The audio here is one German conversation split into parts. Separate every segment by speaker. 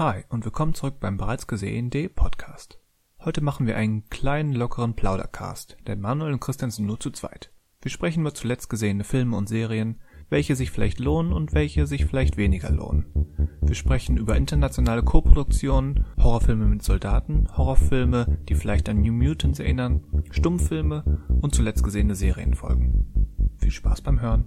Speaker 1: Hi und willkommen zurück beim bereits gesehenen.de Podcast. Heute machen wir einen kleinen lockeren Plaudercast, denn Manuel und Christian sind nur zu zweit. Wir sprechen über zuletzt gesehene Filme und Serien, welche sich vielleicht lohnen und welche sich vielleicht weniger lohnen. Wir sprechen über internationale Koproduktionen, Horrorfilme mit Soldaten, Horrorfilme, die vielleicht an New Mutants erinnern, Stummfilme und zuletzt gesehene Serienfolgen. Viel Spaß beim Hören.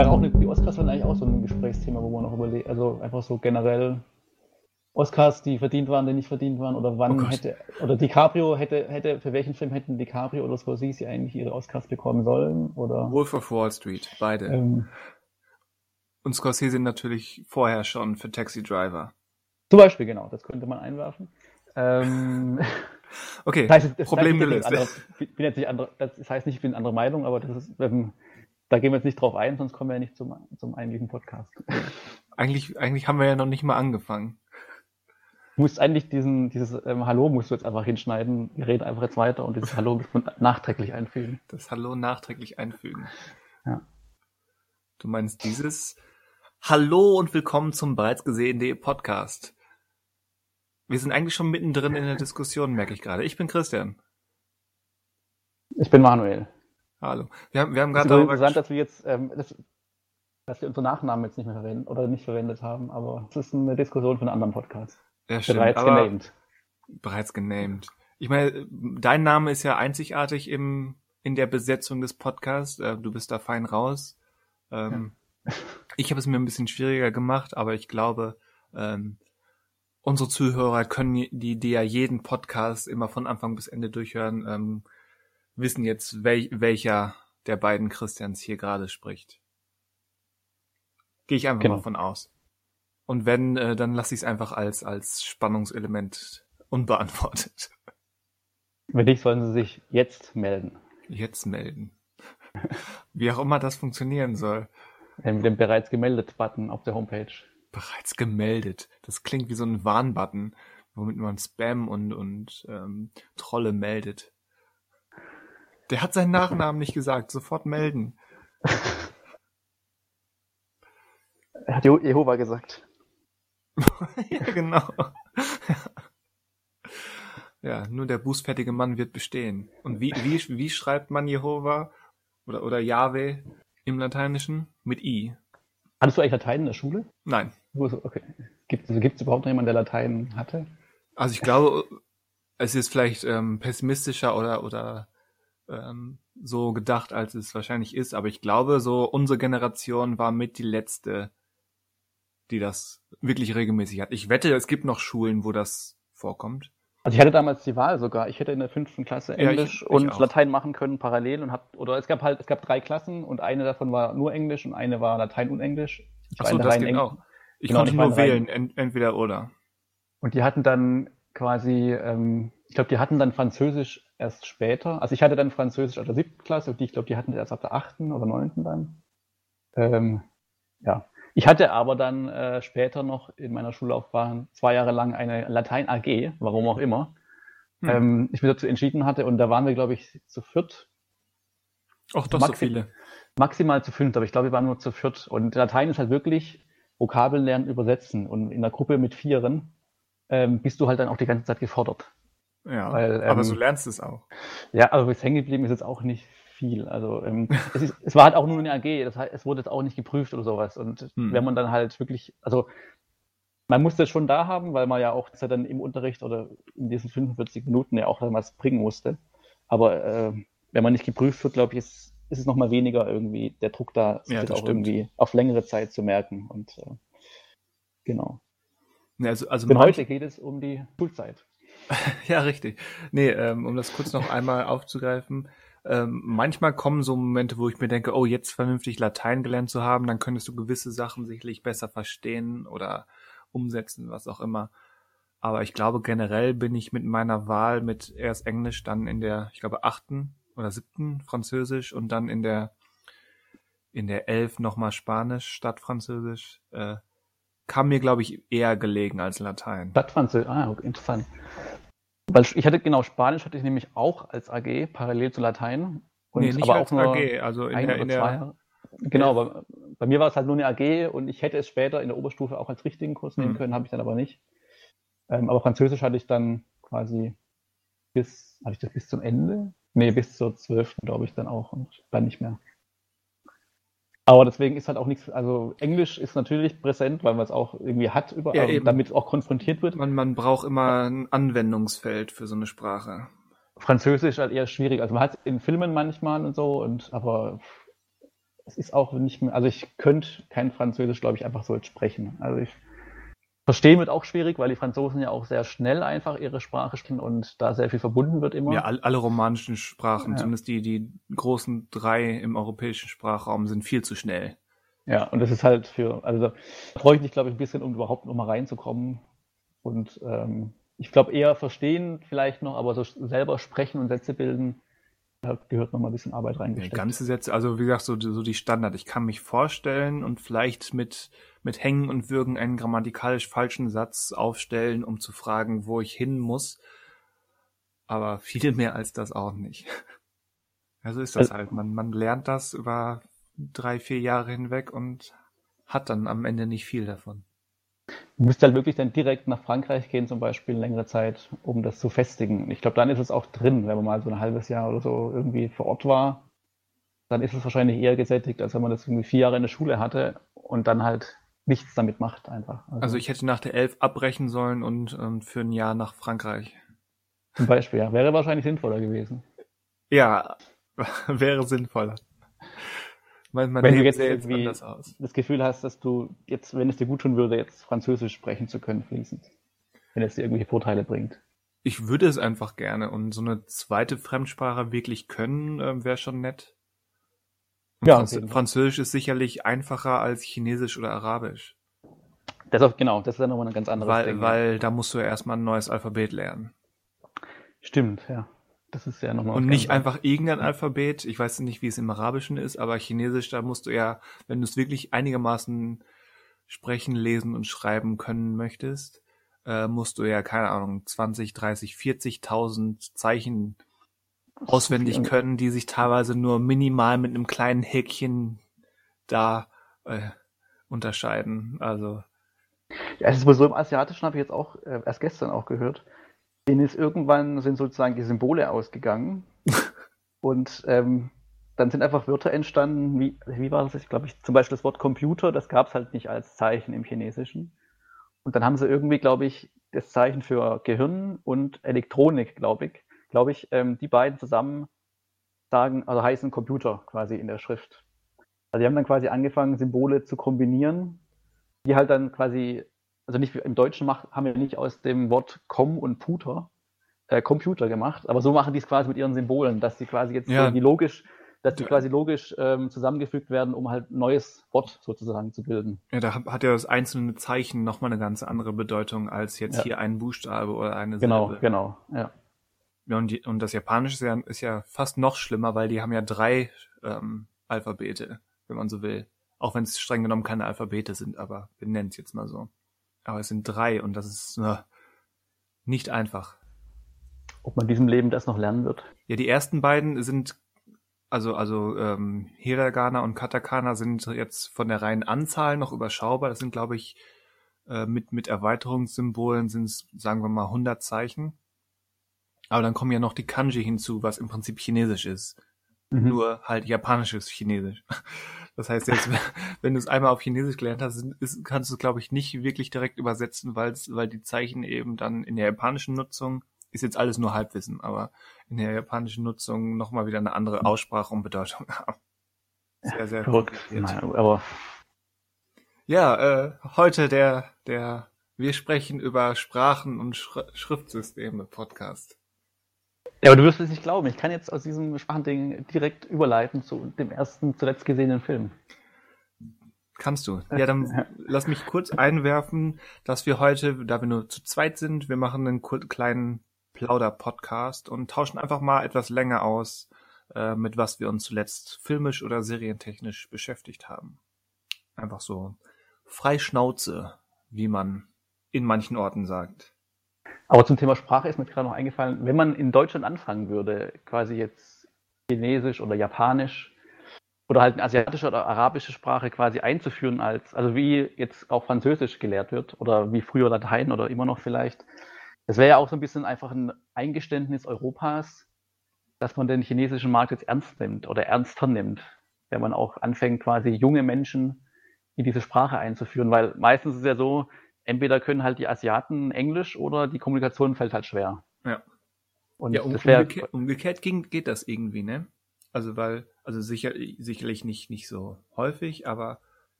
Speaker 2: Wäre auch eine, die Oscars waren eigentlich auch so ein Gesprächsthema, wo man noch überlegt, also einfach so generell Oscars, die verdient waren, die nicht verdient waren, oder wann
Speaker 1: Oh
Speaker 2: hätte, oder DiCaprio hätte, hätte, für welchen Film hätten DiCaprio oder Scorsese eigentlich ihre Oscars bekommen sollen, oder,
Speaker 1: Wolf of Wall Street, beide.
Speaker 2: ähm,
Speaker 1: Und Scorsese natürlich vorher schon für Taxi Driver.
Speaker 2: zum Beispiel, genau, das könnte man einwerfen. Ähm,
Speaker 1: Okay,
Speaker 2: das heißt, das
Speaker 1: Problem gelöst.
Speaker 2: ich bin anderer- bin jetzt nicht andere, das heißt nicht, ich bin anderer Meinung, aber das ist, ähm, da gehen wir jetzt nicht drauf ein, sonst kommen wir ja nicht zum, zum eigentlichen Podcast.
Speaker 1: Eigentlich, eigentlich haben wir ja noch nicht mal angefangen.
Speaker 2: Du musst eigentlich diesen, dieses ähm, Hallo musst du jetzt einfach hinschneiden. Wir reden einfach jetzt weiter und dieses Hallo nachträglich einfügen.
Speaker 1: Das Hallo nachträglich einfügen.
Speaker 2: Ja.
Speaker 1: Du meinst dieses Hallo und willkommen zum bereits gesehenen.de Podcast. Wir sind eigentlich schon mittendrin in der Diskussion, merke ich gerade. Ich bin Christian.
Speaker 2: Ich bin Manuel.
Speaker 1: Hallo. Wir haben, wir haben
Speaker 2: Es ist
Speaker 1: gerade darüber
Speaker 2: interessant, dass wir jetzt, ähm, das, dass wir unsere Nachnamen jetzt nicht mehr verwenden oder nicht verwendet haben, aber es ist eine Diskussion von einem anderen Podcast.
Speaker 1: ja, stimmt,
Speaker 2: Bereits genamed.
Speaker 1: Bereits genamed. Ich meine, dein Name ist ja einzigartig im, in der Besetzung des Podcasts. Äh, Du bist da fein raus. Ähm, Ich habe es mir ein bisschen schwieriger gemacht, aber ich glaube, ähm, unsere Zuhörer können, die, die ja jeden Podcast immer von Anfang bis Ende durchhören, ähm, wissen jetzt, wel, welcher der beiden Christians hier gerade spricht. Gehe ich einfach
Speaker 2: Genau.
Speaker 1: mal von aus. Und wenn, äh, dann lasse ich es einfach als, als Spannungselement unbeantwortet.
Speaker 2: Wenn nicht, sollen sie sich jetzt melden.
Speaker 1: Jetzt melden. Wie auch immer das funktionieren soll.
Speaker 2: Mit dem bereits gemeldet Button auf der Homepage.
Speaker 1: Bereits gemeldet. Das klingt wie so ein Warnbutton, womit man Spam und, und ähm, Trolle meldet. Der hat seinen Nachnamen nicht gesagt. Sofort melden.
Speaker 2: Hat Je- Jehova gesagt.
Speaker 1: ja, genau. ja, nur der bußfertige Mann wird bestehen. Und wie, wie, wie schreibt man Jehova oder, oder Jahwe im Lateinischen? Mit I.
Speaker 2: Hattest du eigentlich Latein in der Schule?
Speaker 1: Nein.
Speaker 2: Okay. Gibt es gibt's überhaupt noch jemanden, der Latein hatte?
Speaker 1: Also ich glaube, es ist vielleicht ähm, pessimistischer oder oder ähm, so gedacht, als es wahrscheinlich ist. Aber ich glaube, so unsere Generation war mit die letzte, die das wirklich regelmäßig hat. Ich wette, es gibt noch Schulen, wo das vorkommt.
Speaker 2: Also ich hatte damals die Wahl sogar. Ich hätte in der fünften Klasse
Speaker 1: Ja, ich-
Speaker 2: Englisch
Speaker 1: ich
Speaker 2: und
Speaker 1: auch.
Speaker 2: Latein machen können parallel und hab oder es gab halt es gab drei Klassen und eine davon war nur Englisch und eine war Latein und Englisch. Ich
Speaker 1: Ach so, das ging auch. Ich
Speaker 2: Genau,
Speaker 1: konnte
Speaker 2: ich
Speaker 1: nur wählen, ent entweder oder.
Speaker 2: Und die hatten dann quasi, ähm, ich glaube, die hatten dann Französisch erst später. Also ich hatte dann Französisch ab der siebten Klasse und die, ich glaube, die hatten erst ab der achten oder neunten dann. Ähm, ja. Ich hatte aber dann äh, später noch in meiner Schullaufbahn zwei Jahre lang eine Latein AG, warum auch immer,
Speaker 1: Hm.
Speaker 2: ähm, ich mich dazu entschieden hatte und da waren wir, glaube ich, zu viert,
Speaker 1: Auch doch so
Speaker 2: Maxi-
Speaker 1: viele.
Speaker 2: maximal zu fünft, aber ich glaube, wir waren nur zu viert. Und Latein ist halt wirklich Vokabeln lernen, übersetzen. Und in einer Gruppe mit Vieren ähm, bist du halt dann auch die ganze Zeit gefordert.
Speaker 1: Ja,
Speaker 2: Weil,
Speaker 1: aber
Speaker 2: ähm,
Speaker 1: so lernst du es auch.
Speaker 2: Ja, aber bis hängen geblieben ist jetzt auch nicht viel. Also ähm, es, ist, es war halt auch nur eine AG, das heißt, es wurde jetzt auch nicht geprüft oder sowas. Und
Speaker 1: Hm.
Speaker 2: wenn man dann halt wirklich, also man musste es schon da haben, weil man ja auch ja dann im Unterricht oder in diesen 45 Minuten ja auch was bringen musste. Aber äh, wenn man nicht geprüft wird, glaube ich, ist, ist es nochmal weniger irgendwie der Druck da, sich
Speaker 1: Ja,
Speaker 2: das auch
Speaker 1: stimmt.
Speaker 2: irgendwie auf längere Zeit zu merken. Und äh, genau.
Speaker 1: Nee, also, also
Speaker 2: Denn heute geht es um die Schulzeit.
Speaker 1: Ja, richtig. Nee, ähm, um das kurz noch einmal aufzugreifen. Ähm, manchmal kommen so Momente, wo ich mir denke, oh, jetzt vernünftig Latein gelernt zu haben, dann könntest du gewisse Sachen sicherlich besser verstehen oder umsetzen, was auch immer. Aber ich glaube, generell bin ich mit meiner Wahl mit erst Englisch, dann in der, ich glaube, achten oder siebten Französisch und dann in der in der elf nochmal Spanisch statt Französisch, äh, kam mir, glaube ich, eher gelegen als Latein.
Speaker 2: Stadtfranzösisch, ah, okay, interessant. Weil ich hatte, genau, Spanisch hatte ich nämlich auch als AG, parallel zu Latein.
Speaker 1: Und nee, nicht aber als auch nur AG, also in der, in der
Speaker 2: Genau, aber bei mir war es halt nur eine AG und ich hätte es später in der Oberstufe auch als richtigen Kurs nehmen mhm. können, habe ich dann aber nicht. Ähm, aber Französisch hatte ich dann quasi bis, hatte ich das bis zum Ende? Nee, bis zur 12. glaube ich dann auch und dann nicht mehr. Aber deswegen ist halt auch nichts, also Englisch ist natürlich präsent, weil man es auch irgendwie hat, überall, ja, eben. damit es auch konfrontiert wird.
Speaker 1: Man, man braucht immer ein Anwendungsfeld für so eine Sprache.
Speaker 2: Französisch halt eher schwierig. Also man hat es in Filmen manchmal und so, und aber es ist auch nicht mehr, also ich könnte kein Französisch, glaube ich, einfach so jetzt sprechen. Also ich verstehen wird auch schwierig, weil die Franzosen ja auch sehr schnell einfach ihre Sprache sprechen und da sehr viel verbunden wird immer.
Speaker 1: Ja, alle romanischen Sprachen, ja. zumindest die, die großen drei im europäischen Sprachraum, sind viel zu schnell.
Speaker 2: Ja, und das ist halt für, also da freue ich mich, glaube ich, ein bisschen, um überhaupt noch mal reinzukommen. Und ähm, ich glaube eher verstehen vielleicht noch, aber so selber sprechen und Sätze bilden, da gehört noch mal ein bisschen Arbeit reingesteckt.
Speaker 1: Ganze Sätze, also wie gesagt, so, so die Standard. Ich kann mich vorstellen und vielleicht mit, mit Hängen und Würgen einen grammatikalisch falschen Satz aufstellen, um zu fragen, wo ich hin muss. Aber viel mehr als das auch nicht. Also ist das also, halt. Man, man lernt das über drei, vier Jahre hinweg und hat dann am Ende nicht viel davon.
Speaker 2: Du müsst halt wirklich dann direkt nach Frankreich gehen, zum Beispiel längere Zeit, um das zu festigen. Ich glaube, dann ist es auch drin, wenn man mal so ein halbes Jahr oder so irgendwie vor Ort war. Dann ist es wahrscheinlich eher gesättigt, als wenn man das irgendwie vier Jahre in der Schule hatte und dann halt nichts damit macht einfach.
Speaker 1: Also, also ich hätte nach der Elf abbrechen sollen und ähm, für ein Jahr nach Frankreich.
Speaker 2: Zum Beispiel, ja. Wäre wahrscheinlich sinnvoller gewesen.
Speaker 1: Ja, wäre sinnvoller.
Speaker 2: Mein, mein wenn du jetzt irgendwie das Gefühl hast, dass du jetzt, wenn es dir gut tun würde, jetzt Französisch sprechen zu können, fließend. Wenn es dir irgendwelche Vorteile bringt.
Speaker 1: Ich würde es einfach gerne und so eine zweite Fremdsprache wirklich können, äh, wäre schon nett. ja, Franz Französisch ist sicherlich einfacher als Chinesisch oder Arabisch.
Speaker 2: Das auch, genau, das ist ja nochmal ein ganz anderes
Speaker 1: weil, Ding. Weil da musst du ja erstmal ein neues Alphabet lernen.
Speaker 2: Stimmt, ja. Das ist ja nochmal.
Speaker 1: Und nicht einfach irgendein Alphabet. Ich weiß nicht, wie es im Arabischen ist, aber Chinesisch, da musst du ja, wenn du es wirklich einigermaßen sprechen, lesen und schreiben können möchtest, äh, musst du ja, keine Ahnung, 20, 30, 40.000 Zeichen auswendig können, die sich teilweise nur minimal mit einem kleinen Häkchen da äh, unterscheiden. Also.
Speaker 2: Ja, es ist wohl so im Asiatischen, habe ich jetzt auch äh, erst gestern auch gehört denen ist irgendwann sind sozusagen die Symbole ausgegangen. und ähm, dann sind einfach Wörter entstanden, wie, wie war das? Ich glaube, ich, zum Beispiel das Wort Computer, das gab es halt nicht als Zeichen im Chinesischen. Und dann haben sie irgendwie, glaube ich, das Zeichen für Gehirn und Elektronik, glaube ich, glaube ich, ähm, die beiden zusammen sagen, also heißen Computer quasi in der Schrift. Also die haben dann quasi angefangen, Symbole zu kombinieren, die halt dann quasi also nicht im Deutschen mach, haben wir nicht aus dem Wort Com und Puter äh, Computer gemacht, aber so machen die es quasi mit ihren Symbolen, dass sie quasi jetzt ja. die logisch, dass die quasi logisch ähm, zusammengefügt werden, um halt ein neues Wort sozusagen zu bilden.
Speaker 1: Ja, da hat ja das einzelne Zeichen nochmal eine ganz andere Bedeutung als jetzt ja. hier ein Buchstabe oder eine
Speaker 2: Genau, Silbe. genau, ja.
Speaker 1: Ja, und, die, und das Japanische ist ja, ist ja fast noch schlimmer, weil die haben ja drei ähm, Alphabete, wenn man so will. Auch wenn es streng genommen keine Alphabete sind, aber wir nennen es jetzt mal so. Aber es sind drei und das ist äh, nicht einfach.
Speaker 2: Ob man diesem Leben das noch lernen wird?
Speaker 1: Ja, die ersten beiden sind, also, also ähm, Hiragana und Katakana sind jetzt von der reinen Anzahl noch überschaubar. Das sind, glaube ich, äh, mit, mit Erweiterungssymbolen sind es, sagen wir mal, 100 Zeichen. Aber dann kommen ja noch die Kanji hinzu, was im Prinzip Chinesisch ist. Mhm. Nur halt japanisches Chinesisch. Das heißt jetzt, wenn du es einmal auf Chinesisch gelernt hast, ist, kannst du es, glaube ich, nicht wirklich direkt übersetzen, weil weil die Zeichen eben dann in der japanischen Nutzung, ist jetzt alles nur Halbwissen, aber in der japanischen Nutzung nochmal wieder eine andere Aussprache und Bedeutung haben.
Speaker 2: Sehr, sehr verrückt. Nein, aber
Speaker 1: ja, äh, heute der, der, wir sprechen über Sprachen und Schri Schriftsysteme Podcast.
Speaker 2: Ja, aber du wirst es nicht glauben. Ich kann jetzt aus diesem Sprachending direkt überleiten zu dem ersten zuletzt gesehenen Film.
Speaker 1: Kannst du. Ja, dann lass mich kurz einwerfen, dass wir heute, da wir nur zu zweit sind, wir machen einen kleinen Plauder-Podcast und tauschen einfach mal etwas länger aus, äh, mit was wir uns zuletzt filmisch oder serientechnisch beschäftigt haben. Einfach so frei Schnauze, wie man in manchen Orten sagt.
Speaker 2: Aber zum Thema Sprache ist mir gerade noch eingefallen, wenn man in Deutschland anfangen würde, quasi jetzt Chinesisch oder Japanisch oder halt eine asiatische oder arabische Sprache quasi einzuführen als, also wie jetzt auch Französisch gelehrt wird oder wie früher Latein oder immer noch vielleicht. Das wäre ja auch so ein bisschen einfach ein Eingeständnis Europas, dass man den chinesischen Markt jetzt ernst nimmt oder ernster nimmt, wenn man auch anfängt, quasi junge Menschen in diese Sprache einzuführen, weil meistens ist es ja so, entweder können halt die Asiaten Englisch oder die Kommunikation fällt halt schwer.
Speaker 1: Ja.
Speaker 2: Und
Speaker 1: ja, um,
Speaker 2: wär,
Speaker 1: umgekehrt, umgekehrt ging, geht das irgendwie, ne? Also weil, also sicher, sicherlich nicht, nicht so häufig, aber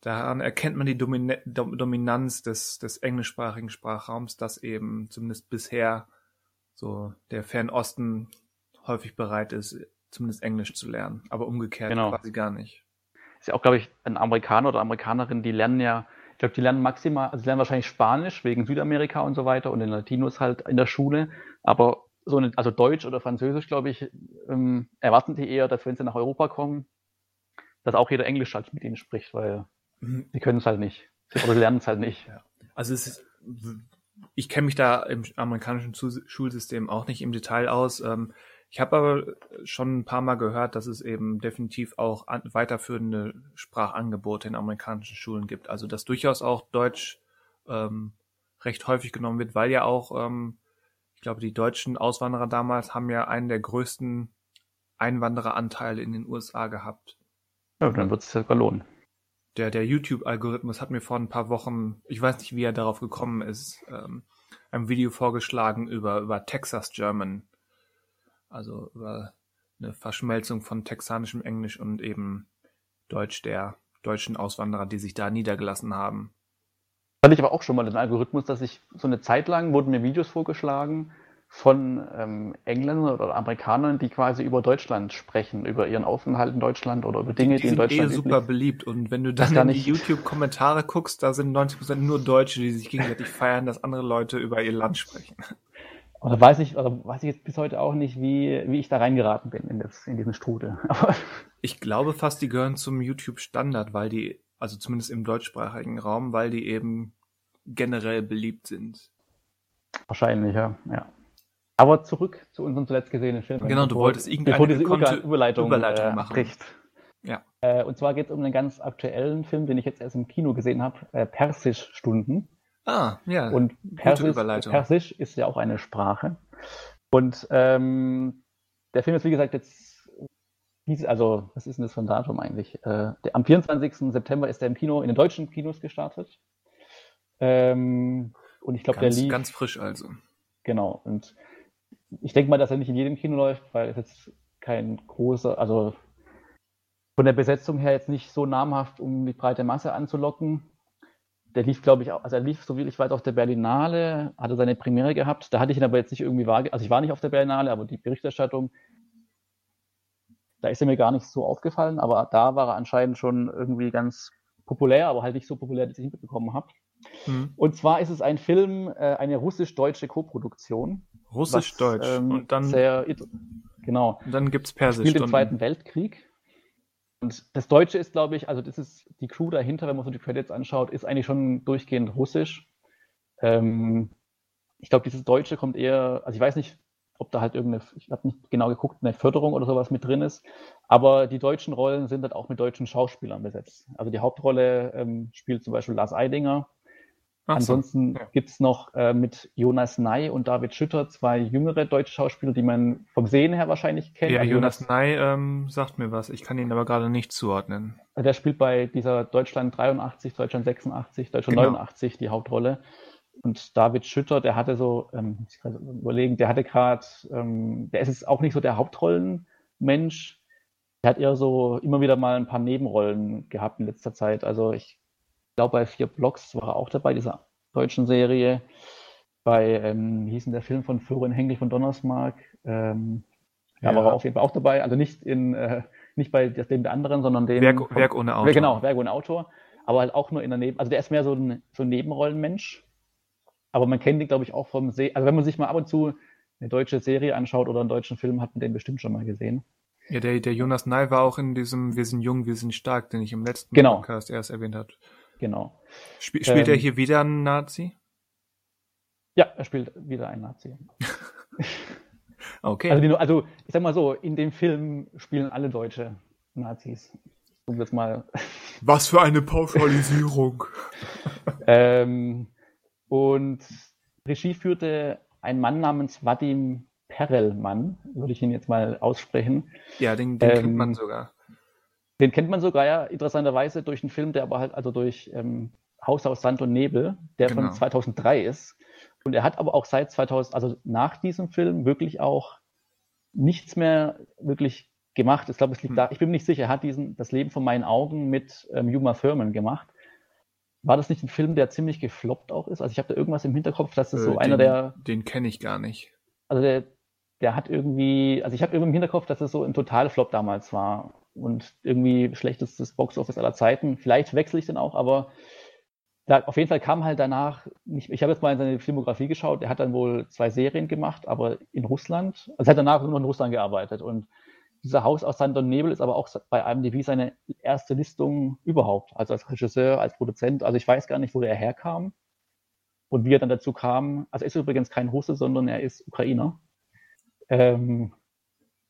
Speaker 1: daran erkennt man die Domin Dominanz des, des englischsprachigen Sprachraums, dass eben zumindest bisher so der Fernosten häufig bereit ist, zumindest Englisch zu lernen, aber umgekehrt
Speaker 2: Genau.
Speaker 1: quasi gar nicht.
Speaker 2: ist ja auch, glaube ich, ein Amerikaner oder Amerikanerin, die lernen ja, glaube, die lernen maximal, also die lernen wahrscheinlich Spanisch wegen Südamerika und so weiter und den Latinos halt in der Schule, aber so eine, also Deutsch oder Französisch, glaube ich, ähm, erwarten die eher, dass wenn sie nach Europa kommen, dass auch jeder Englisch halt mit ihnen spricht, weil
Speaker 1: Mhm.
Speaker 2: sie können es halt nicht. Oder sie lernen es halt nicht.
Speaker 1: Also es ist, ich kenne mich da im amerikanischen Schulsystem auch nicht im Detail aus. Ähm, Ich habe aber schon ein paar Mal gehört, dass es eben definitiv auch an, weiterführende Sprachangebote in amerikanischen Schulen gibt. Also dass durchaus auch Deutsch ähm, recht häufig genommen wird, weil ja auch, ähm, ich glaube, die deutschen Auswanderer damals haben ja einen der größten Einwandereranteile in den USA gehabt.
Speaker 2: Ja, dann wird es sogar lohnen.
Speaker 1: Der, der YouTube-Algorithmus hat mir vor ein paar Wochen, ich weiß nicht, wie er darauf gekommen ist, ähm, ein Video vorgeschlagen über, über Texas German. Also über eine Verschmelzung von texanischem Englisch und eben Deutsch der deutschen Auswanderer, die sich da niedergelassen haben.
Speaker 2: Hatte ich aber auch schon mal den Algorithmus, dass ich so eine Zeit lang wurden mir Videos vorgeschlagen von ähm, Engländern oder Amerikanern, die quasi über Deutschland sprechen, über ihren Aufenthalt in Deutschland oder über Dinge, die,
Speaker 1: Die
Speaker 2: in
Speaker 1: sind eh
Speaker 2: Deutschland
Speaker 1: super beliebt und wenn du dann in die YouTube-Kommentare guckst, da sind 90% nur Deutsche, die sich gegenseitig feiern, dass andere Leute über ihr Land sprechen.
Speaker 2: Da weiß ich, oder weiß ich jetzt bis heute auch nicht, wie, wie ich da reingeraten bin in, das, in diesen Strudel. Aber
Speaker 1: Ich glaube fast, die gehören zum YouTube-Standard, weil die, also zumindest im deutschsprachigen Raum, weil die eben generell beliebt sind.
Speaker 2: wahrscheinlich, ja. ja. Aber zurück zu unserem zuletzt gesehenen Film.
Speaker 1: Genau, du wolltest irgendeine
Speaker 2: bevor diese Überleitung,
Speaker 1: Überleitung
Speaker 2: äh,
Speaker 1: machen.
Speaker 2: bricht.
Speaker 1: Ja.
Speaker 2: Äh, und zwar geht es um einen ganz aktuellen Film, den ich jetzt erst im Kino gesehen habe, äh, Persisch-Stunden.
Speaker 1: Ah, ja.
Speaker 2: Und Persisch. Persisch ist ja auch eine Sprache. Und ähm, der Film ist, wie gesagt, jetzt, dies- also, was ist denn das für ein Datum eigentlich? Äh, der, am 24. September ist er im Kino, in den deutschen Kinos gestartet. Ähm, und ich glaube, der lief,
Speaker 1: ganz frisch also.
Speaker 2: genau. Und ich denke mal, dass er nicht in jedem Kino läuft, weil es jetzt kein großer, also von der Besetzung her jetzt nicht so namhaft, um die breite Masse anzulocken. Der lief, glaube ich, auch, also er lief, so wie ich weiß, auf der Berlinale, hatte seine Premiere gehabt. Da hatte ich ihn aber jetzt nicht irgendwie wahrgenommen. Also ich war nicht auf der Berlinale, aber die Berichterstattung, da ist er mir gar nicht so aufgefallen, aber da war er anscheinend schon irgendwie ganz populär, aber halt nicht so populär, dass ich ihn mitbekommen habe.
Speaker 1: Hm.
Speaker 2: Und zwar ist es ein Film, äh, eine russisch-deutsche Koproduktion.
Speaker 1: Russisch-Deutsch.
Speaker 2: ähm,
Speaker 1: und dann,
Speaker 2: sehr, genau.
Speaker 1: und dann gibt's Persisch.
Speaker 2: spielt im Zweiten Weltkrieg. Und das Deutsche ist, glaube ich, also das ist die Crew dahinter, wenn man so die Credits anschaut, ist eigentlich schon durchgehend russisch. Ähm, ich glaube, dieses Deutsche kommt eher, also ich weiß nicht, ob da halt irgendeine, ich habe nicht genau geguckt, eine Förderung oder sowas mit drin ist, aber die deutschen Rollen sind halt auch mit deutschen Schauspielern besetzt. Also die Hauptrolle ähm, spielt zum Beispiel Lars Eidinger,
Speaker 1: Ach so.
Speaker 2: Ansonsten
Speaker 1: ja.
Speaker 2: gibt's noch äh, mit Jonas Ney und David Schütter zwei jüngere deutsche Schauspieler, die man vom Sehen her wahrscheinlich kennt.
Speaker 1: Ja,
Speaker 2: Also
Speaker 1: Jonas Ney ähm, sagt mir was. Ich kann ihn aber gerade nicht zuordnen.
Speaker 2: Der spielt bei dieser Deutschland 83, Deutschland 86, Deutschland
Speaker 1: Genau.
Speaker 2: 89 die Hauptrolle. Und David Schütter, der hatte so, ähm, muss ich gerade überlegen, der hatte gerade, ähm, der ist jetzt auch nicht so der Hauptrollenmensch. Der hat eher so immer wieder mal ein paar Nebenrollen gehabt in letzter Zeit. Also ich glaube, bei vier Blocks war er auch dabei, dieser deutschen Serie. Bei, ähm, wie hieß denn der Film von Florian Henkel von Donnersmark? Ähm, ja,
Speaker 1: Ja.
Speaker 2: war er auf jeden Fall auch dabei. Also nicht in, äh, nicht bei dem der anderen, sondern dem
Speaker 1: Werk,
Speaker 2: vom-
Speaker 1: Werk ohne Autor.
Speaker 2: ja, genau, Werk ohne Autor. Aber halt auch nur in der Neben, also der ist mehr so ein, so ein Nebenrollenmensch. Aber man kennt ihn, glaube ich, auch vom Se also wenn man sich mal ab und zu eine deutsche Serie anschaut oder einen deutschen Film, hat man den bestimmt schon mal gesehen.
Speaker 1: Ja, der, der Jonas Ney war auch in diesem Wir sind jung, wir sind stark, den ich im letzten
Speaker 2: Genau.
Speaker 1: Podcast erst erwähnt habe.
Speaker 2: Genau.
Speaker 1: Spiel, spielt
Speaker 2: Ähm,
Speaker 1: er hier wieder einen Nazi?
Speaker 2: Ja, er spielt wieder einen Nazi.
Speaker 1: Okay.
Speaker 2: Also, also, ich sag mal so, in dem Film spielen alle Deutsche Nazis. Um das mal.
Speaker 1: Was für eine Pauschalisierung.
Speaker 2: ähm, und Regie führte ein Mann namens Vadim Perelmann, würde ich ihn jetzt mal aussprechen.
Speaker 1: Ja, den, den kennt man
Speaker 2: Ähm,
Speaker 1: sogar.
Speaker 2: Den kennt man sogar ja interessanterweise durch einen Film, der aber halt also durch ähm, Haus aus Sand und Nebel, der
Speaker 1: Genau.
Speaker 2: von 2003 ist. Und er hat aber auch seit 2000, also nach diesem Film wirklich auch nichts mehr wirklich gemacht. Ich glaube, es liegt
Speaker 1: Hm.
Speaker 2: da, ich bin mir nicht sicher, er hat diesen Das Leben von meinen Augen mit ähm, Uma Thurman gemacht. War das nicht ein Film, der ziemlich gefloppt auch ist? Also ich habe da irgendwas im Hinterkopf, dass das so
Speaker 1: Äh,
Speaker 2: einer
Speaker 1: den,
Speaker 2: der,
Speaker 1: Den kenne ich gar nicht.
Speaker 2: also der, der hat irgendwie, also ich habe irgendwie im Hinterkopf, dass es so ein Totalflop damals war und irgendwie schlechtestes Boxoffice aller Zeiten. Vielleicht wechsle ich den auch, aber da, auf jeden Fall kam halt danach, nicht, ich habe jetzt mal in seine Filmografie geschaut, er hat dann wohl zwei Serien gemacht, aber in Russland, also er hat danach nur in Russland gearbeitet. Und dieser Haus aus Sand und Nebel ist aber auch bei IMDb seine erste Listung überhaupt, also als Regisseur, als Produzent, also ich weiß gar nicht, wo er herkam und wie er dann dazu kam, also er ist übrigens kein Russe, sondern er ist Ukrainer, ähm,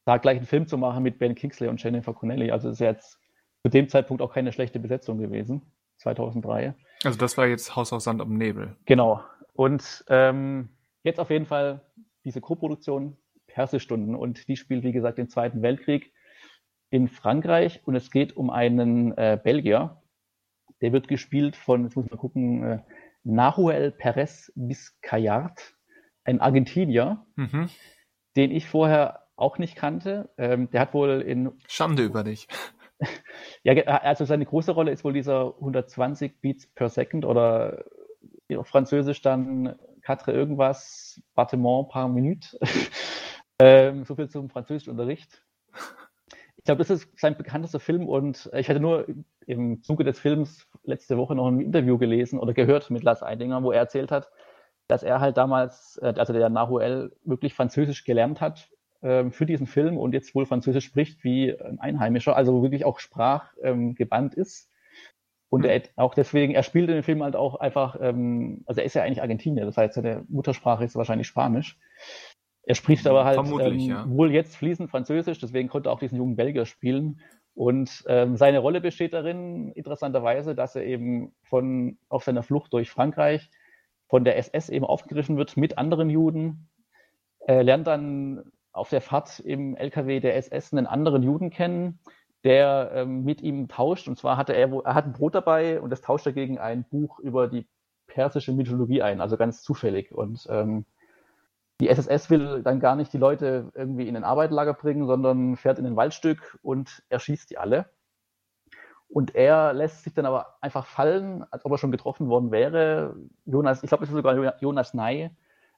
Speaker 2: da gleich einen Film zu machen mit Ben Kingsley und Jennifer Connelly, also ist jetzt zu dem Zeitpunkt auch keine schlechte Besetzung gewesen, 2003.
Speaker 1: Also das war jetzt Haus aus Sand um Nebel.
Speaker 2: Genau. Und ähm, jetzt auf jeden Fall diese Co-Produktion Persestunden und die spielt, wie gesagt, den Zweiten Weltkrieg in Frankreich und es geht um einen äh, Belgier, der wird gespielt von, jetzt muss man gucken, äh, Nahuel Perez Vizcayart, ein Argentinier,
Speaker 1: Mhm.
Speaker 2: den ich vorher auch nicht kannte. Ähm, der hat wohl in
Speaker 1: Schande über dich.
Speaker 2: Ja, ge- also seine große Rolle ist wohl dieser 120 Beats per Second oder auf Französisch dann Quatre irgendwas, Battement par Minute. ähm, so viel zum Französischunterricht. Ich glaube, das ist sein bekanntester Film und ich hatte nur im Zuge des Films letzte Woche noch ein Interview gelesen oder gehört mit Lars Eidinger, wo er erzählt hat, dass er halt damals, äh, also der Nahuel, wirklich Französisch gelernt hat für diesen Film und jetzt wohl Französisch spricht wie ein Einheimischer, also wirklich auch sprachgebannt ist. Und er auch deswegen, er spielt in dem Film halt auch einfach, ähm, also er ist ja eigentlich Argentinier, das heißt, seine Muttersprache ist wahrscheinlich Spanisch. Er spricht aber halt ähm,
Speaker 1: ja.
Speaker 2: wohl jetzt fließend Französisch, deswegen konnte er auch diesen jungen Belgier spielen. Und ähm, seine Rolle besteht darin, interessanterweise, dass er eben von auf seiner Flucht durch Frankreich von der SS eben aufgegriffen wird mit anderen Juden. Er lernt dann auf der Fahrt im LKW der SS einen anderen Juden kennen, der ähm, mit ihm tauscht. Und zwar hatte er, er hat ein Brot dabei und das tauscht er gegen ein Buch über die persische Mythologie ein, also ganz zufällig. Und ähm, die SSS will dann gar nicht die Leute irgendwie in ein Arbeiterlager bringen, sondern fährt in ein Waldstück und erschießt die alle. Und er lässt sich dann aber einfach fallen, als ob er schon getroffen worden wäre. Jonas, ich glaube, es ist sogar Jonas Ney,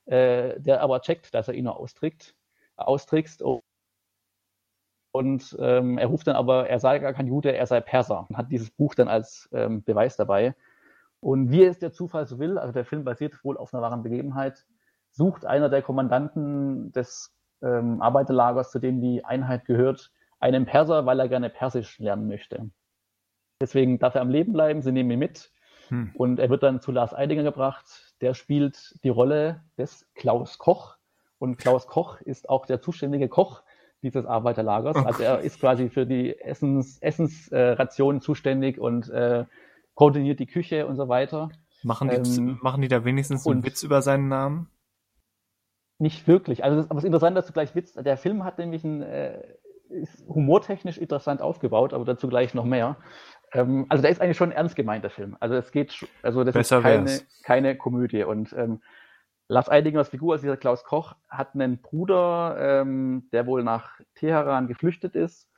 Speaker 2: äh, der aber checkt, dass er ihn nur austrickst, austrickst. Und ähm, er ruft dann aber, er sei gar kein Jude, er sei Perser und hat dieses Buch dann als ähm, Beweis dabei. Und wie es der Zufall so will, also der Film basiert wohl auf einer wahren Begebenheit, sucht einer der Kommandanten des ähm, Arbeiterlagers, zu dem die Einheit gehört, einen Perser, weil er gerne Persisch lernen möchte. Deswegen darf er am Leben bleiben, sie nehmen ihn mit
Speaker 1: Hm.
Speaker 2: und er wird dann zu Lars Eidinger gebracht. Der spielt die Rolle des Klaus Koch. Und Klaus Koch ist auch der zuständige Koch dieses Arbeiterlagers. Also er ist quasi für die Essens, Essensrationen zuständig und äh, koordiniert die Küche und so weiter.
Speaker 1: Machen die,
Speaker 2: Ähm,
Speaker 1: machen die da wenigstens einen Witz über seinen Namen?
Speaker 2: Nicht wirklich. Also das, aber es ist interessant, dass du gleich Witz. Der Film hat nämlich ein, äh, ist humortechnisch interessant aufgebaut, aber dazu gleich noch mehr. Ähm, also der ist eigentlich schon ernst gemeint, der Film. Also es geht, also das
Speaker 1: Besser
Speaker 2: ist keine,
Speaker 1: wär's.
Speaker 2: keine Komödie. Und ähm, Lars Eidingers Figur, also dieser Klaus Koch, hat einen Bruder, ähm, der wohl nach Teheran geflüchtet ist,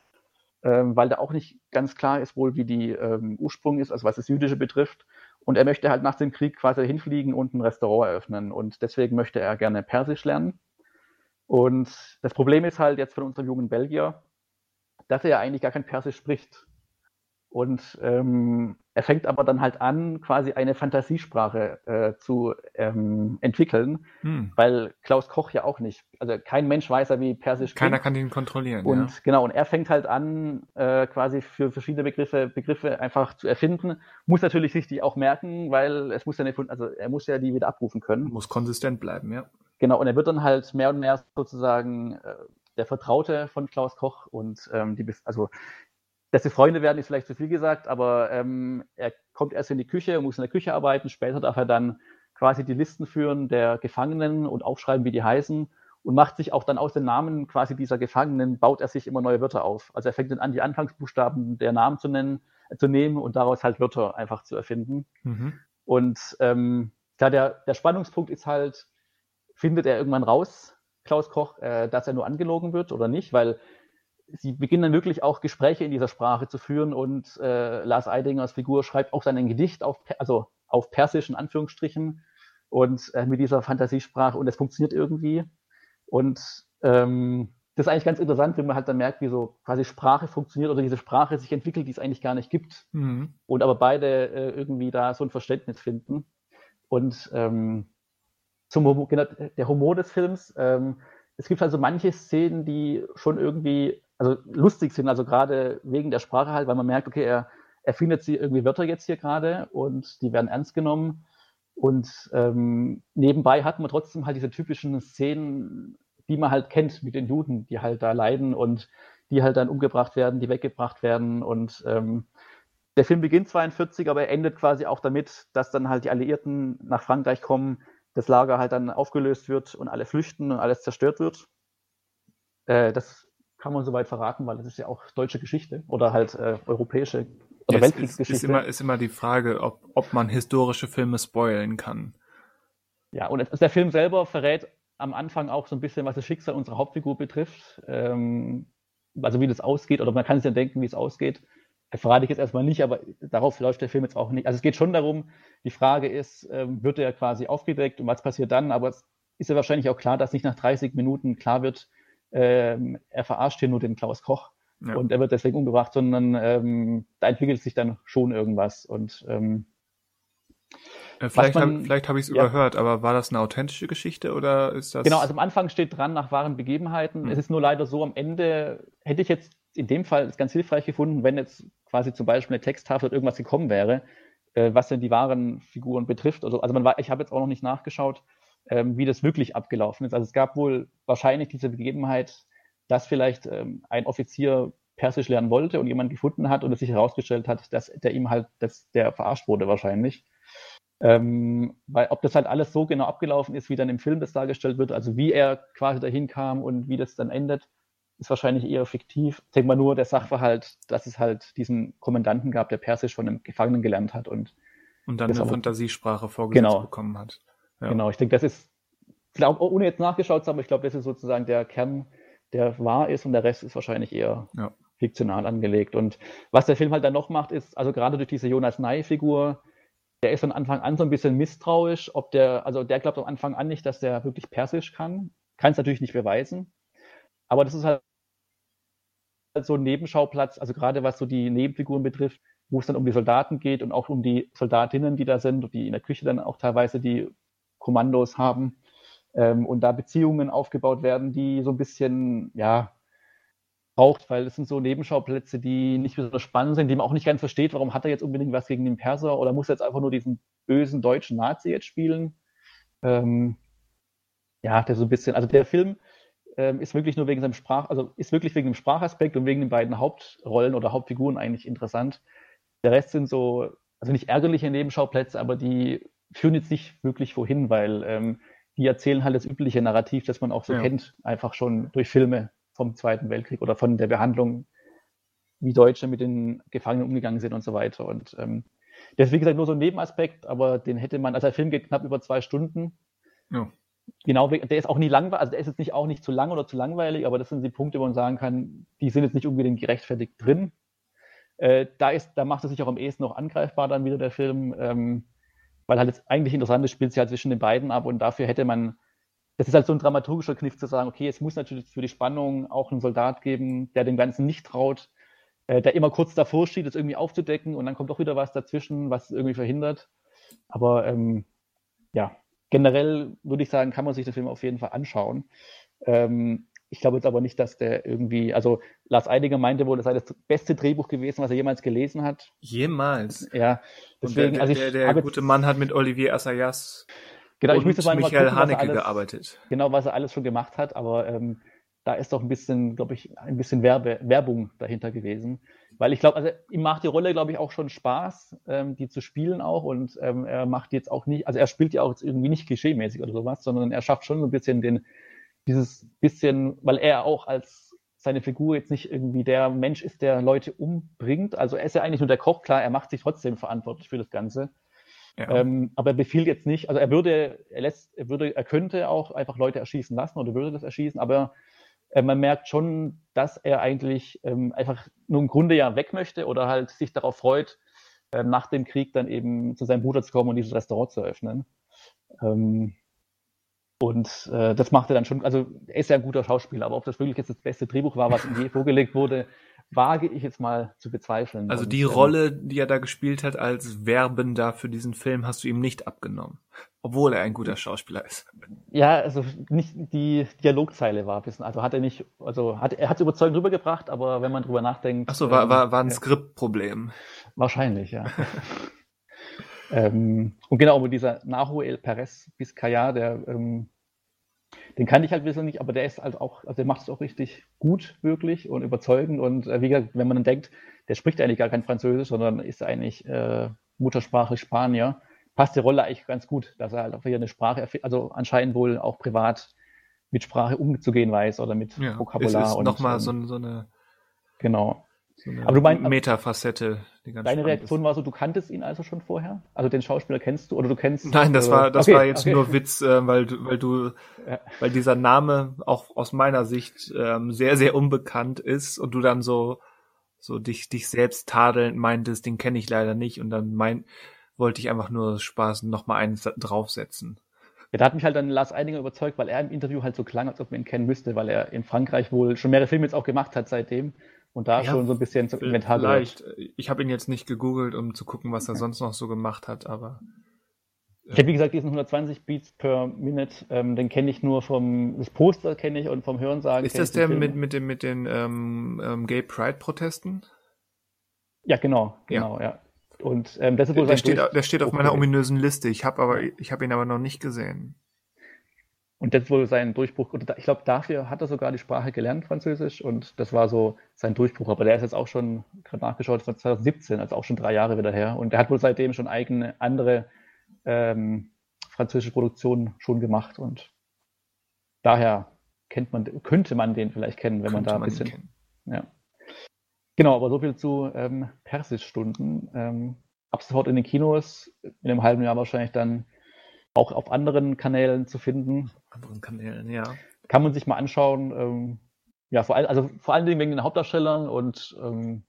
Speaker 2: ähm, weil da auch nicht ganz klar ist wohl, wie die ähm, Ursprung ist, also was das Jüdische betrifft. Und er möchte halt nach dem Krieg quasi hinfliegen und ein Restaurant eröffnen. Und deswegen möchte er gerne Persisch lernen. Und das Problem ist halt jetzt von unserem jungen Belgier, dass er ja eigentlich gar kein Persisch spricht. Und ähm, er fängt aber dann halt an, quasi eine Fantasiesprache äh, zu ähm, entwickeln, hm. weil Klaus Koch ja auch nicht, also kein Mensch weiß ja, wie Persisch
Speaker 1: Keiner klingt. kann ihn kontrollieren.
Speaker 2: Und ja. genau, und er fängt halt an, äh, quasi für verschiedene Begriffe, Begriffe einfach zu erfinden, muss natürlich sich die auch merken, weil es muss ja nicht, also er muss ja die wieder abrufen können.
Speaker 1: Muss konsistent bleiben, ja.
Speaker 2: Genau, und er wird dann halt mehr und mehr sozusagen äh, der Vertraute von Klaus Koch und ähm, die, also dass sie Freunde werden, ist vielleicht zu viel gesagt, aber ähm, er kommt erst in die Küche, muss in der Küche arbeiten, später darf er dann quasi die Listen führen der Gefangenen und aufschreiben, wie die heißen und macht sich auch dann aus den Namen quasi dieser Gefangenen, baut er sich immer neue Wörter auf. Also er fängt dann an, die Anfangsbuchstaben der Namen zu nennen, äh, zu nehmen und daraus halt Wörter einfach zu erfinden. Mhm. Und ähm, klar, der, der Spannungspunkt ist halt, findet er irgendwann raus, Klaus Koch, äh, dass er nur angelogen wird oder nicht, weil sie beginnen dann wirklich auch Gespräche in dieser Sprache zu führen und äh, Lars Eidingers Figur schreibt auch dann ein Gedicht auf, also auf Persisch in Anführungsstrichen und äh, mit dieser Fantasiesprache und es funktioniert irgendwie. Und ähm, das ist eigentlich ganz interessant, wenn man halt dann merkt, wie so quasi Sprache funktioniert oder diese Sprache sich entwickelt, die es eigentlich gar nicht gibt. Mhm. Und aber beide äh, irgendwie da so ein Verständnis finden. Und ähm, zum Humor, genau, der Humor des Films, ähm, es gibt also manche Szenen, die schon irgendwie also lustig sind, also gerade wegen der Sprache halt, weil man merkt, okay, er, er findet sie irgendwie Wörter jetzt hier gerade und die werden ernst genommen. Und ähm, nebenbei hat man trotzdem halt diese typischen Szenen, die man halt kennt mit den Juden, die halt da leiden und die halt dann umgebracht werden, die weggebracht werden. Und ähm, der Film beginnt 42, aber er endet quasi auch damit, dass dann halt die Alliierten nach Frankreich kommen, das Lager halt dann aufgelöst wird und alle flüchten und alles zerstört wird. Äh, das kann man soweit verraten, weil es ist ja auch deutsche Geschichte oder halt äh, europäische oder
Speaker 1: ja, Weltkriegsgeschichte. Ist, ist, immer, ist immer die Frage, ob, ob man historische Filme spoilen kann.
Speaker 2: Ja, und der Film selber verrät am Anfang auch so ein bisschen, was das Schicksal unserer Hauptfigur betrifft. Ähm, also wie das ausgeht, oder man kann sich ja denken, wie es ausgeht. Das verrate ich jetzt erstmal nicht, aber darauf läuft der Film jetzt auch nicht. Also es geht schon darum, die Frage ist, ähm, wird er quasi aufgedeckt und was passiert dann? Aber es ist ja wahrscheinlich auch klar, dass nicht nach 30 Minuten klar wird, ähm, er verarscht hier nur den Klaus Koch ja. und er wird deswegen umgebracht, sondern ähm, da entwickelt sich dann schon irgendwas und ähm,
Speaker 1: äh, Vielleicht, man, hab, vielleicht habe ich es ja. überhört, aber war das eine authentische Geschichte oder ist das.
Speaker 2: Genau, also am Anfang steht dran nach wahren Begebenheiten. Hm. Es ist nur leider so, am Ende hätte ich jetzt in dem Fall ganz hilfreich gefunden, wenn jetzt quasi zum Beispiel eine Texttafel oder irgendwas gekommen wäre, äh, was denn die wahren Figuren betrifft. Also, also man war, ich habe jetzt auch noch nicht nachgeschaut, ähm, wie das wirklich abgelaufen ist. Also es gab wohl wahrscheinlich diese Begebenheit, dass vielleicht ähm, ein Offizier Persisch lernen wollte und jemand gefunden hat und es sich herausgestellt hat, dass der ihm halt, dass der verarscht wurde wahrscheinlich. Ähm, weil ob das halt alles so genau abgelaufen ist, wie dann im Film das dargestellt wird, also wie er quasi dahin kam und wie das dann endet, ist wahrscheinlich eher fiktiv. Ich denke mal nur der Sachverhalt, dass es halt diesen Kommandanten gab, der Persisch von einem Gefangenen gelernt hat und
Speaker 1: und dann eine Fantasiesprache vorgesetzt genau. bekommen hat.
Speaker 2: Ja. Genau, ich denke, das ist, glaub, ohne jetzt nachgeschaut zu haben, ich glaube, das ist sozusagen der Kern, der wahr ist und der Rest ist wahrscheinlich eher ja. fiktional angelegt. Und was der Film halt dann noch macht, ist, also gerade durch diese Jonas Ney-Figur, der ist von Anfang an so ein bisschen misstrauisch, ob der, also der glaubt am Anfang an nicht, dass der wirklich Persisch kann. Kann es natürlich nicht beweisen. Aber das ist halt so ein Nebenschauplatz, also gerade was so die Nebenfiguren betrifft, wo es dann um die Soldaten geht und auch um die Soldatinnen, die da sind und die in der Küche dann auch teilweise die Kommandos haben ähm, und da Beziehungen aufgebaut werden, die so ein bisschen, ja, braucht, weil es sind so Nebenschauplätze, die nicht besonders spannend sind, die man auch nicht ganz versteht, warum hat er jetzt unbedingt was gegen den Perser oder muss er jetzt einfach nur diesen bösen deutschen Nazi jetzt spielen. Ähm, ja, der so ein bisschen, also der Film ähm, ist wirklich nur wegen seinem Sprach, also ist wirklich wegen dem Sprachaspekt und wegen den beiden Hauptrollen oder Hauptfiguren eigentlich interessant. Der Rest sind so, also nicht ärgerliche Nebenschauplätze, aber die führen jetzt nicht wirklich wohin, weil ähm, die erzählen halt das übliche Narrativ, das man auch so ja. kennt, einfach schon durch Filme vom Zweiten Weltkrieg oder von der Behandlung, wie Deutsche mit den Gefangenen umgegangen sind und so weiter. Und ähm, das ist, wie gesagt, nur so ein Nebenaspekt, aber den hätte man, also der Film geht knapp über zwei Stunden. Ja. Genau, der ist auch nie langweilig, also der ist jetzt nicht auch nicht zu lang oder zu langweilig, aber das sind die Punkte, wo man sagen kann, die sind jetzt nicht unbedingt gerechtfertigt drin. Äh, da, ist, da macht es sich auch am ehesten noch angreifbar dann wieder der Film. Ähm, weil halt jetzt eigentlich interessantes spielt sich halt zwischen den beiden ab und dafür hätte man, das ist halt so ein dramaturgischer Kniff zu sagen, okay, es muss natürlich für die Spannung auch einen Soldat geben, der dem Ganzen nicht traut, äh, der immer kurz davor steht, das irgendwie aufzudecken und dann kommt doch wieder was dazwischen, was es irgendwie verhindert. Aber ähm, ja, generell würde ich sagen, kann man sich den Film auf jeden Fall anschauen. Ähm, ich glaube jetzt aber nicht, dass der irgendwie, also Lars Eidinger meinte wohl, das sei das beste Drehbuch gewesen, was er jemals gelesen hat.
Speaker 1: Jemals?
Speaker 2: Ja.
Speaker 1: Deswegen, der, also ich der, der gute Mann hat mit Olivier Assayas
Speaker 2: genau,
Speaker 1: und
Speaker 2: ich müsste
Speaker 1: mal Michael
Speaker 2: gucken,
Speaker 1: Haneke
Speaker 2: alles,
Speaker 1: gearbeitet.
Speaker 2: Genau, was er alles schon gemacht hat, aber ähm, da ist doch ein bisschen, glaube ich, ein bisschen Werbe, Werbung dahinter gewesen. Weil ich glaube, also ihm macht die Rolle, glaube ich, auch schon Spaß, ähm, die zu spielen auch. Und ähm, er macht jetzt auch nicht, also er spielt ja auch jetzt irgendwie nicht klischeemäßig oder sowas, sondern er schafft schon so ein bisschen den, dieses bisschen, weil er auch als seine Figur jetzt nicht irgendwie der Mensch ist, der Leute umbringt. Also er ist ja eigentlich nur der Koch, klar, er macht sich trotzdem verantwortlich für das Ganze. Ja. Ähm, aber er befiehlt jetzt nicht, also er würde, er lässt, er würde, er könnte auch einfach Leute erschießen lassen oder würde das erschießen, aber äh, man merkt schon, dass er eigentlich ähm, einfach nur im Grunde ja weg möchte oder halt sich darauf freut, äh, nach dem Krieg dann eben zu seinem Bruder zu kommen und dieses Restaurant zu eröffnen. Ähm, und äh, das macht er dann schon, also er ist ja ein guter Schauspieler, aber ob das wirklich jetzt das beste Drehbuch war, was ihm je vorgelegt wurde, wage ich jetzt mal zu bezweifeln.
Speaker 1: Also die und, ähm, Rolle, die er da gespielt hat als Werbender für diesen Film, hast du ihm nicht abgenommen, obwohl er ein guter Schauspieler ist.
Speaker 2: Ja, also nicht die Dialogzeile war ein bisschen, also hat er nicht, also hat er hat es überzeugend rübergebracht, aber wenn man drüber nachdenkt.
Speaker 1: Ach so, war, war, war ein ähm, Skriptproblem.
Speaker 2: Wahrscheinlich, ja. ähm, und genau, mit dieser Nahuel Perez Vizcaya, der ähm, den kann ich halt wissen nicht, aber der ist halt auch, also der macht es auch richtig gut, wirklich und überzeugend. Und äh, wie gesagt, wenn man dann denkt, der spricht eigentlich gar kein Französisch, sondern ist eigentlich äh, Muttersprache Spanier, passt die Rolle eigentlich ganz gut, dass er halt auch wieder eine Sprache, also anscheinend wohl auch privat mit Sprache umzugehen weiß oder mit ja, Vokabular.
Speaker 1: Es ist
Speaker 2: und
Speaker 1: nochmal so, so eine.
Speaker 2: Genau.
Speaker 1: So aber du meinst, Metafacette.
Speaker 2: Deine Reaktion ist. war so, du kanntest ihn also schon vorher? Also den Schauspieler kennst du oder du kennst?
Speaker 1: Nein, das war das okay, war jetzt okay. nur Witz, äh, weil du weil du ja. weil dieser Name auch aus meiner Sicht ähm, sehr sehr unbekannt ist und du dann so so dich dich selbst tadelnd meintest, den kenne ich leider nicht und dann mein wollte ich einfach nur Spaß noch mal eins draufsetzen.
Speaker 2: Ja, da hat mich halt dann Lars Eidinger überzeugt, weil er im Interview halt so klang, als ob man ihn kennen müsste, weil er in Frankreich wohl schon mehrere Filme jetzt auch gemacht hat seitdem und da ja, schon so ein bisschen zum Inventar
Speaker 1: Vielleicht. Ich habe ihn jetzt nicht gegoogelt, um zu gucken, was er sonst noch so gemacht hat, aber.
Speaker 2: Äh. Ich habe wie gesagt diesen 120 Beats per Minute, ähm, den kenne ich nur vom das Poster kenne ich und vom Hörensagen.
Speaker 1: Ist das der mit mit den mit den ähm, ähm, Gay Pride Protesten?
Speaker 2: Ja, genau, genau, ja. ja. Und ähm,
Speaker 1: das ist wohl der, der steht, der steht auf meiner ominösen Liste. Ich habe aber ich habe ihn aber noch nicht gesehen.
Speaker 2: Und das wohl sein Durchbruch. Ich glaube, dafür hat er sogar die Sprache gelernt, Französisch. Und das war so sein Durchbruch. Aber der ist jetzt auch schon, gerade nachgeschaut, von 2017, also auch schon drei Jahre wieder her. Und er hat wohl seitdem schon eigene andere ähm, französische Produktionen schon gemacht. Und daher kennt man, könnte man den vielleicht kennen, wenn man da ein bisschen. Ja. Genau, aber so viel zu ähm, Persischstunden. Ähm, ab sofort in den Kinos, in einem halben Jahr wahrscheinlich dann auch auf anderen Kanälen zu finden.
Speaker 1: Anderen Kanälen, ja.
Speaker 2: Kann man sich mal anschauen. Ähm, ja, vor, all, also vor allen Dingen wegen den Hauptdarstellern und ähm,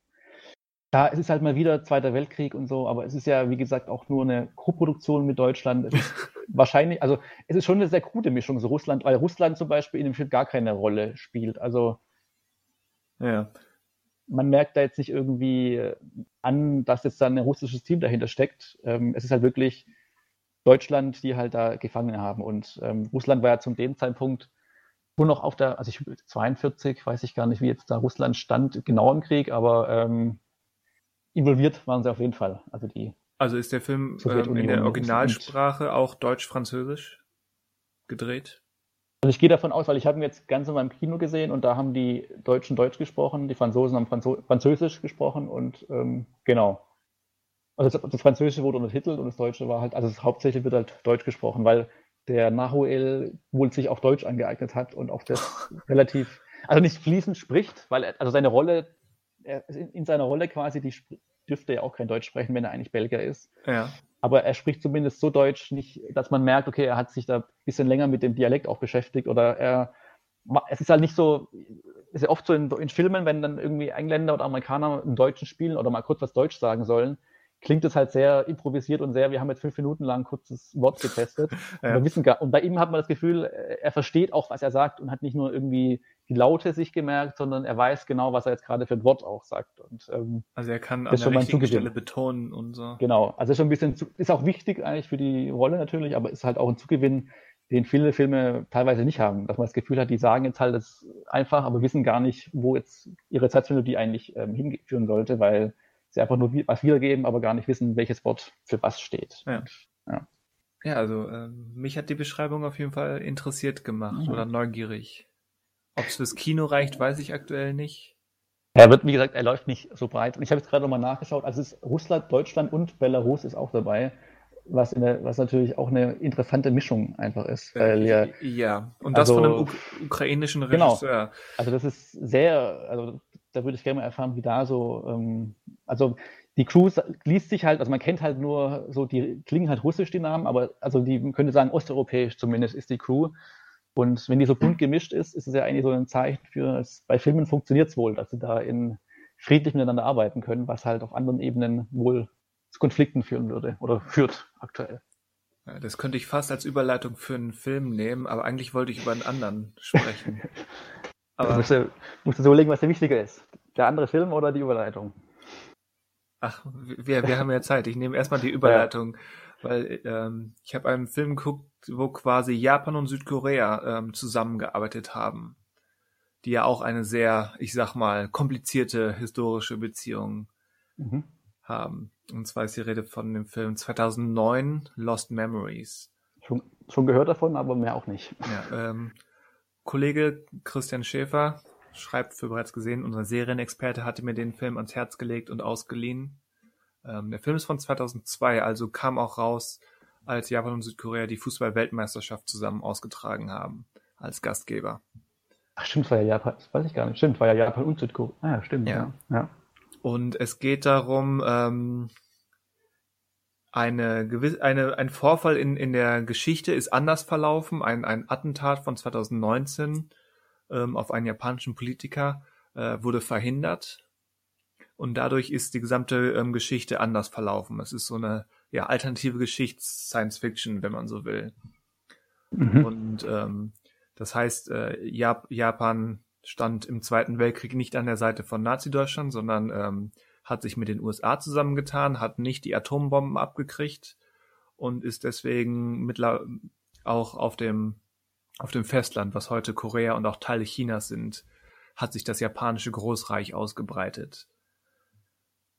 Speaker 2: ja, es ist halt mal wieder Zweiter Weltkrieg und so, aber es ist ja, wie gesagt, auch nur eine Co-Produktion mit Deutschland. Wahrscheinlich, also es ist schon eine sehr gute Mischung, so Russland, weil Russland zum Beispiel in dem Film gar keine Rolle spielt. Also
Speaker 1: ja.
Speaker 2: man merkt da jetzt nicht irgendwie an, dass jetzt dann ein russisches Team dahinter steckt. Ähm, es ist halt wirklich Deutschland, die halt da Gefangene haben. Und ähm, Russland war ja zum dem Zeitpunkt nur noch auf der, also ich 42, weiß ich gar nicht, wie jetzt da Russland stand, genau im Krieg, aber ähm, involviert waren sie auf jeden Fall. Also die.
Speaker 1: Also ist der Film ähm, in der Originalsprache auch Deutsch-Französisch gedreht?
Speaker 2: Also ich gehe davon aus, weil ich habe ihn jetzt ganz in meinem Kino gesehen und da haben die Deutschen Deutsch gesprochen, die Franzosen haben Franzo Französisch gesprochen und ähm, genau. Also das, das, Französische wurde untertitelt und das Deutsche war halt, also hauptsächlich wird halt Deutsch gesprochen, weil der Nahuel wohl sich auf Deutsch angeeignet hat und auch das relativ, also nicht fließend spricht, weil er, also seine Rolle, er, in seiner Rolle quasi, die dürfte ja auch kein Deutsch sprechen, wenn er eigentlich Belgier ist.
Speaker 1: Ja.
Speaker 2: Aber er spricht zumindest so Deutsch nicht, dass man merkt, okay, er hat sich da ein bisschen länger mit dem Dialekt auch beschäftigt oder er, es ist halt nicht so, ist ja oft so in, in Filmen, wenn dann irgendwie Engländer oder Amerikaner im Deutschen spielen oder mal kurz was Deutsch sagen sollen, klingt es halt sehr improvisiert und sehr, wir haben jetzt fünf Minuten lang kurzes Wort getestet. ja. und, wissen gar, und bei ihm hat man das Gefühl, er versteht auch, was er sagt und hat nicht nur irgendwie die Laute sich gemerkt, sondern er weiß genau, was er jetzt gerade für ein Wort auch sagt. Und,
Speaker 1: ähm, also er kann an der richtigen Stelle betonen und so.
Speaker 2: Genau, also schon ein bisschen, zu, ist auch wichtig eigentlich für die Rolle natürlich, aber ist halt auch ein Zugewinn, den viele Filme teilweise nicht haben. Dass man das Gefühl hat, die sagen jetzt halt das einfach, aber wissen gar nicht, wo jetzt ihre Satzmelodie eigentlich ähm, hinführen sollte, weil sie einfach nur was wiedergeben, aber gar nicht wissen, welches Wort für was steht.
Speaker 1: Ja. ja. Ja, also ähm, mich hat die Beschreibung auf jeden Fall interessiert gemacht mhm. oder neugierig. Ob es fürs Kino reicht, weiß ich aktuell nicht.
Speaker 2: Er wird, wie gesagt, er läuft nicht so breit. Und ich habe jetzt gerade nochmal nachgeschaut, also es ist Russland, Deutschland und Belarus ist auch dabei, was, der, was natürlich auch eine interessante Mischung einfach ist. Weil ja,
Speaker 1: ja. und das also, von einem Uk ukrainischen
Speaker 2: genau. Regisseur. Genau. Also das ist sehr, also da würde ich gerne mal erfahren, wie da so, ähm, also die Crew liest sich halt, also man kennt halt nur so, die klingen halt russisch, die Namen, aber also die man könnte sagen, osteuropäisch zumindest ist die Crew. Und wenn die so bunt gemischt ist, ist es ja eigentlich so ein Zeichen für, bei Filmen funktioniert es wohl, dass sie da in friedlich miteinander arbeiten können, was halt auf anderen Ebenen wohl zu Konflikten führen würde oder führt aktuell.
Speaker 1: Ja, das könnte ich fast als Überleitung für einen Film nehmen, aber eigentlich wollte ich über einen anderen sprechen.
Speaker 2: aber du, musst du so überlegen, was der wichtiger ist. Der andere Film oder die Überleitung?
Speaker 1: Ach, wir, wir haben ja Zeit. Ich nehme erstmal die Überleitung, ja. weil ähm, ich habe einen Film geguckt, wo quasi Japan und Südkorea ähm, zusammengearbeitet haben, die ja auch eine sehr, ich sag mal, komplizierte historische Beziehung mhm. haben. Und zwar ist die Rede von dem Film 2009 Lost Memories.
Speaker 2: Schon, schon gehört davon, aber mehr auch nicht.
Speaker 1: Ja, ähm, Kollege Christian Schäfer schreibt für bereits gesehen, unser Serienexperte hatte mir den Film ans Herz gelegt und ausgeliehen. Ähm, der Film ist von 2002, also kam auch raus, als Japan und Südkorea die Fußball-Weltmeisterschaft zusammen ausgetragen haben, als Gastgeber.
Speaker 2: Ach stimmt, war ja Japan, das weiß ich gar nicht. Stimmt, war ja Japan und Südkorea. Ah, stimmt, ja. ja. ja.
Speaker 1: Und es geht darum, ähm, eine gewisse, eine, ein Vorfall in, in der Geschichte ist anders verlaufen, ein, ein Attentat von 2019 ähm, auf einen japanischen Politiker äh, wurde verhindert und dadurch ist die gesamte ähm, Geschichte anders verlaufen. Es ist so eine ja, alternative Geschichts-Science-Fiction, wenn man so will. Mhm. Und ähm, das heißt, äh, Jap Japan stand im Zweiten Weltkrieg nicht an der Seite von Nazi-Deutschland, sondern ähm, hat sich mit den USA zusammengetan, hat nicht die Atombomben abgekriegt und ist deswegen mittler auch auf dem auf dem Festland, was heute Korea und auch Teile Chinas sind, hat sich das japanische Großreich ausgebreitet.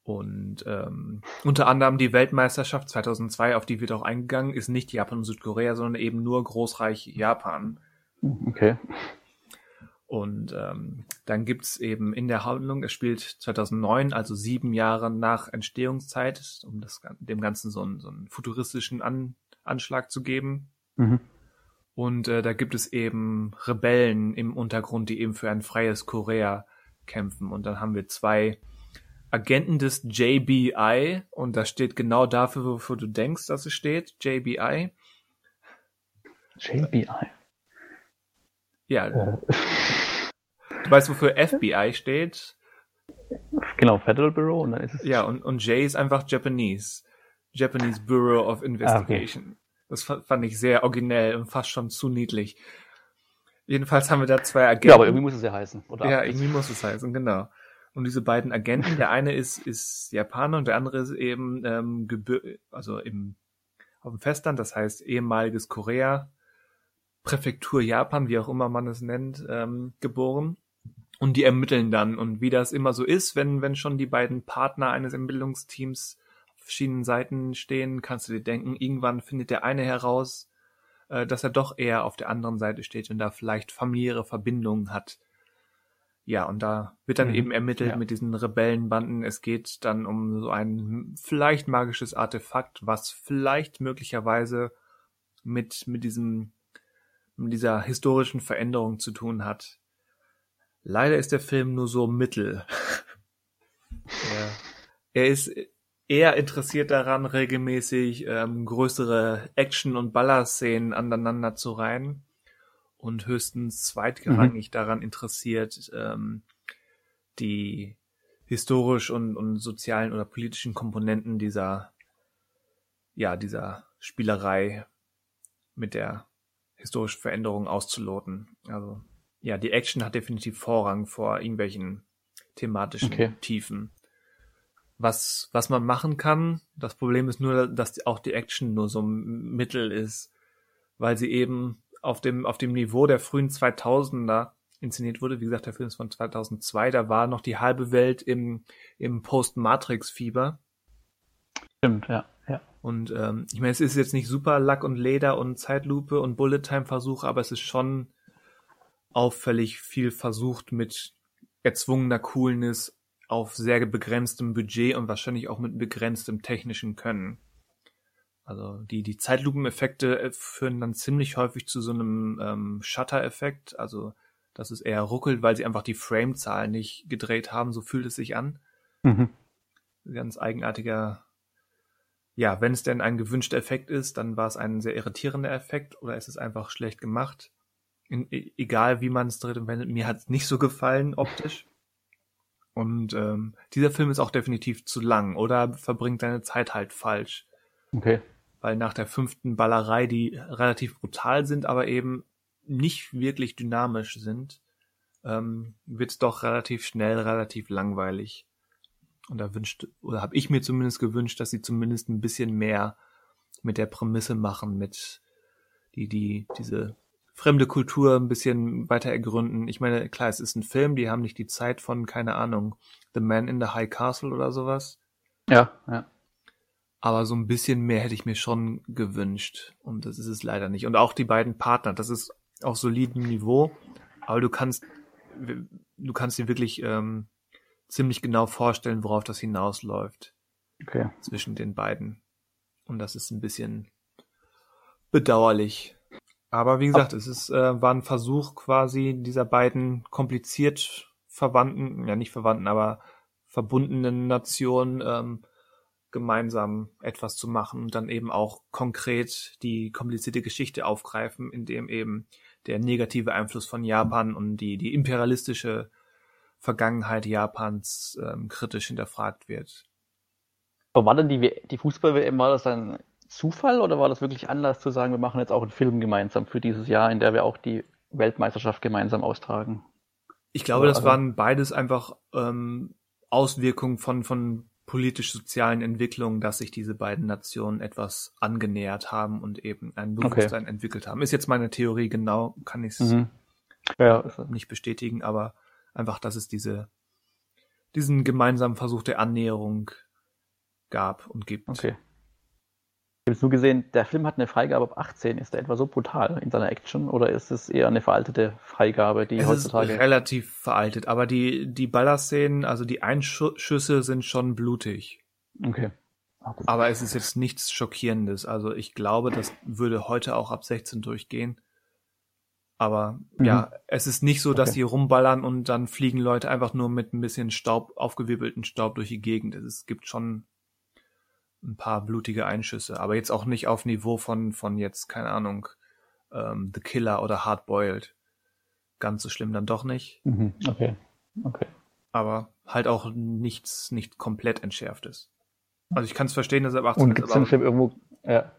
Speaker 1: Und ähm, unter anderem die Weltmeisterschaft 2002, auf die wird auch eingegangen, ist nicht Japan und Südkorea, sondern eben nur Großreich Japan.
Speaker 2: Okay.
Speaker 1: Und ähm, dann gibt's eben in der Handlung, es spielt 2009, also sieben Jahre nach Entstehungszeit, um das, dem Ganzen so einen, so einen futuristischen An Anschlag zu geben. Mhm. Und äh, da gibt es eben Rebellen im Untergrund, die eben für ein freies Korea kämpfen. Und dann haben wir zwei Agenten des JBI und das steht genau dafür, wofür du denkst, dass es steht. JBI.
Speaker 2: JBI.
Speaker 1: Ja. Oh. Du weißt, wofür FBI steht?
Speaker 2: Genau, Federal Bureau. Und
Speaker 1: dann ist es ja, und, und J ist einfach Japanese. Japanese Bureau of Investigation. Das fand ich sehr originell und fast schon zu niedlich. Jedenfalls haben wir da zwei Agenten.
Speaker 2: Ja, aber irgendwie muss es ja heißen,
Speaker 1: oder? Ja, irgendwie muss es heißen, genau. Und diese beiden Agenten, der eine ist, ist Japaner und der andere ist eben ähm, gebür also im, auf dem Festland, das heißt ehemaliges Korea, Präfektur Japan, wie auch immer man es nennt, ähm, geboren. Und die ermitteln dann. Und wie das immer so ist, wenn, wenn schon die beiden Partner eines Ermittlungsteams verschiedenen Seiten stehen, kannst du dir denken, irgendwann findet der eine heraus, äh, dass er doch eher auf der anderen Seite steht und da vielleicht familiäre Verbindungen hat. Ja, und da wird dann mhm. eben ermittelt ja. mit diesen Rebellenbanden. Es geht dann um so ein vielleicht magisches Artefakt, was vielleicht möglicherweise mit, mit diesem, mit dieser historischen Veränderung zu tun hat. Leider ist der Film nur so mittel. ja. Er ist eher interessiert daran, regelmäßig ähm, größere Action- und Ballerszenen aneinander zu reihen und höchstens zweitgerangig mhm. daran interessiert, ähm, die historisch und, und sozialen oder politischen Komponenten dieser, ja, dieser Spielerei mit der historischen Veränderung auszuloten. Also ja, die Action hat definitiv Vorrang vor irgendwelchen thematischen
Speaker 2: Okay.
Speaker 1: Tiefen. Was, was man machen kann, das Problem ist nur, dass auch die Action nur so ein Mittel ist, weil sie eben auf dem, auf dem Niveau der frühen 2000er inszeniert wurde. Wie gesagt, der Film ist von 2002, da war noch die halbe Welt im, im Post-Matrix-Fieber.
Speaker 2: Stimmt, ja. ja.
Speaker 1: Und ähm, ich meine, es ist jetzt nicht super Lack und Leder und Zeitlupe und Bullet-Time-Versuche, aber es ist schon auffällig viel versucht mit erzwungener Coolness auf sehr begrenztem Budget und wahrscheinlich auch mit begrenztem technischen Können. Also die, die Zeitlupeneffekte äh, führen dann ziemlich häufig zu so einem ähm, Shutter-Effekt, also dass es eher ruckelt, weil sie einfach die Frame-Zahl nicht gedreht haben, so fühlt es sich an
Speaker 2: Mhm.
Speaker 1: ganz eigenartiger, ja, wenn es denn ein gewünschter Effekt ist, dann war es ein sehr irritierender Effekt oder ist es einfach schlecht gemacht. In, e- egal wie man es dreht und wendet, mir hat es nicht so gefallen optisch. Und ähm, dieser Film ist auch definitiv zu lang oder verbringt seine Zeit halt falsch.
Speaker 2: Okay.
Speaker 1: Weil nach der fünften Ballerei, die relativ brutal sind, aber eben nicht wirklich dynamisch sind, ähm, wird es doch relativ schnell, relativ langweilig. Und da wünscht, oder habe ich mir zumindest gewünscht, dass sie zumindest ein bisschen mehr mit der Prämisse machen, mit die, die, diese fremde Kultur ein bisschen weiter ergründen. Ich meine, klar, es ist ein Film, die haben nicht die Zeit von, keine Ahnung, The Man in the High Castle oder sowas.
Speaker 2: Ja, ja.
Speaker 1: Aber so ein bisschen mehr hätte ich mir schon gewünscht. Und das ist es leider nicht. Und auch die beiden Partner, das ist auf solidem Niveau. Aber du kannst, du kannst dir wirklich ähm, ziemlich genau vorstellen, worauf das hinausläuft
Speaker 2: Okay.
Speaker 1: zwischen den beiden. Und das ist ein bisschen bedauerlich. Aber wie gesagt, es ist, äh, war ein Versuch quasi dieser beiden kompliziert verwandten, ja nicht verwandten, aber verbundenen Nationen ähm, gemeinsam etwas zu machen und dann eben auch konkret die komplizierte Geschichte aufgreifen, indem eben der negative Einfluss von Japan und die, die imperialistische Vergangenheit Japans ähm, kritisch hinterfragt wird.
Speaker 2: Aber war denn die, die Fußball-WM, war das dann Zufall oder war das wirklich Anlass zu sagen, wir machen jetzt auch einen Film gemeinsam für dieses Jahr, in der wir auch die Weltmeisterschaft gemeinsam austragen?
Speaker 1: Ich glaube, das
Speaker 2: Also-
Speaker 1: waren beides einfach ähm, Auswirkungen von, von politisch-sozialen Entwicklungen, dass sich diese beiden Nationen etwas angenähert haben und eben ein Bewusstsein entwickelt haben. Ist jetzt meine Theorie, genau kann ich es
Speaker 2: Mhm. Ja,
Speaker 1: nicht bestätigen, aber einfach, dass es diese, diesen gemeinsamen Versuch der Annäherung gab und gibt.
Speaker 2: okay. Ich habe jetzt nur gesehen, der Film hat eine Freigabe ab 18. Ist der etwa so brutal in seiner Action oder ist es eher eine veraltete Freigabe, die
Speaker 1: Es ist
Speaker 2: heutzutage.
Speaker 1: relativ veraltet, aber die, die Ballerszenen, also die Einschüsse sind schon blutig.
Speaker 2: Okay. Ah.
Speaker 1: Aber es ist jetzt nichts Schockierendes. Also ich glaube, das würde heute auch ab 16 durchgehen. Aber
Speaker 2: Mhm.
Speaker 1: ja, es ist nicht so, dass
Speaker 2: Okay.
Speaker 1: die rumballern und dann fliegen Leute einfach nur mit ein bisschen Staub, aufgewirbelten Staub durch die Gegend. Es gibt schon ein paar blutige Einschüsse, aber jetzt auch nicht auf Niveau von, von jetzt, keine Ahnung, ähm, The Killer oder Hardboiled. Ganz so schlimm dann doch nicht,
Speaker 2: Mhm. Okay. Okay.
Speaker 1: aber halt auch nichts, nicht komplett entschärftes. Also ich kann es verstehen, dass er ab 18
Speaker 2: Und
Speaker 1: ist,
Speaker 2: gibt es den Film irgendwo. Ja.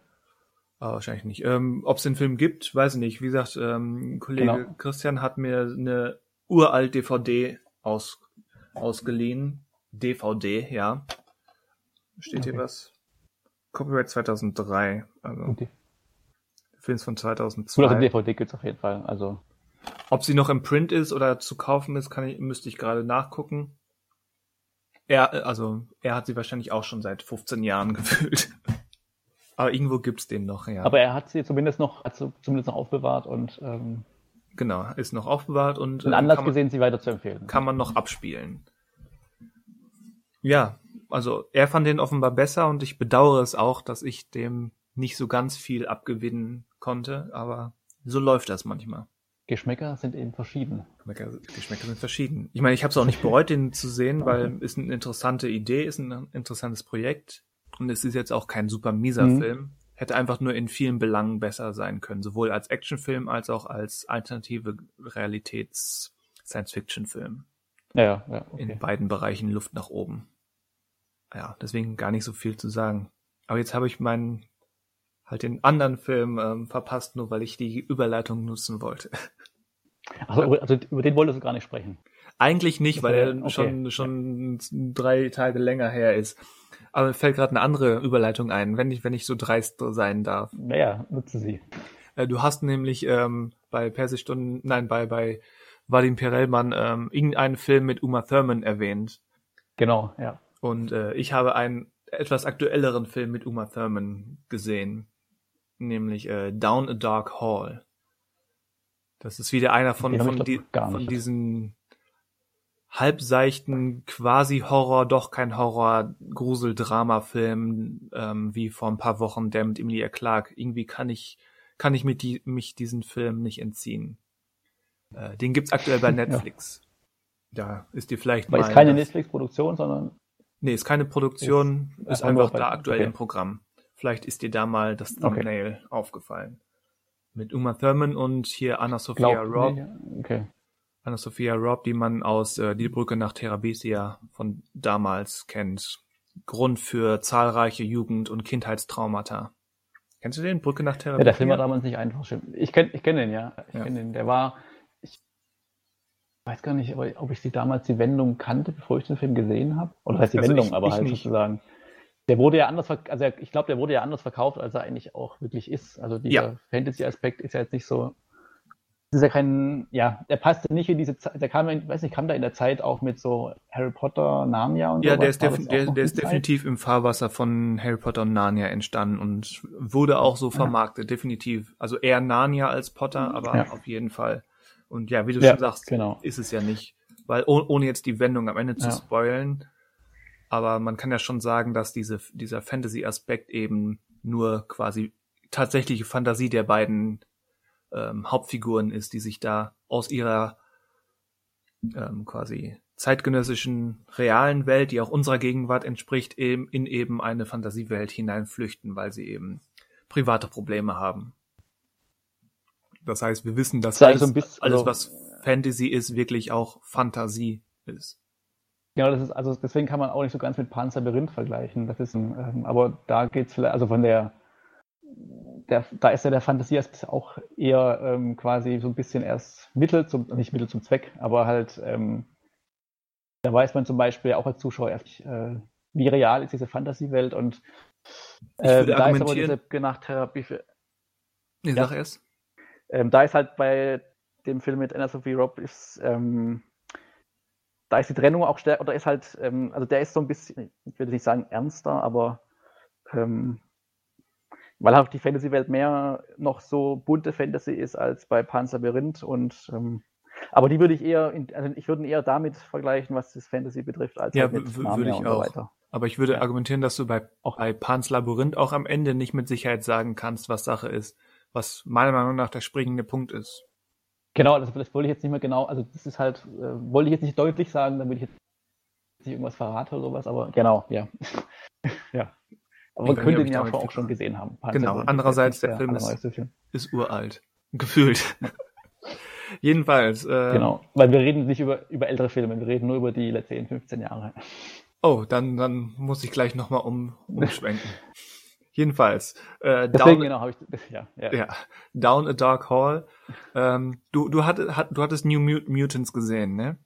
Speaker 1: Aber wahrscheinlich nicht. Ähm, Ob es den Film gibt, weiß ich nicht. Wie gesagt, ähm, Kollege
Speaker 2: Genau.
Speaker 1: Christian hat mir eine uralt DVD aus, ausgeliehen. DVD, ja. Steht hier
Speaker 2: Okay.
Speaker 1: was? Copyright 2003. Also, der Film ist von
Speaker 2: gut, also
Speaker 1: 2002.
Speaker 2: DVD gibt es auf jeden Fall. Also.
Speaker 1: Ob sie noch im Print ist oder zu kaufen ist, kann ich, müsste ich gerade nachgucken. Er, äh, also, er hat sie wahrscheinlich auch schon seit 15 Jahren gefühlt. Aber irgendwo gibt's den noch, ja.
Speaker 2: Aber er hat sie zumindest noch, hat sie zumindest noch aufbewahrt und ähm,
Speaker 1: genau, ist noch aufbewahrt und
Speaker 2: einen
Speaker 1: äh,
Speaker 2: Anlass
Speaker 1: man-
Speaker 2: gesehen, sie weiter zu empfehlen.
Speaker 1: kann man noch abspielen. Ja, also er fand den offenbar besser und ich bedauere es auch, dass ich dem nicht so ganz viel abgewinnen konnte, aber so läuft das manchmal.
Speaker 2: Geschmäcker sind eben verschieden.
Speaker 1: Geschmäcker, Geschmäcker sind verschieden. Ich meine, ich habe es auch nicht bereut, den zu sehen, weil ist eine interessante Idee, ist ein interessantes Projekt und es ist jetzt auch kein super mieser
Speaker 2: Mhm.
Speaker 1: Film. Hätte einfach nur in vielen Belangen besser sein können, sowohl als Actionfilm als auch als alternative Realitäts-Science-Fiction-Film.
Speaker 2: Ja, ja,
Speaker 1: in
Speaker 2: okay.
Speaker 1: beiden Bereichen Luft nach oben. Ja, deswegen gar nicht so viel zu sagen. Aber jetzt habe ich meinen halt den anderen Film ähm, verpasst, nur weil ich die Überleitung nutzen wollte.
Speaker 2: Also, also über den wolltest du gar nicht sprechen.
Speaker 1: Eigentlich nicht, weil er okay. schon, schon drei Tage länger her ist. Aber mir fällt gerade eine andere Überleitung ein, wenn ich, wenn ich so dreist sein darf.
Speaker 2: Naja, nutze sie.
Speaker 1: Äh, du hast nämlich ähm, bei Persischstunden, nein, bei, bei Vadim Perelmann ähm, irgendeinen Film mit Uma Thurman erwähnt.
Speaker 2: Genau, ja.
Speaker 1: Und äh, ich habe einen etwas aktuelleren Film mit Uma Thurman gesehen, nämlich äh, Down a Dark Hall. Das ist wieder einer von, von, die, von diesen halbseichten Quasi-Horror, doch kein Horror, Grusel-Drama-Film, ähm, wie vor ein paar Wochen der mit Emilia Clarke. Irgendwie kann ich, kann ich mit die, mich diesen Film nicht entziehen. Äh, den gibt's aktuell bei Netflix. Ja. Da ist dir vielleicht
Speaker 2: Aber mal. ist keine Netflix-Produktion, sondern.
Speaker 1: Nee, ist keine Produktion, ist, ist einfach da aktuell okay. im Programm. Vielleicht ist dir da mal das Thumbnail okay. aufgefallen. Mit Uma Thurman und hier Anna Sophia Glaub, Robb. Nee, okay. Anna-Sophia Robb, die man aus äh, Die Brücke nach Terabithia von damals kennt. Grund für zahlreiche Jugend- und Kindheitstraumata. Kennst du den? Brücke nach Terabithia?
Speaker 2: Ja, der Film war damals nicht einfach. Ich kenne ich kenn den, ja. Ich ja. kenn den. Der war, weiß gar nicht, ob ich die damals die Wendung kannte, bevor ich den Film gesehen habe. Oder heißt die also Wendung, ich, aber ich halt nicht. sozusagen. Der wurde ja anders, also ich glaube, der wurde ja anders verkauft, als er eigentlich auch wirklich ist. Also dieser ja. Fantasy-Aspekt ist ja jetzt nicht so ist ja kein, ja, der passte nicht in diese Zeit, der kam, ich weiß nicht, kam da in der Zeit auch mit so Harry Potter, Narnia und
Speaker 1: so. Ja, der ist, defi der, der ist definitiv im Fahrwasser von Harry Potter und Narnia entstanden und wurde auch so vermarktet, ja. definitiv. Also eher Narnia als Potter, aber ja. auf jeden Fall. Und ja, wie du ja, schon sagst, genau. ist es ja nicht. Weil oh, ohne jetzt die Wendung am Ende zu spoilen, aber man kann ja schon sagen, dass diese, dieser Fantasy-Aspekt eben nur quasi tatsächliche Fantasie der beiden ähm, Hauptfiguren ist, die sich da aus ihrer ähm, quasi zeitgenössischen realen Welt, die auch unserer Gegenwart entspricht, eben in eben eine Fantasiewelt hineinflüchten, weil sie eben private Probleme haben. Das heißt, wir wissen, dass alles, so bisschen, alles, also was Fantasy ist, wirklich auch Fantasie ist.
Speaker 2: Genau, das ist, also deswegen kann man auch nicht so ganz mit Panzer Berind vergleichen. Das ist ein, ähm, aber da geht's vielleicht, also von der der, da ist ja der Fantasie auch eher ähm, quasi so ein bisschen erst Mittel zum, nicht Mittel zum Zweck, aber halt, ähm, da weiß man zum Beispiel auch als Zuschauer, äh, wie real ist diese Fantasiewelt und
Speaker 1: äh, da ist aber diese
Speaker 2: Nachttherapie für.
Speaker 1: Nee, ja, sag erst.
Speaker 2: Ähm, da ist halt bei dem Film mit Anna Sophie Robb ist, ähm, da ist die Trennung auch stärker, oder ist halt, ähm, also der ist so ein bisschen, ich würde nicht sagen ernster, aber ähm, weil auch die Fantasy-Welt mehr noch so bunte Fantasy ist als bei Panzer Berinth und ähm, aber die würde ich eher, in, also ich würde eher damit vergleichen, was das Fantasy betrifft, als
Speaker 1: ja, halt mit würde ich auch. So aber ich würde argumentieren, dass du bei, auch bei Pans Labyrinth auch am Ende nicht mit Sicherheit sagen kannst, was Sache ist, was meiner Meinung nach der springende Punkt ist.
Speaker 2: Genau, das, das wollte ich jetzt nicht mehr genau, also das ist halt, äh, wollte ich jetzt nicht deutlich sagen, damit ich jetzt nicht irgendwas verrate oder sowas, aber genau, ja. ja. Aber man könnte ihn ja auch schon gesehen haben.
Speaker 1: Genau, andererseits, der, der Film ist, ist uralt. Gefühlt. Jedenfalls.
Speaker 2: Äh, genau, weil wir reden nicht über, über ältere Filme, wir reden nur über die letzten 15 Jahre.
Speaker 1: Oh, dann, dann muss ich gleich nochmal um, umschwenken. Jedenfalls.
Speaker 2: Äh, Deswegen down, genau habe ich ja,
Speaker 1: ja. ja. Down a Dark Hall. Ähm, du, du, hattest, hat, du hattest New Mutants gesehen, ne?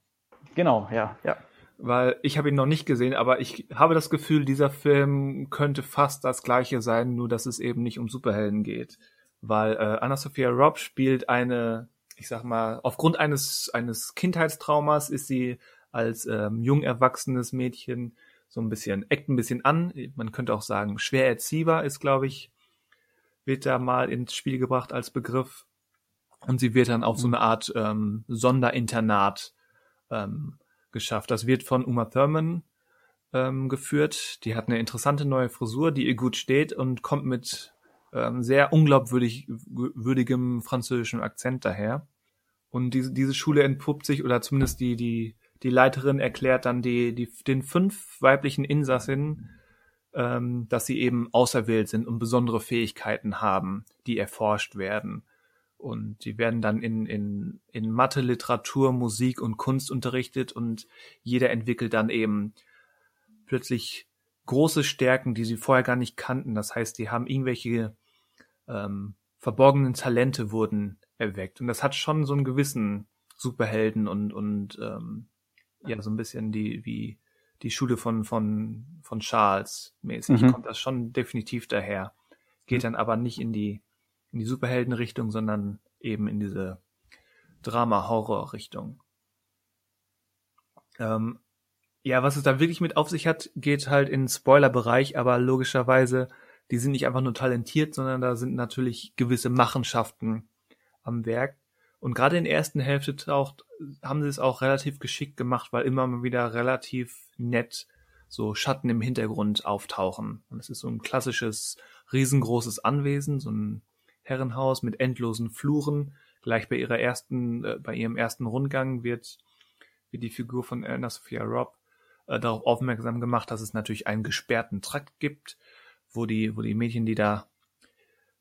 Speaker 2: Genau, ja, ja
Speaker 1: weil ich habe ihn noch nicht gesehen, aber ich habe das Gefühl, dieser Film könnte fast das gleiche sein, nur dass es eben nicht um Superhelden geht. Weil äh, Anna-Sophia Robb spielt eine, ich sag mal, aufgrund eines, eines Kindheitstraumas ist sie als ähm, jung erwachsenes Mädchen so ein bisschen, eckt ein bisschen an. Man könnte auch sagen, schwer erziehbar ist, glaube ich, wird da mal ins Spiel gebracht als Begriff. Und sie wird dann auf so eine Art ähm, Sonderinternat ähm, geschafft. Das wird von Uma Thurman ähm, geführt. Die hat eine interessante neue Frisur, die ihr gut steht und kommt mit ähm, sehr unglaubwürdigem französischem Akzent daher. Und diese, diese Schule entpuppt sich, oder zumindest die, die, die Leiterin erklärt dann die, die, den fünf weiblichen Insassinnen, ähm, dass sie eben auserwählt sind und besondere Fähigkeiten haben, die erforscht werden. Und die werden dann in, in, in Mathe, Literatur, Musik und Kunst unterrichtet und jeder entwickelt dann eben plötzlich große Stärken, die sie vorher gar nicht kannten. Das heißt, die haben irgendwelche ähm, verborgenen Talente wurden erweckt. Und das hat schon so einen gewissen Superhelden und, und ähm, ja, so ein bisschen die, wie die Schule von, von, von Charles mäßig, mhm. kommt das schon definitiv daher. Geht mhm. dann aber nicht in die, in die Superheldenrichtung, sondern eben in diese Drama-Horror-Richtung. Ähm, ja, was es da wirklich mit auf sich hat, geht halt in den Spoiler-Bereich, aber logischerweise, die sind nicht einfach nur talentiert, sondern da sind natürlich gewisse Machenschaften am Werk. Und gerade in der ersten Hälfte taucht, haben sie es auch relativ geschickt gemacht, weil immer mal wieder relativ nett so Schatten im Hintergrund auftauchen. Und es ist so ein klassisches, riesengroßes Anwesen, so ein Herrenhaus mit endlosen Fluren. Gleich bei ihrer ersten, äh, bei ihrem ersten Rundgang wird, wird die Figur von Anna Sophia Robb äh, darauf aufmerksam gemacht, dass es natürlich einen gesperrten Trakt gibt, wo die, wo die Mädchen, die da,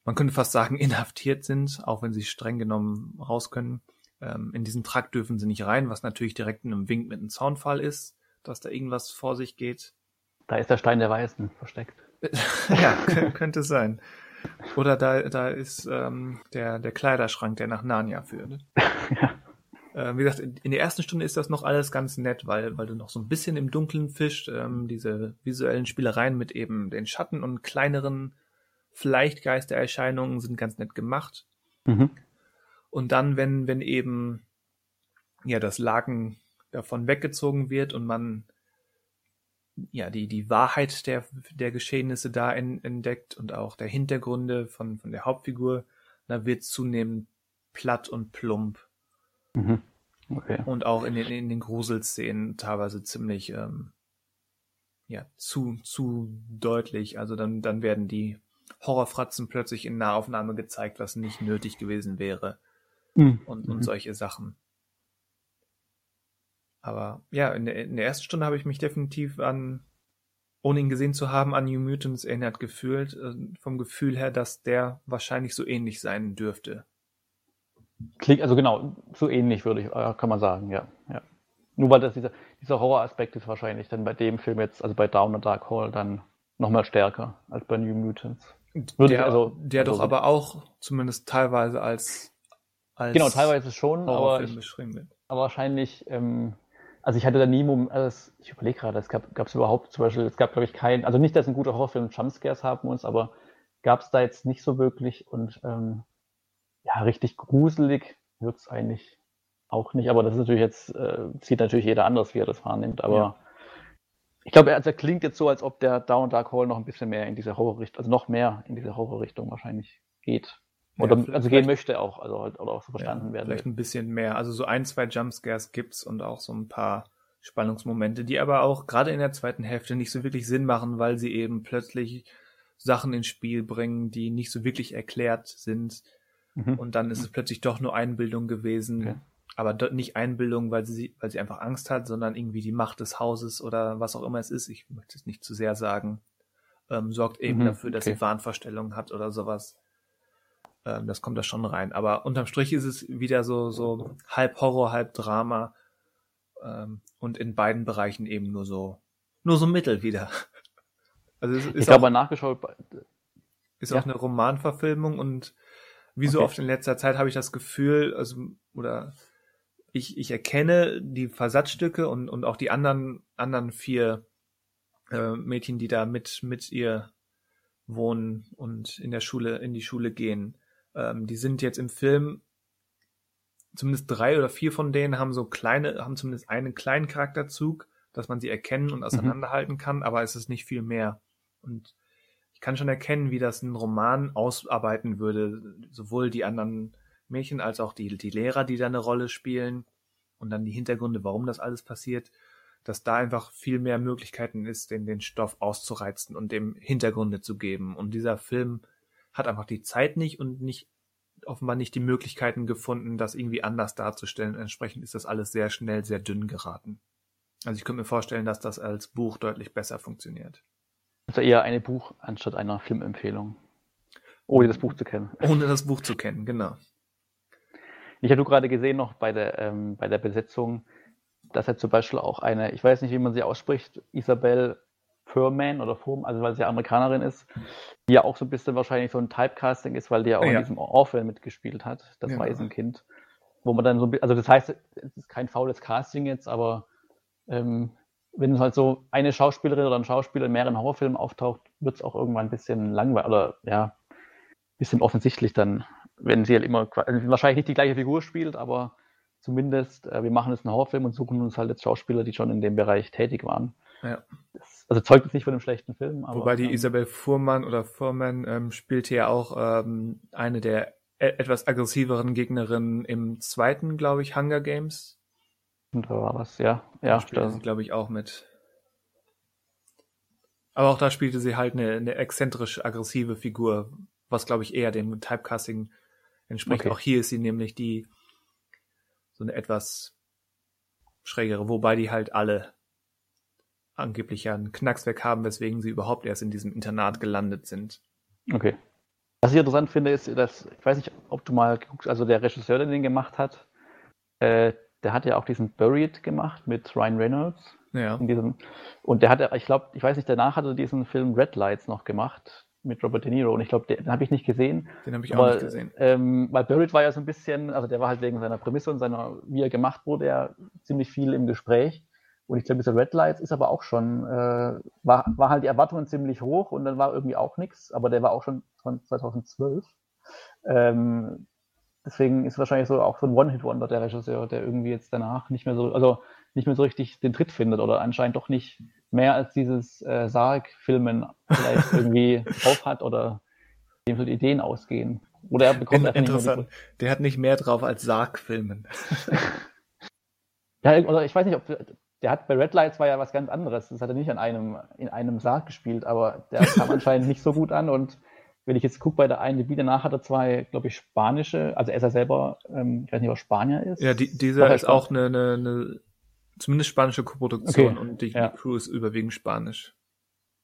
Speaker 1: man könnte fast sagen, inhaftiert sind, auch wenn sie streng genommen raus können. Ähm, in diesen Trakt dürfen sie nicht rein, was natürlich direkt in einem Wink mit einem Zaunfall ist, dass da irgendwas vor sich geht.
Speaker 2: Da ist der Stein der Weißen versteckt.
Speaker 1: ja, könnte sein. Oder da, da ist ähm, der, der Kleiderschrank, der nach Narnia führt. ja. Äh, wie gesagt, in, der ersten Stunde ist das noch alles ganz nett, weil, weil du noch so ein bisschen im Dunkeln fischt, ähm, diese visuellen Spielereien mit eben den Schatten und kleineren vielleicht Geistererscheinungen sind ganz nett gemacht. Mhm. Und dann, wenn, wenn eben ja das Laken davon weggezogen wird und man ja die, die Wahrheit der, der Geschehnisse da in, entdeckt und auch der Hintergründe von, von der Hauptfigur, da wird zunehmend platt und plump. Mhm. Okay. Und auch in den, in den Gruselszenen teilweise ziemlich ähm, ja, zu, zu deutlich. Also dann, dann werden die Horrorfratzen plötzlich in Nahaufnahme gezeigt, was nicht nötig gewesen wäre. Mhm. Und, und mhm. solche Sachen. Aber ja, in der, in der ersten Stunde habe ich mich definitiv an, ohne ihn gesehen zu haben, an New Mutants erinnert gefühlt. Äh, vom Gefühl her, dass der wahrscheinlich so ähnlich sein dürfte.
Speaker 2: Klingt, also genau, so ähnlich würde ich, äh, kann man sagen, ja. ja. Nur weil das dieser, dieser Horroraspekt ist wahrscheinlich dann bei dem Film jetzt, also bei Down the Dark Hall, dann nochmal stärker als bei New Mutants.
Speaker 1: Würde der, also, der also, doch aber auch zumindest teilweise als,
Speaker 2: als Genau, teilweise schon, aber, ich, aber wahrscheinlich, ähm, also ich hatte da nie, also ich überlege gerade, es gab es überhaupt zum Beispiel, es gab glaube ich keinen, also nicht, dass ein guter Horrorfilm Jumpscares haben muss, aber gab es da jetzt nicht so wirklich und ähm, ja, richtig gruselig wird es eigentlich auch nicht, aber das ist natürlich jetzt, äh, sieht natürlich jeder anders, wie er das wahrnimmt, aber ja. Ich glaube, also er klingt jetzt so, als ob der Down Dark Hall noch ein bisschen mehr in diese Horrorrichtung, also noch mehr in diese Horrorrichtung wahrscheinlich geht. Oder ja, also gehen möchte auch, also halt, oder auch so verstanden ja, werden.
Speaker 1: Vielleicht ein bisschen mehr. Also so ein, zwei Jumpscares gibt's und auch so ein paar Spannungsmomente, die aber auch gerade in der zweiten Hälfte nicht so wirklich Sinn machen, weil sie eben plötzlich Sachen ins Spiel bringen, die nicht so wirklich erklärt sind. Mhm. Und dann ist es plötzlich doch nur Einbildung gewesen. Okay. Aber nicht Einbildung, weil sie, weil sie einfach Angst hat, sondern irgendwie die Macht des Hauses oder was auch immer es ist. Ich möchte es nicht zu sehr sagen. Ähm, sorgt eben mhm. dafür, dass okay. sie Wahnvorstellungen hat oder sowas. Ähm, das kommt da schon rein. Aber unterm Strich ist es wieder so, so halb Horror, halb Drama. Ähm, und in beiden Bereichen eben nur so, nur so Mittel wieder.
Speaker 2: Also es ist ich habe nachgeschaut.
Speaker 1: Ist ja. auch eine Romanverfilmung und wie so oft in letzter Zeit habe ich das Gefühl, also, oder ich, ich erkenne die Versatzstücke und, und auch die anderen, anderen vier äh, Mädchen, die da mit, mit ihr wohnen und in der Schule, in die Schule gehen. Ähm, die sind jetzt im Film, zumindest drei oder vier von denen haben so kleine, haben zumindest einen kleinen Charakterzug, dass man sie erkennen und mhm. auseinanderhalten mhm. kann, aber es ist nicht viel mehr. Und ich kann schon erkennen, wie das ein Roman ausarbeiten würde, sowohl die anderen Mädchen als auch die, die Lehrer, die da eine Rolle spielen und dann die Hintergründe, warum das alles passiert, dass da einfach viel mehr Möglichkeiten ist, den, den Stoff auszureizen und dem Hintergründe zu geben. Und dieser Film hat einfach die Zeit nicht und nicht offenbar nicht die Möglichkeiten gefunden, das irgendwie anders darzustellen. Entsprechend ist das alles sehr schnell, sehr dünn geraten. Also ich könnte mir vorstellen, dass das als Buch deutlich besser funktioniert.
Speaker 2: Also eher eine Buch anstatt einer Filmempfehlung. Ohne das Buch zu kennen.
Speaker 1: Ohne das Buch zu kennen, genau.
Speaker 2: Ich habe gerade gesehen noch bei der, ähm, bei der Besetzung, dass er zum Beispiel auch eine, ich weiß nicht, wie man sie ausspricht, Isabel Furman oder Furman, also weil sie Amerikanerin ist, die ja auch so ein bisschen wahrscheinlich so ein Typecasting ist, weil die ja auch ja. in diesem Orphan mitgespielt hat, das ja. Waisenkind. wo man dann so, also das heißt, es ist kein faules Casting jetzt, aber ähm, wenn halt so eine Schauspielerin oder ein Schauspieler in mehreren Horrorfilmen auftaucht, wird es auch irgendwann ein bisschen langweilig oder ja, ein bisschen offensichtlich dann, wenn sie halt immer also wahrscheinlich nicht die gleiche Figur spielt, aber zumindest, äh, wir machen jetzt einen Horrorfilm und suchen uns halt jetzt Schauspieler, die schon in dem Bereich tätig waren.
Speaker 1: Ja.
Speaker 2: Das, also zeugt es nicht von einem schlechten Film.
Speaker 1: Aber, Wobei die ähm, Isabel Fuhrmann oder Fuhrmann ähm, spielte ja auch ähm, eine der e etwas aggressiveren Gegnerinnen im zweiten, glaube ich, Hunger Games.
Speaker 2: Und da war was, ja. Ja,
Speaker 1: spielte sie, glaube ich, auch mit. Aber auch da spielte sie halt eine, eine exzentrisch aggressive Figur, was, glaube ich, eher dem Typecasting entspricht. Okay. Auch hier ist sie nämlich die so eine etwas schrägere, wobei die halt alle angeblich ja einen Knackswerk haben, weswegen sie überhaupt erst in diesem Internat gelandet sind.
Speaker 2: Okay. Was ich interessant finde, ist, dass, ich weiß nicht, ob du mal geguckt, also der Regisseur, der den gemacht hat, äh, der hat ja auch diesen Buried gemacht mit Ryan Reynolds.
Speaker 1: Ja.
Speaker 2: In diesem, und der hat, ich glaube, ich weiß nicht, danach hat er diesen Film Red Lights noch gemacht mit Robert De Niro und ich glaube, den, den habe ich nicht gesehen.
Speaker 1: Den habe ich aber, auch nicht gesehen.
Speaker 2: Ähm, weil Buried war ja so ein bisschen, also der war halt wegen seiner Prämisse und seiner, wie er gemacht wurde, ja ziemlich viel im Gespräch. Und ich glaube, dieser Red Lights ist aber auch schon, äh, war, war halt die Erwartungen ziemlich hoch und dann war irgendwie auch nichts, aber der war auch schon von 2012. Ähm, deswegen ist wahrscheinlich so auch so ein One-Hit-Wonder der Regisseur, der irgendwie jetzt danach nicht mehr so, also nicht mehr so richtig den Tritt findet oder anscheinend doch nicht mehr als dieses äh, Sarg-Filmen vielleicht irgendwie drauf hat oder dem so Ideen ausgehen. Oder er bekommt
Speaker 1: In, Interessant. Der hat nicht mehr drauf als Sarg-Filmen.
Speaker 2: ja, oder ich weiß nicht, ob der hat bei Red Lights war ja was ganz anderes. Das hat er nicht an einem, in einem Sarg gespielt, aber der kam anscheinend nicht so gut an und wenn ich jetzt gucke bei der einen Gebiet, danach hat er zwei, glaube ich, spanische, also er ist ja selber, ähm, ich weiß nicht, ob er Spanier ist.
Speaker 1: Ja, die, dieser ist auch eine, eine, eine zumindest spanische Koproduktion okay. und die, ja. die, Crew ist überwiegend spanisch.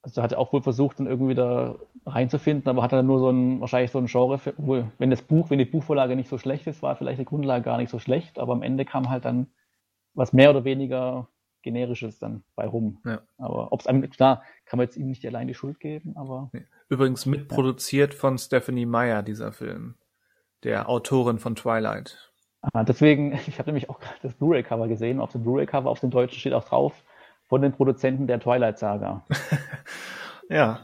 Speaker 2: Also hat er auch wohl versucht, dann irgendwie da reinzufinden, aber hat er nur so ein, wahrscheinlich so ein Genre, für, wohl, wenn das Buch, wenn die Buchvorlage nicht so schlecht ist, war vielleicht die Grundlage gar nicht so schlecht, aber am Ende kam halt dann was mehr oder weniger generisches dann bei rum. Ja. Aber ob es einem, klar, kann man jetzt ihm nicht allein die Schuld geben, aber.
Speaker 1: Übrigens mitproduziert ja. von Stephanie Meyer, dieser Film. Der Autorin von Twilight.
Speaker 2: Ah, deswegen, ich habe nämlich auch gerade das Blu-ray-Cover gesehen. Auf dem Blu-ray-Cover, auf dem Deutschen steht auch drauf, von den Produzenten der Twilight-Saga.
Speaker 1: ja.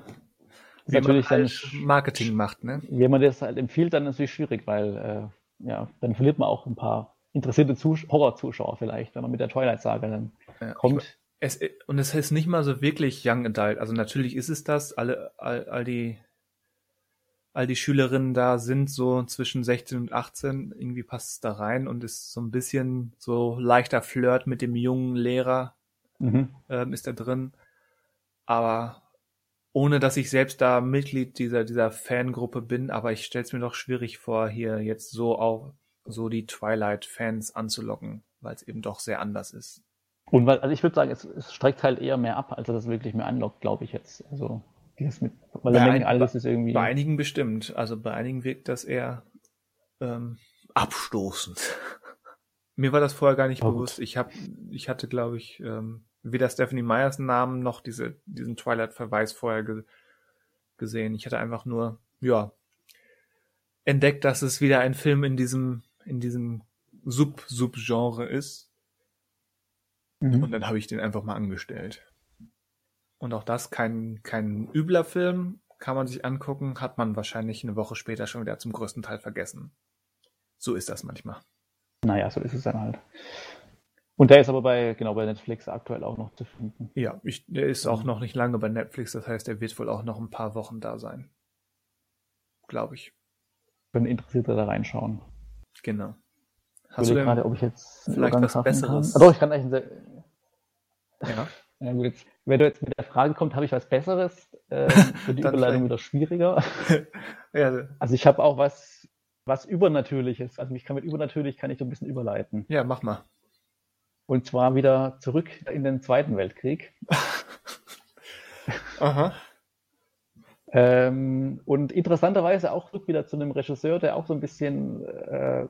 Speaker 2: Wie natürlich man
Speaker 1: halt dann, Marketing macht, ne?
Speaker 2: Wenn man das halt empfiehlt, dann ist es natürlich schwierig, weil äh, ja, dann verliert man auch ein paar interessierte Horror-Zuschauer vielleicht, wenn man mit der Twilight-Saga dann ja, kommt.
Speaker 1: Es, und es ist nicht mal so wirklich Young Adult. Also natürlich ist es das. Alle, all, all die, all die Schülerinnen da sind so zwischen 16 und 18. Irgendwie passt es da rein und ist so ein bisschen so leichter Flirt mit dem jungen Lehrer mhm. ähm, ist da drin. Aber ohne dass ich selbst da Mitglied dieser, dieser Fangruppe bin, aber ich stelle es mir doch schwierig vor, hier jetzt so auch so die Twilight-Fans anzulocken, weil es eben doch sehr anders ist.
Speaker 2: Und weil, also ich würde sagen, es, es, streckt halt eher mehr ab, als das wirklich mehr anlockt, glaube ich jetzt. Also dieses mit,
Speaker 1: bei, ein, alles ist irgendwie. Bei einigen bestimmt. Also bei einigen wirkt das eher ähm, abstoßend. Mir war das vorher gar nicht oh, bewusst. Ich hab, ich hatte, glaube ich, ähm, weder Stephanie Meyers Namen noch diese, diesen Twilight-Verweis vorher ge gesehen. Ich hatte einfach nur, ja, entdeckt, dass es wieder ein Film in diesem, in diesem Sub-Sub-Genre ist Mhm. Und dann habe ich den einfach mal angestellt. Und auch das kein, kein übler Film, kann man sich angucken, hat man wahrscheinlich eine Woche später schon wieder zum größten Teil vergessen. So ist das manchmal.
Speaker 2: Naja, so ist es dann halt. Und der ist aber bei, genau, bei Netflix aktuell auch noch zu finden.
Speaker 1: Ja, ich, der ist auch noch nicht lange bei Netflix, das heißt, der wird wohl auch noch ein paar Wochen da sein. Glaube ich.
Speaker 2: Können Interessierte da reinschauen.
Speaker 1: Genau.
Speaker 2: Hast du gerade, ob ich jetzt
Speaker 1: vielleicht was Besseres?
Speaker 2: Kann. Ah, doch, ich kann eigentlich sehr, ja. Ja gut, jetzt, wenn du jetzt mit der Frage kommt, habe ich was Besseres, äh, für die Überleitung wieder schwieriger. ja. Also ich habe auch was, was Übernatürliches. Also ich kann mit übernatürlich kann ich so ein bisschen überleiten.
Speaker 1: Ja, mach mal.
Speaker 2: Und zwar wieder zurück in den Zweiten Weltkrieg.
Speaker 1: Aha.
Speaker 2: Ähm, und interessanterweise auch wieder zu einem Regisseur, der auch so ein bisschen äh,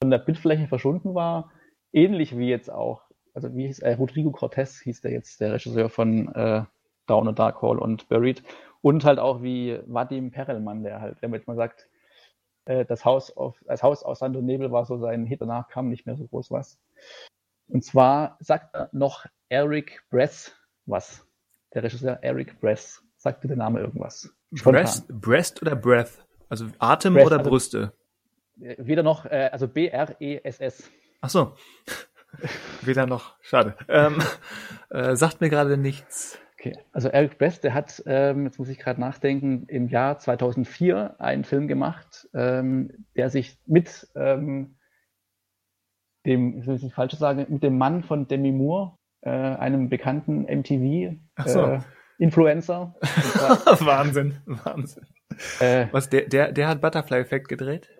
Speaker 2: von der Bildfläche verschwunden war. Ähnlich wie jetzt auch also wie hieß er, Rodrigo Cortés hieß der jetzt, der Regisseur von äh, Down a Dark Hall und Buried. Und halt auch wie Vadim Perelman, der halt, wenn man jetzt mal sagt, Äh, das Haus auf, das Haus aus Sand und Nebel war so sein Hit, danach kam nicht mehr so groß was. Und zwar sagt er noch Eric Bress was. Der Regisseur Eric Bress. Sagte der Name irgendwas?
Speaker 1: Breast, Breast oder Breath? Also Atem Breast, oder also, Brüste?
Speaker 2: Weder noch, äh, also B-R-E-S-S.
Speaker 1: Ach so. Weder noch. Schade. Ähm, äh, sagt mir gerade nichts.
Speaker 2: Okay, also Eric Brest, der hat, ähm, jetzt muss ich gerade nachdenken, im Jahr 2004 einen Film gemacht, ähm, der sich mit ähm, dem, ich will nicht falsch sagen, mit dem Mann von Demi Moore, äh, einem bekannten MTV-Influencer.
Speaker 1: Äh, Wahnsinn, Wahnsinn. Äh, Was, der, der, der hat Butterfly Effect gedreht?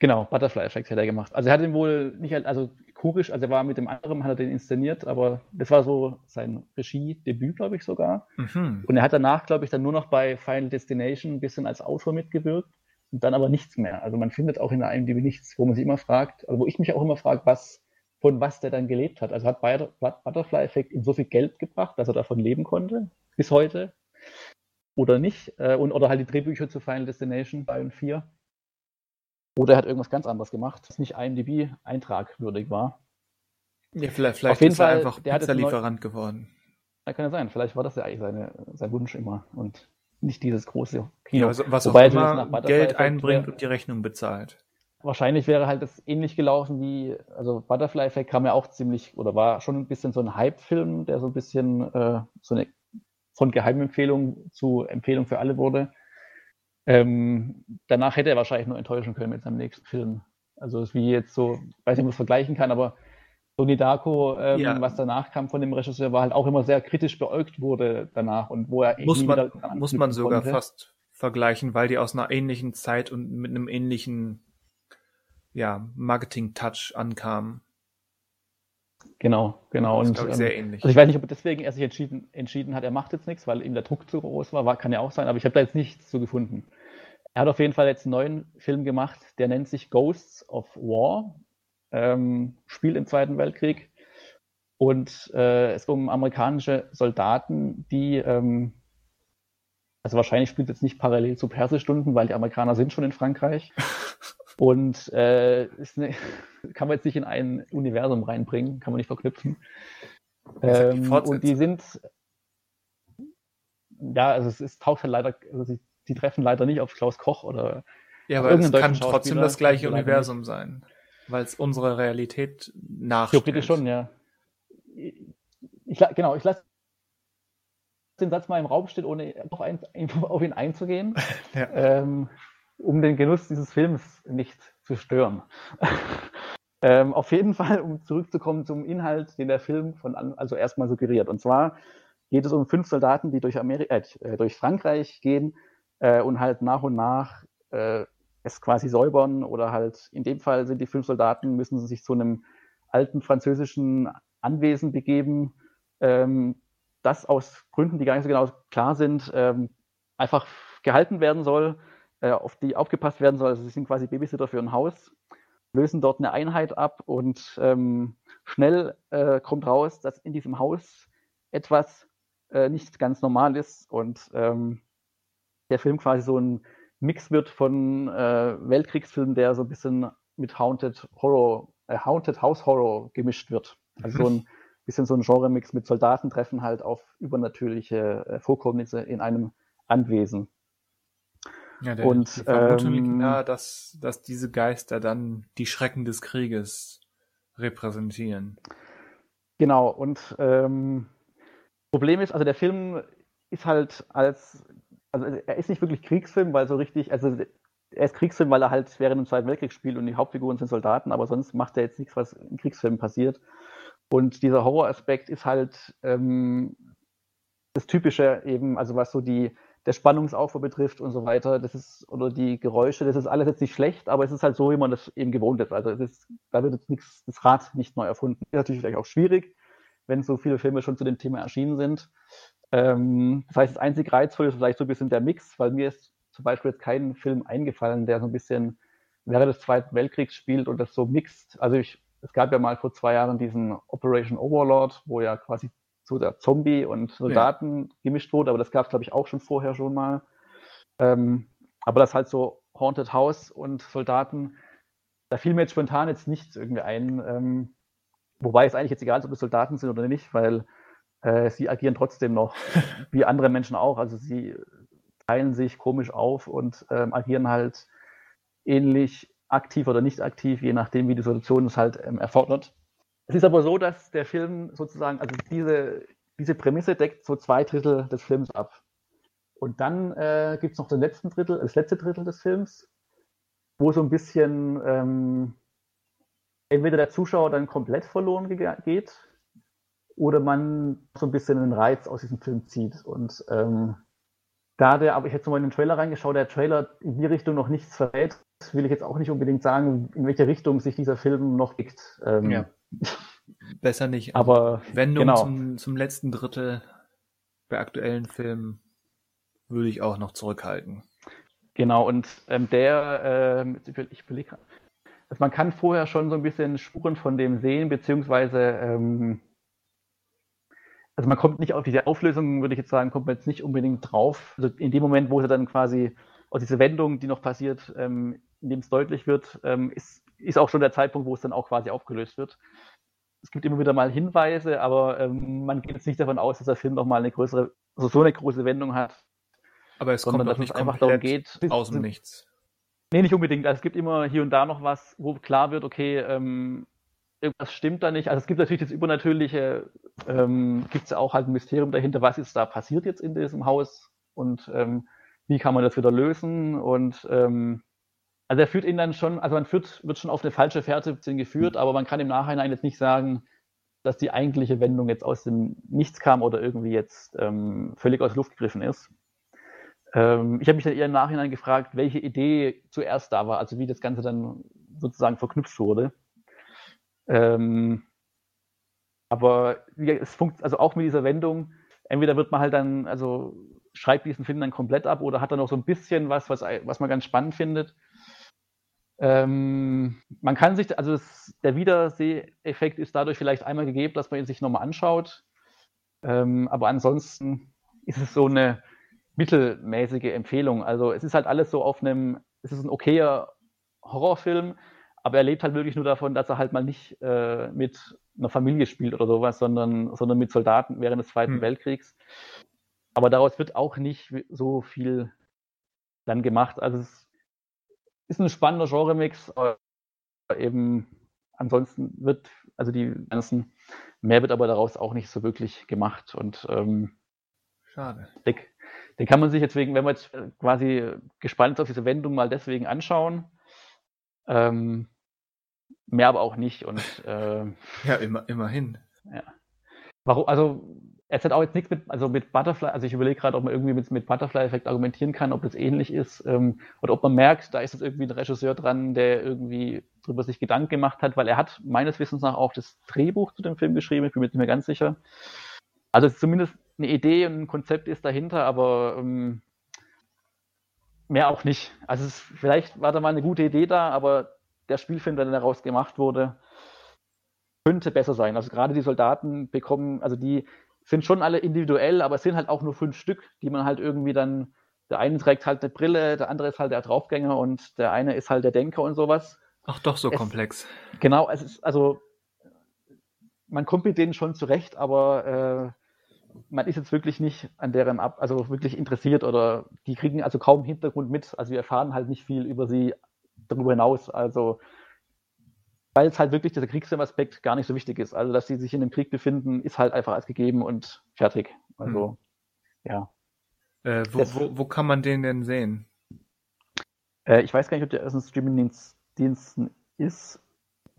Speaker 2: Genau, Butterfly Effect hat er gemacht. Also er hat ihn wohl nicht, also kurisch, also er war mit dem anderen, hat er den inszeniert, aber das war so sein Regiedebüt, glaube ich sogar. Mhm. Und er hat danach, glaube ich, dann nur noch bei Final Destination ein bisschen als Autor mitgewirkt und dann aber nichts mehr. Also man findet auch in der IMDb nichts, wo man sich immer fragt, also wo ich mich auch immer frage, was, von was der dann gelebt hat. Also hat Butterfly Effect ihm so viel Geld gebracht, dass er davon leben konnte, bis heute, oder nicht, äh, und, oder halt die Drehbücher zu Final Destination 3 und 4. Oder er hat irgendwas ganz anderes gemacht, das nicht IMDb eintragwürdig war.
Speaker 1: Ja, vielleicht, vielleicht Auf jeden ist Fall, er einfach Pizzalieferant geworden.
Speaker 2: Ja, kann ja sein. Vielleicht war das ja eigentlich seine, sein Wunsch immer und nicht dieses große Kino.
Speaker 1: Ja, also, was Wobei auch immer Geld einbringt und die Rechnung bezahlt.
Speaker 2: Wahrscheinlich wäre halt das ähnlich gelaufen wie, also Butterfly Effect kam ja auch ziemlich, oder war schon ein bisschen so ein Hype-Film, der so ein bisschen äh, so eine von Geheimempfehlung zu Empfehlung für alle wurde. Ähm, danach hätte er wahrscheinlich nur enttäuschen können mit seinem nächsten Film. Also ist wie jetzt so, ich weiß nicht, ob man es vergleichen kann, aber Tony Darko, ähm, ja. was danach kam von dem Regisseur, war halt auch immer sehr kritisch beäugt wurde danach und wo er
Speaker 1: muss man muss man sogar konnte. fast vergleichen, weil die aus einer ähnlichen Zeit und mit einem ähnlichen ja, Marketing-Touch ankamen.
Speaker 2: Genau, genau.
Speaker 1: Das und ich, sehr ähm, ähnlich.
Speaker 2: Also ich weiß nicht, ob deswegen er sich entschieden, entschieden hat, er macht jetzt nichts, weil ihm der Druck zu groß war, war kann ja auch sein, aber ich habe da jetzt nichts zu gefunden. Er hat auf jeden Fall jetzt einen neuen Film gemacht, der nennt sich Ghosts of War, ähm, spielt im Zweiten Weltkrieg und äh, es geht um amerikanische Soldaten, die, ähm, also wahrscheinlich spielt es jetzt nicht parallel zu Persestunden, weil die Amerikaner sind schon in Frankreich. Und äh, eine, kann man jetzt nicht in ein Universum reinbringen, kann man nicht verknüpfen. Ähm, die und die sind, ja, also es ist, taucht halt leider, also sie, die treffen leider nicht auf Klaus Koch oder.
Speaker 1: Ja, aber es kann trotzdem das gleiche Universum sein, weil es unsere Realität nachstellt.
Speaker 2: Theoretisch schon, ja. Ich, genau, ich lasse den Satz mal im Raum stehen, ohne auf, ein, auf ihn einzugehen. ja. ähm, um den Genuss dieses Films nicht zu stören. ähm, auf jeden Fall, um zurückzukommen zum Inhalt, den der Film von also erstmal suggeriert. Und zwar geht es um fünf Soldaten, die durch, Amerika, äh, durch Frankreich gehen äh, und halt nach und nach äh, es quasi säubern oder halt in dem Fall sind die fünf Soldaten, müssen sie sich zu einem alten französischen Anwesen begeben, ähm, das aus Gründen, die gar nicht so genau klar sind, ähm, einfach gehalten werden soll äh, auf die aufgepasst werden soll. Also sie sind quasi Babysitter für ein Haus, lösen dort eine Einheit ab und ähm, schnell äh, kommt raus, dass in diesem Haus etwas äh, nicht ganz normal ist und ähm, der Film quasi so ein Mix wird von äh, Weltkriegsfilmen, der so ein bisschen mit Haunted Horror, äh, Haunted House Horror gemischt wird. Also so ein bisschen so ein Genre-Mix mit Soldatentreffen halt auf übernatürliche äh, Vorkommnisse in einem Anwesen.
Speaker 1: Ja, der, und ähm, nahe, dass, dass diese Geister dann die Schrecken des Krieges repräsentieren.
Speaker 2: Genau, und ähm, Problem ist, also der Film ist halt als, also er ist nicht wirklich Kriegsfilm, weil so richtig, also er ist Kriegsfilm, weil er halt während dem Zweiten Weltkrieg spielt und die Hauptfiguren sind Soldaten, aber sonst macht er jetzt nichts, was in Kriegsfilmen passiert. Und dieser Horroraspekt ist halt ähm, das Typische eben, also was so die, der Spannungsaufbau betrifft und so weiter, das ist, oder die Geräusche, das ist alles jetzt nicht schlecht, aber es ist halt so, wie man das eben gewohnt ist. Also es ist, da wird jetzt nichts, das Rad nicht neu erfunden. Ist natürlich vielleicht auch schwierig, wenn so viele Filme schon zu dem Thema erschienen sind. Ähm, das heißt, das einzig Reizvolle ist vielleicht so ein bisschen der Mix, weil mir ist zum Beispiel jetzt kein Film eingefallen, der so ein bisschen während des Zweiten Weltkriegs spielt und das so mixt. Also ich, es gab ja mal vor zwei Jahren diesen Operation Overlord, wo ja quasi so der Zombie und Soldaten ja. gemischt wurde, aber das gab es, glaube ich, auch schon vorher schon mal. Ähm, aber das halt so Haunted House und Soldaten, da fiel mir jetzt spontan jetzt nichts irgendwie ein. Ähm, wobei es eigentlich jetzt egal ist, ob es Soldaten sind oder nicht, weil äh, sie agieren trotzdem noch wie andere Menschen auch. Also sie teilen sich komisch auf und ähm, agieren halt ähnlich aktiv oder nicht aktiv, je nachdem, wie die Situation es halt ähm, erfordert. Es ist aber so, dass der Film sozusagen, also diese, diese Prämisse deckt so zwei Drittel des Films ab. Und dann äh, gibt es noch den letzten Drittel, das letzte Drittel des Films, wo so ein bisschen ähm, entweder der Zuschauer dann komplett verloren geht oder man so ein bisschen den Reiz aus diesem Film zieht. Und ähm, da der, aber ich hätte mal in den Trailer reingeschaut, der Trailer in die Richtung noch nichts verrät, will ich jetzt auch nicht unbedingt sagen, in welche Richtung sich dieser Film noch blickt. Ähm, ja.
Speaker 1: Besser nicht.
Speaker 2: Aber
Speaker 1: Wendung genau. zum, zum letzten Drittel bei aktuellen Filmen würde ich auch noch zurückhalten.
Speaker 2: Genau, und ähm, der, ähm, ich überlege also man kann vorher schon so ein bisschen Spuren von dem sehen, beziehungsweise ähm, also man kommt nicht auf diese Auflösung, würde ich jetzt sagen, kommt man jetzt nicht unbedingt drauf. Also in dem Moment, wo sie dann quasi aus dieser Wendung, die noch passiert, ähm, in dem es deutlich wird, ähm, ist, ist auch schon der Zeitpunkt, wo es dann auch quasi aufgelöst wird. Es gibt immer wieder mal Hinweise, aber ähm, man geht jetzt nicht davon aus, dass der Film nochmal eine größere, also so eine große Wendung hat.
Speaker 1: Aber es kommt doch nicht einfach darum geht. Aus dem Nichts.
Speaker 2: Nee, nicht unbedingt. Also es gibt immer hier und da noch was, wo klar wird, okay, ähm, irgendwas stimmt da nicht. Also es gibt natürlich das Übernatürliche, ähm, gibt es auch halt ein Mysterium dahinter, was ist da passiert jetzt in diesem Haus und ähm, wie kann man das wieder lösen und ähm, also er führt ihn dann schon, also man führt, wird schon auf eine falsche Fährte geführt, aber man kann im Nachhinein jetzt nicht sagen, dass die eigentliche Wendung jetzt aus dem Nichts kam oder irgendwie jetzt ähm, völlig aus Luft gegriffen ist. Ähm, ich habe mich dann eher im Nachhinein gefragt, welche Idee zuerst da war, also wie das Ganze dann sozusagen verknüpft wurde. Ähm, aber es funkt, also auch mit dieser Wendung, entweder wird man halt dann, also schreibt diesen Film dann komplett ab oder hat dann noch so ein bisschen was, was, was man ganz spannend findet. Ähm, man kann sich, also das, der Wiederseheffekt ist dadurch vielleicht einmal gegeben, dass man ihn sich nochmal anschaut. Ähm, aber ansonsten ist es so eine mittelmäßige Empfehlung. Also es ist halt alles so auf einem, es ist ein okayer Horrorfilm, aber er lebt halt wirklich nur davon, dass er halt mal nicht äh, mit einer Familie spielt oder sowas, sondern, sondern mit Soldaten während des Zweiten hm. Weltkriegs. Aber daraus wird auch nicht so viel dann gemacht. Also es ist ein spannender Genre-Mix, aber eben ansonsten wird, also die ganzen, mehr wird aber daraus auch nicht so wirklich gemacht und ähm,
Speaker 1: Schade.
Speaker 2: Den, den kann man sich jetzt wegen, wenn man jetzt quasi gespannt ist auf diese Wendung, mal deswegen anschauen. Ähm, mehr aber auch nicht. Und, äh,
Speaker 1: ja, immer, immerhin.
Speaker 2: Ja. Warum, also es hat auch jetzt nichts mit, also mit Butterfly, also ich überlege gerade, ob man irgendwie mit, mit Butterfly-Effekt argumentieren kann, ob das ähnlich ist, ähm, oder ob man merkt, da ist jetzt irgendwie ein Regisseur dran, der irgendwie darüber sich Gedanken gemacht hat, weil er hat meines Wissens nach auch das Drehbuch zu dem Film geschrieben, ich bin mir nicht mehr ganz sicher. Also zumindest eine Idee und ein Konzept ist dahinter, aber ähm, mehr auch nicht. Also es, vielleicht war da mal eine gute Idee da, aber der Spielfilm, der daraus gemacht wurde, könnte besser sein. Also gerade die Soldaten bekommen, also die sind schon alle individuell, aber es sind halt auch nur fünf Stück, die man halt irgendwie dann, der eine trägt halt eine Brille, der andere ist halt der Draufgänger und der eine ist halt der Denker und sowas.
Speaker 1: Ach doch, so es, komplex.
Speaker 2: Genau, es ist, also man kommt mit denen schon zurecht, aber äh, man ist jetzt wirklich nicht an deren ab, also wirklich interessiert oder die kriegen also kaum Hintergrund mit. Also wir erfahren halt nicht viel über sie darüber hinaus. Also weil es halt wirklich dieser Kriegsfilmaspekt gar nicht so wichtig ist. Also, dass sie sich in einem Krieg befinden, ist halt einfach als gegeben und fertig. Also, mhm. ja.
Speaker 1: Äh, wo, wo, wo, kann man den denn sehen?
Speaker 2: Äh, ich weiß gar nicht, ob der erst in Streaming-Diensten ist,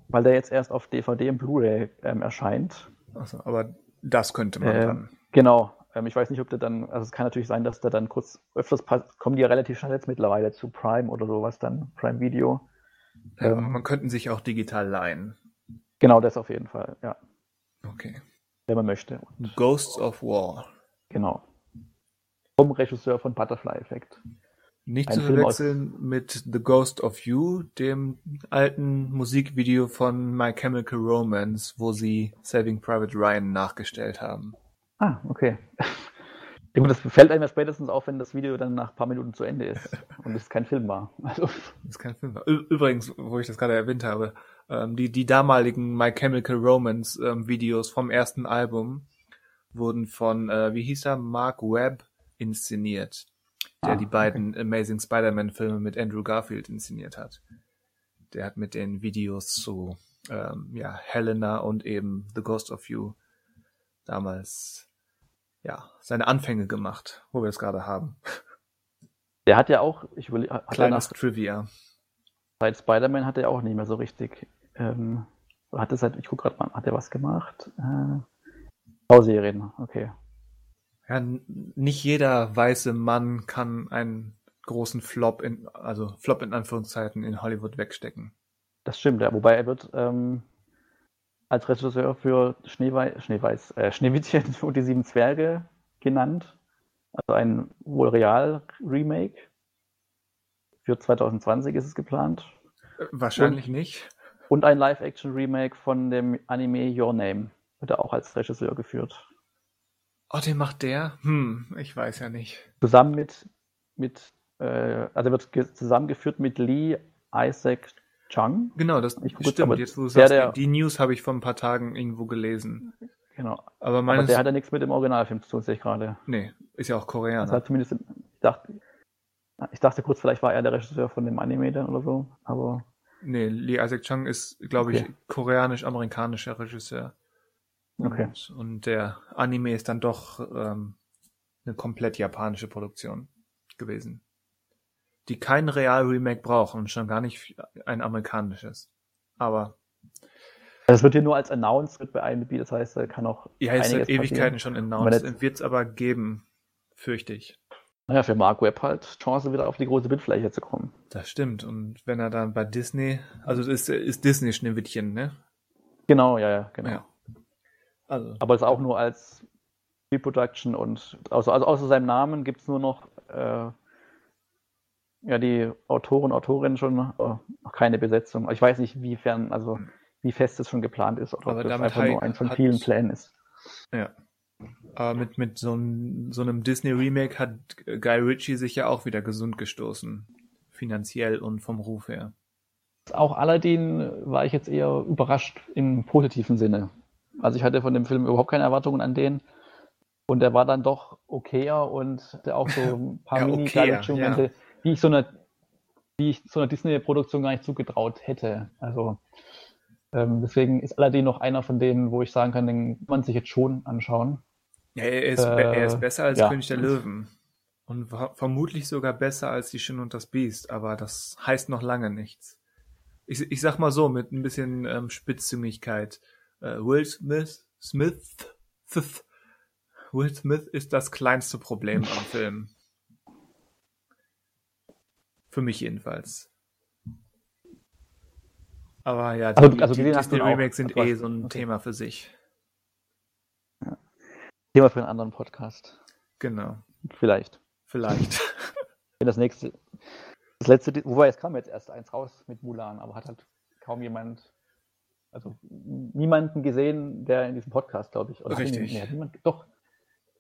Speaker 2: weil der jetzt erst auf DVD und Blu-ray ähm, erscheint.
Speaker 1: Achso, aber das könnte man
Speaker 2: äh,
Speaker 1: dann.
Speaker 2: Genau. Ähm, ich weiß nicht, ob der dann, also es kann natürlich sein, dass der dann kurz öfters passt, kommen die ja relativ schnell jetzt mittlerweile zu Prime oder sowas dann, Prime Video.
Speaker 1: Ja, ähm, man könnte sich auch digital leihen.
Speaker 2: Genau, das auf jeden Fall, ja.
Speaker 1: Okay.
Speaker 2: Wenn man möchte.
Speaker 1: Und Ghosts of War.
Speaker 2: Genau. Vom Regisseur von Butterfly Effect.
Speaker 1: Nicht Ein zu verwechseln mit The Ghost of You, dem alten Musikvideo von My Chemical Romance, wo sie Saving Private Ryan nachgestellt haben.
Speaker 2: Ah, okay. Ja, gut, das fällt einem ja spätestens auf, wenn das Video dann nach ein paar Minuten zu Ende ist und es kein Film war. Also,
Speaker 1: ist kein Film. Ü- Übrigens, wo ich das gerade erwähnt habe, ähm, die, die damaligen My Chemical Romance ähm, Videos vom ersten Album wurden von, äh, wie hieß er, Mark Webb inszeniert, der
Speaker 2: Ah,
Speaker 1: die beiden Amazing Spider-Man Filme mit Andrew Garfield inszeniert hat. Der hat mit den Videos zu, ähm, ja, Helena und eben The Ghost of You damals, ja, seine Anfänge gemacht, wo wir es gerade haben.
Speaker 2: der hat ja auch, ich überlege, hat
Speaker 1: Kleines
Speaker 2: nach,
Speaker 1: Trivia.
Speaker 2: seit Spider-Man hat er auch nicht mehr so richtig. Ähm, hat er seit, ich gucke gerade mal, hat er was gemacht? Äh, Schauserien, okay.
Speaker 1: Ja, nicht jeder weiße Mann kann einen großen Flop in, also Flop in Anführungszeichen in Hollywood wegstecken.
Speaker 2: Das stimmt, ja. Wobei er wird ähm, als Regisseur für Schneeweiß, Schneeweiß, äh, Schneewittchen und die sieben Zwerge genannt. Also ein wohl Real-Remake. Für 2020 ist es geplant.
Speaker 1: Wahrscheinlich nicht.
Speaker 2: Und ein Live-Action-Remake von dem Anime Your Name. Wird er auch als Regisseur geführt.
Speaker 1: Oh, den macht der? Hm, ich weiß ja nicht.
Speaker 2: Zusammen mit, mit äh, also wird ge- zusammengeführt mit Lee Isaac Chung.
Speaker 1: Genau, das
Speaker 2: Ich
Speaker 1: stimmt.
Speaker 2: aber-
Speaker 1: Jetzt, wo du
Speaker 2: der,
Speaker 1: sagst,
Speaker 2: der-
Speaker 1: die News habe ich vor ein paar Tagen irgendwo gelesen.
Speaker 2: Genau.
Speaker 1: Aber
Speaker 2: Aber
Speaker 1: meines,
Speaker 2: der hat ja nichts mit dem Originalfilm zu tun, sehe ich gerade.
Speaker 1: nee, ist ja auch Koreaner.
Speaker 2: hat zumindest, ich dachte, ich dachte kurz, vielleicht war er der Regisseur von dem Anime dann oder so, aber
Speaker 1: Nee, Lee Isaac Chung ist, glaube ich,
Speaker 2: Okay.
Speaker 1: koreanisch-amerikanischer Regisseur.
Speaker 2: okay.
Speaker 1: Und, und der Anime ist dann doch ähm, eine komplett japanische Produktion gewesen. Die kein Real-Remake braucht und schon gar nicht ein amerikanisches. Aber
Speaker 2: Das wird hier nur als announced wird bei IMDb, das heißt, da kann auch
Speaker 1: ja, ist seit Ewigkeiten
Speaker 2: passieren.
Speaker 1: schon announced. Wird es aber geben, fürchte ich.
Speaker 2: Naja, für Mark Webb halt Chance, wieder auf die große Bildfläche zu kommen.
Speaker 1: Das stimmt. Und wenn er dann bei Disney, also es ist, ist Disney Schneewittchen, ne?
Speaker 2: Genau, ja, ja, genau.
Speaker 1: Ja. Also,
Speaker 2: Aber es ist auch nur als Pre-Production und außer, also außer seinem Namen gibt es nur noch äh, ja, die Autoren, Autorinnen schon äh, noch keine Besetzung. Ich weiß nicht, wiefern, also wie fest es schon geplant ist oder
Speaker 1: Aber
Speaker 2: ob das
Speaker 1: damit
Speaker 2: einfach nur ein von vielen Plänen ist.
Speaker 1: ja. Aber mit, mit so, einem- so einem Disney-Remake hat Guy Ritchie sich ja auch wieder gesund gestoßen. Finanziell und vom Ruf her.
Speaker 2: Auch Aladdin war ich jetzt eher überrascht im positiven Sinne. Also ich hatte von dem Film überhaupt keine Erwartungen an den. Und der war dann doch okayer und hatte auch so ein paar
Speaker 1: Ja,
Speaker 2: mini
Speaker 1: okayer,
Speaker 2: Momente, die ich so einer, die ich so einer Disney-Produktion gar nicht zugetraut hätte. Also ähm, deswegen ist Aladdin noch einer von denen, wo ich sagen kann, den kann man sich jetzt schon anschauen.
Speaker 1: Ja, er ist,
Speaker 2: Äh,
Speaker 1: er ist besser als
Speaker 2: ja.
Speaker 1: König der Löwen. Und ver- vermutlich sogar besser als die Schöne und das Biest, aber das heißt noch lange nichts. Ich, ich sag mal so, mit ein bisschen ähm, Spitzzüngigkeit. Äh, Will Smith, Smith, Smith, Will Smith ist das kleinste Problem am Film. Für mich jedenfalls. Aber ja, die,
Speaker 2: Also- also
Speaker 1: die
Speaker 2: gesehen hast du
Speaker 1: Disney
Speaker 2: ihn auch.
Speaker 1: Remakes sind eh so ein
Speaker 2: Okay.
Speaker 1: Thema für sich.
Speaker 2: Thema für einen anderen Podcast.
Speaker 1: Genau.
Speaker 2: Vielleicht.
Speaker 1: Vielleicht.
Speaker 2: Wenn das nächste, das letzte, wobei es kam jetzt erst eins raus mit Mulan, aber hat halt kaum jemand, also niemanden gesehen, der in diesem Podcast, glaube ich. Oder hat ihn-
Speaker 1: Richtig.
Speaker 2: nee, niemand, doch,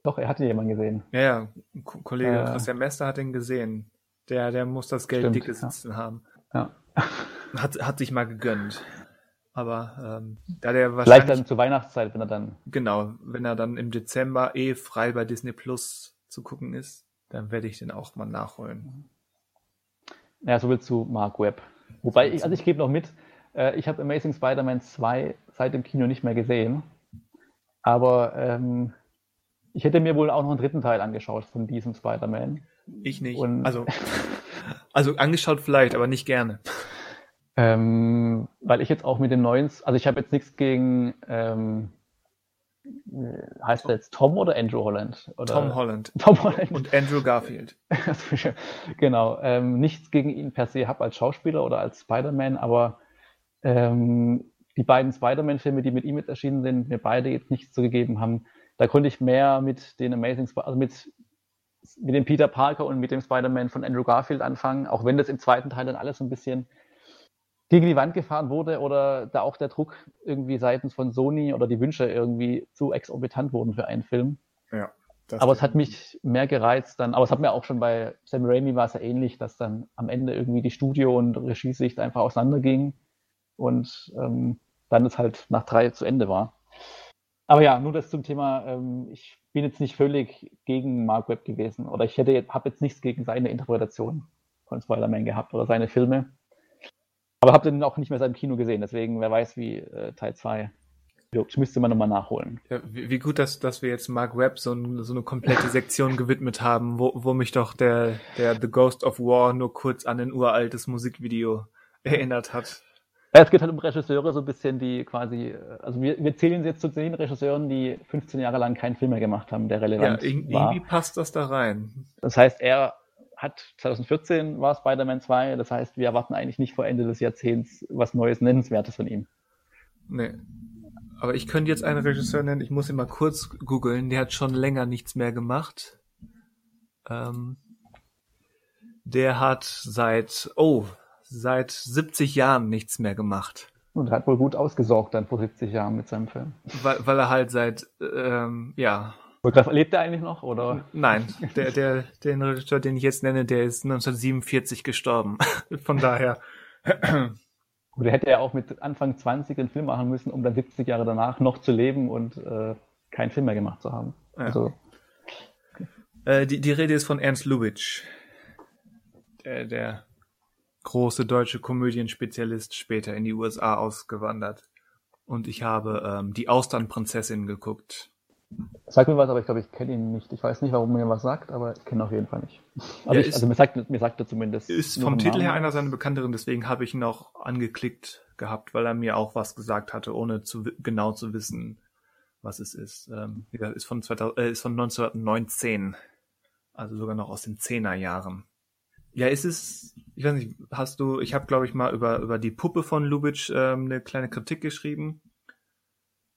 Speaker 2: doch, er hatte jemanden gesehen.
Speaker 1: Ja, ja, ein Ko- Kollege
Speaker 2: Äh.
Speaker 1: Christian Mester hat ihn gesehen. Der, der muss das Geld
Speaker 2: Stimmt,
Speaker 1: dicke
Speaker 2: ja.
Speaker 1: sitzen haben.
Speaker 2: Ja.
Speaker 1: Hat, hat sich mal gegönnt. Aber ähm, da der
Speaker 2: Vielleicht
Speaker 1: wahrscheinlich,
Speaker 2: dann zur Weihnachtszeit, wenn er dann,
Speaker 1: genau, wenn er dann im Dezember eh frei bei Disney Plus zu gucken ist, dann werde ich den auch mal nachholen.
Speaker 2: ja, so will zu Mark Webb. Wobei, ich, also ich gebe noch mit, äh, ich habe Amazing Spider-Man 2 seit dem Kino nicht mehr gesehen. Aber ähm, ich hätte mir wohl auch noch einen dritten Teil angeschaut von diesem Spider-Man.
Speaker 1: Ich nicht.
Speaker 2: Und-
Speaker 1: also, also angeschaut vielleicht, aber nicht gerne.
Speaker 2: Ähm, weil ich jetzt auch mit dem neuen, also ich habe jetzt nichts gegen, ähm, äh, heißt der jetzt Tom oder Andrew Holland? Oder
Speaker 1: Tom Holland
Speaker 2: Tom Holland.
Speaker 1: und Andrew Garfield.
Speaker 2: genau, ähm, nichts gegen ihn per se habe als Schauspieler oder als Spider-Man, aber ähm, die beiden Spider-Man-Filme, die mit ihm jetzt erschienen sind, mir beide jetzt nichts zu gegeben haben, da konnte ich mehr mit den Amazing, Sp also mit, mit dem Peter Parker und mit dem Spider-Man von Andrew Garfield anfangen, auch wenn das im zweiten Teil dann alles so ein bisschen gegen die Wand gefahren wurde oder da auch der Druck irgendwie seitens von Sony oder die Wünsche irgendwie zu exorbitant wurden für einen Film. aber es hat mich mehr gereizt dann, aber es hat mir auch schon bei Sam Raimi war es ja ähnlich, dass dann am Ende irgendwie die Studio- und Regiesicht einfach auseinanderging und ähm, dann es halt nach drei zu Ende war. Aber ja, nur das zum Thema, ähm, ich bin jetzt nicht völlig gegen Mark Webb gewesen oder ich hätte habe jetzt nichts gegen seine Interpretation von Spider-Man gehabt oder seine Filme. Aber habe den auch nicht mehr seit dem Kino gesehen, deswegen wer weiß, wie äh, Teil 2 wirkt. Müsste man nochmal nachholen.
Speaker 1: Ja, wie, wie, gut, dass, dass wir jetzt Mark Webb so, ein, so eine komplette Sektion gewidmet haben, wo, wo mich doch der, der The Ghost of War nur kurz an ein uraltes Musikvideo erinnert hat.
Speaker 2: Ja, es geht halt um Regisseure, so ein bisschen, die quasi, also wir, wir zählen jetzt zu den Regisseuren, die 15 Jahre lang keinen Film mehr gemacht haben, der relevant
Speaker 1: ja, irgendwie
Speaker 2: war.
Speaker 1: Irgendwie passt das da rein.
Speaker 2: Das heißt, er hat 2014 war Spider-Man 2, das heißt, wir erwarten eigentlich nicht vor Ende des Jahrzehnts was Neues, Nennenswertes von ihm.
Speaker 1: Nee. Aber ich könnte jetzt einen Regisseur nennen, ich muss ihn mal kurz googeln, der hat schon länger nichts mehr gemacht. Ähm, der hat seit, oh, seit 70 Jahren nichts mehr gemacht.
Speaker 2: Und hat wohl gut ausgesorgt dann vor 70 Jahren mit seinem Film.
Speaker 1: Weil, weil er halt seit, ähm, ja.
Speaker 2: Lebt er eigentlich noch, oder?
Speaker 1: Nein, der, der, den Regisseur, den ich jetzt nenne, der ist 1947 gestorben. Von daher.
Speaker 2: Gut, er hätte ja auch mit Anfang 20 einen Film machen müssen, um dann 70 Jahre danach noch zu leben und äh, keinen Film mehr gemacht zu haben. Ja. Also,
Speaker 1: okay. äh, die, die Rede ist von Ernst Lubitsch. Der, der große deutsche Komödienspezialist, später in die USA ausgewandert. Und ich habe ähm, die Austernprinzessin geguckt.
Speaker 2: Sag mir was, aber ich glaube, ich kenne ihn nicht. Ich weiß nicht, warum mir was sagt, aber ich kenne ihn auf jeden Fall nicht. Also, ja, ich, also mir, sagt, mir sagt er zumindest.
Speaker 1: Ist vom Titel her einer seiner bekannteren, deswegen habe ich ihn auch angeklickt gehabt, weil er mir auch was gesagt hatte, ohne zu, genau zu wissen, was es ist. Ähm, ist, von 2000, äh, ist von 1919, also sogar noch aus den Zehnerjahren. Ja, ist es, ich weiß nicht, hast du, ich habe glaube ich mal über, über die Puppe von Lubitsch ähm, eine kleine Kritik geschrieben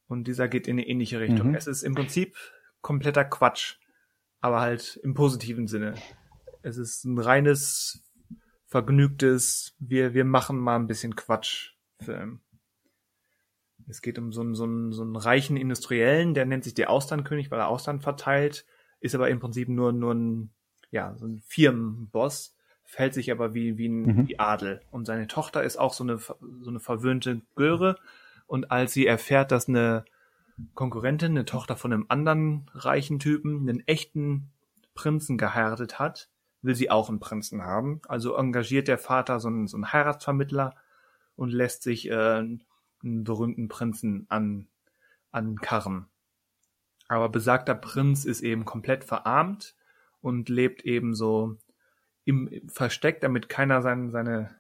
Speaker 1: und dieser geht in eine ähnliche Richtung. Mhm. Es ist im Prinzip kompletter Quatsch, aber halt im positiven Sinne. Es ist ein reines, vergnügtes, wir, wir machen mal ein bisschen Quatsch-Film. Es geht um so einen, so, einen, so einen reichen Industriellen, der nennt sich der Austernkönig, weil er Austern verteilt, ist aber im Prinzip nur, nur ein, ja, so ein Firmenboss verhält sich aber wie, wie ein mhm. wie Adel. Und seine Tochter ist auch so eine, so eine verwöhnte Göre. Und als sie erfährt, dass eine Konkurrentin, eine Tochter von einem anderen reichen Typen, einen echten Prinzen geheiratet hat, will sie auch einen Prinzen haben. Also engagiert der Vater so einen, so einen Heiratsvermittler und lässt sich äh, einen berühmten Prinzen an, ankarren. Aber besagter Prinz ist eben komplett verarmt und lebt eben so im, Versteck, damit keiner sein, seine,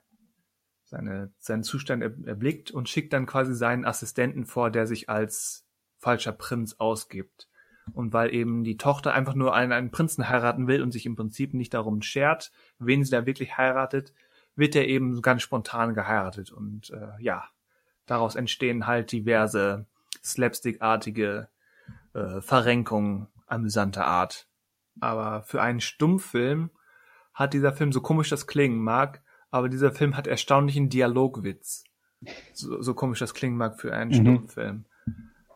Speaker 1: seine, seinen Zustand erblickt und schickt dann quasi seinen Assistenten vor, der sich als falscher Prinz ausgibt. Und weil eben die Tochter einfach nur einen, einen Prinzen heiraten will und sich im Prinzip nicht darum schert, wen sie da wirklich heiratet, wird er eben ganz spontan geheiratet. Und äh, ja, daraus entstehen halt diverse slapstickartige äh, Verrenkungen amüsanter Art. Aber für einen Stummfilm hat dieser Film, so komisch das klingen mag, aber dieser Film hat erstaunlichen Dialogwitz. So, so komisch das klingen mag für einen mhm. Stummfilm.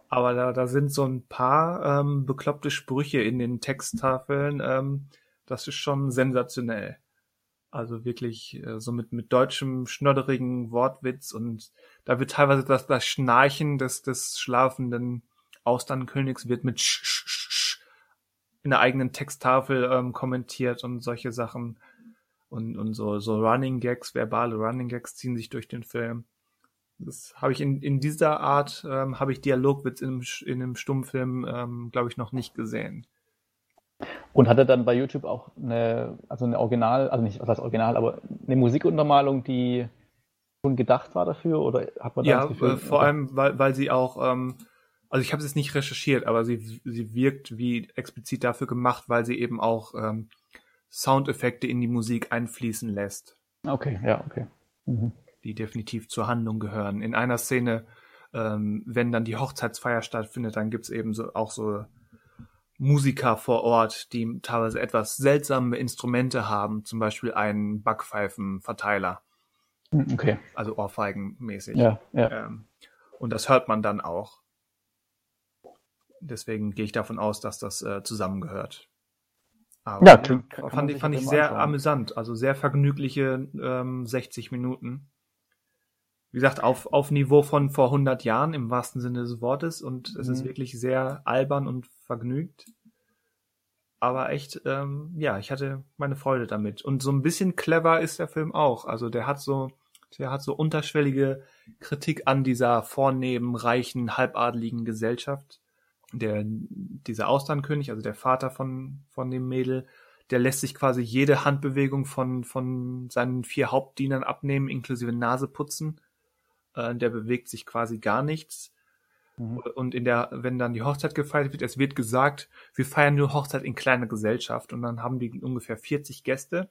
Speaker 1: Aber da, da sind so ein paar ähm, bekloppte Sprüche in den Texttafeln. Ähm, das ist schon sensationell. Also wirklich äh, so mit, mit deutschem, schnodderigen Wortwitz und da wird teilweise das, das Schnarchen des, des schlafenden Austernkönigs wird mit sch, sch, sch in der eigenen Texttafel ähm, kommentiert und solche Sachen. Und, und so, so Running Gags, verbale Running Gags ziehen sich durch den Film. Das habe ich in, in dieser Art, ähm, habe ich Dialogwitz in, in einem Stummfilm, ähm, glaube ich, noch nicht gesehen.
Speaker 2: Und hat er dann bei YouTube auch eine, also eine Original, also nicht das Original, aber eine Musikuntermalung, die schon gedacht war dafür? Oder hat man
Speaker 1: da Ja, Gefühl, äh, vor allem, weil, weil sie auch ähm, also ich habe es jetzt nicht recherchiert, aber sie, sie wirkt wie explizit dafür gemacht, weil sie eben auch ähm, Soundeffekte in die Musik einfließen lässt.
Speaker 2: Okay, ja, okay. Mhm.
Speaker 1: Die definitiv zur Handlung gehören. In einer Szene, ähm, wenn dann die Hochzeitsfeier stattfindet, dann gibt's eben so auch so Musiker vor Ort, die teilweise etwas seltsame Instrumente haben, zum Beispiel einen Backpfeifenverteiler.
Speaker 2: Mhm, okay.
Speaker 1: Also Ohrfeigenmäßig.
Speaker 2: Ja, ja. Ähm,
Speaker 1: und das hört man dann auch. Deswegen gehe ich davon aus, dass das äh, zusammengehört.
Speaker 2: Aber ja, klingt,
Speaker 1: ja, fand ich, fand ich sehr anschauen. amüsant, also sehr vergnügliche ähm, 60 Minuten. Wie gesagt, auf, auf Niveau von vor 100 Jahren im wahrsten Sinne des Wortes und es mhm. ist wirklich sehr albern und vergnügt. Aber echt, ähm, ja, ich hatte meine Freude damit. Und so ein bisschen clever ist der Film auch. Also der hat so, der hat so unterschwellige Kritik an dieser vornehmen, reichen, halbadeligen Gesellschaft. Der, dieser Austernkönig, also der Vater von, von dem Mädel, der lässt sich quasi jede Handbewegung von, von seinen vier Hauptdienern abnehmen, inklusive Nase putzen. Äh, der bewegt sich quasi gar nichts. Mhm. Und in der, wenn dann die Hochzeit gefeiert wird, es wird gesagt, wir feiern nur Hochzeit in kleiner Gesellschaft und dann haben die ungefähr 40 Gäste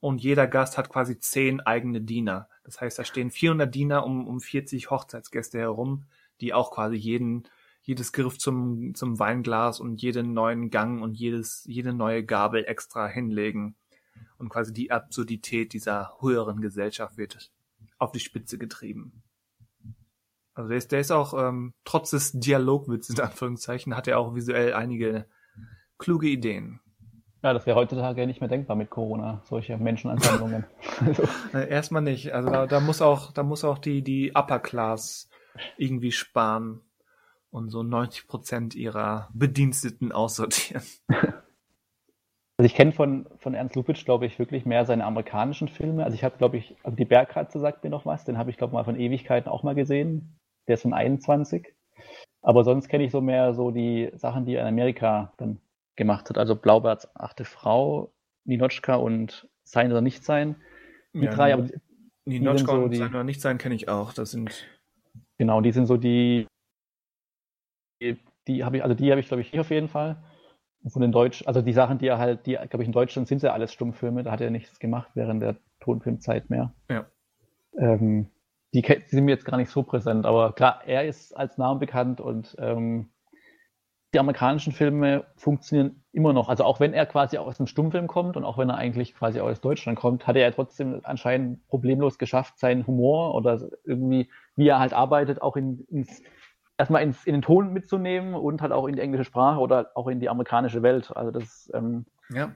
Speaker 1: und jeder Gast hat quasi zehn eigene Diener. Das heißt, da stehen 400 Diener um, um 40 Hochzeitsgäste herum, die auch quasi jeden, jedes Griff zum, zum Weinglas und jeden neuen Gang und jedes, jede neue Gabel extra hinlegen. Und quasi die Absurdität dieser höheren Gesellschaft wird auf die Spitze getrieben. Also der ist, der ist auch, ähm, trotz des Dialogwitzes in Anführungszeichen, hat er auch visuell einige kluge Ideen.
Speaker 2: Ja, das wäre heutzutage nicht mehr denkbar mit Corona, solche Menschenansammlungen.
Speaker 1: also. Erstmal nicht. Also da, da muss auch, da muss auch die, die Upper Class irgendwie sparen und so 90 Prozent ihrer Bediensteten aussortieren.
Speaker 2: Also ich kenne von, von Ernst Lupitsch, glaube ich, wirklich mehr seine amerikanischen Filme. Also ich habe, glaube ich, also die Bergkratze sagt mir noch was, den habe ich, glaube ich, mal von Ewigkeiten auch mal gesehen. Der ist von 21. Aber sonst kenne ich so mehr so die Sachen, die er in Amerika dann gemacht hat. Also Blaubarts achte Frau, Ninochka und Sein oder Nicht Sein.
Speaker 1: Die ja, drei, aber Ninochka so und Sein oder Nicht Sein kenne ich auch. Das sind
Speaker 2: genau, die sind so die, die, habe ich, also die habe ich glaube ich hier auf jeden Fall. Von den Deutschen, also die Sachen, die er halt, die, glaube ich, in Deutschland sind ja alles Stummfilme, da hat er nichts gemacht während der Tonfilmzeit mehr.
Speaker 1: Ja.
Speaker 2: Ähm, die, die, sind mir jetzt gar nicht so präsent, aber klar, er ist als Name bekannt und ähm, die amerikanischen Filme funktionieren immer noch. Also auch wenn er quasi aus einem Stummfilm kommt und auch wenn er eigentlich quasi aus Deutschland kommt, hat er ja trotzdem anscheinend problemlos geschafft, seinen Humor oder irgendwie, wie er halt arbeitet, auch in, ins, erstmal ins, in den Ton mitzunehmen und halt auch in die englische Sprache oder auch in die amerikanische Welt. Also das ähm,
Speaker 1: ja.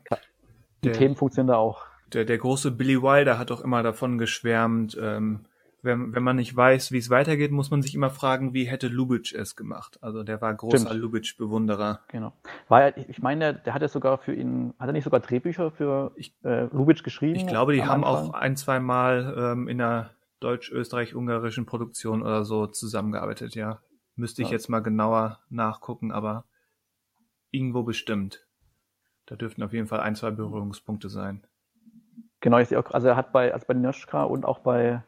Speaker 2: die der, Themen funktionieren da auch.
Speaker 1: Der, der große Billy Wilder hat auch immer davon geschwärmt, ähm, wenn, wenn man nicht weiß, wie es weitergeht, muss man sich immer fragen, wie hätte Lubitsch es gemacht. Also der war großer Lubitsch-Bewunderer.
Speaker 2: Genau. War er, ich meine, der, der hat ja sogar für ihn, hat er nicht sogar Drehbücher für ich, äh, Lubitsch geschrieben?
Speaker 1: Ich glaube, die haben Anfang? auch ein, zwei Mal ähm, in einer deutsch-österreich-ungarischen Produktion oder so zusammengearbeitet, ja. Müsste ich ja. jetzt mal genauer nachgucken, aber irgendwo bestimmt. Da dürften auf jeden Fall ein, zwei Berührungspunkte sein.
Speaker 2: Genau, ich sehe auch, also er hat bei, also bei Nirschka und auch bei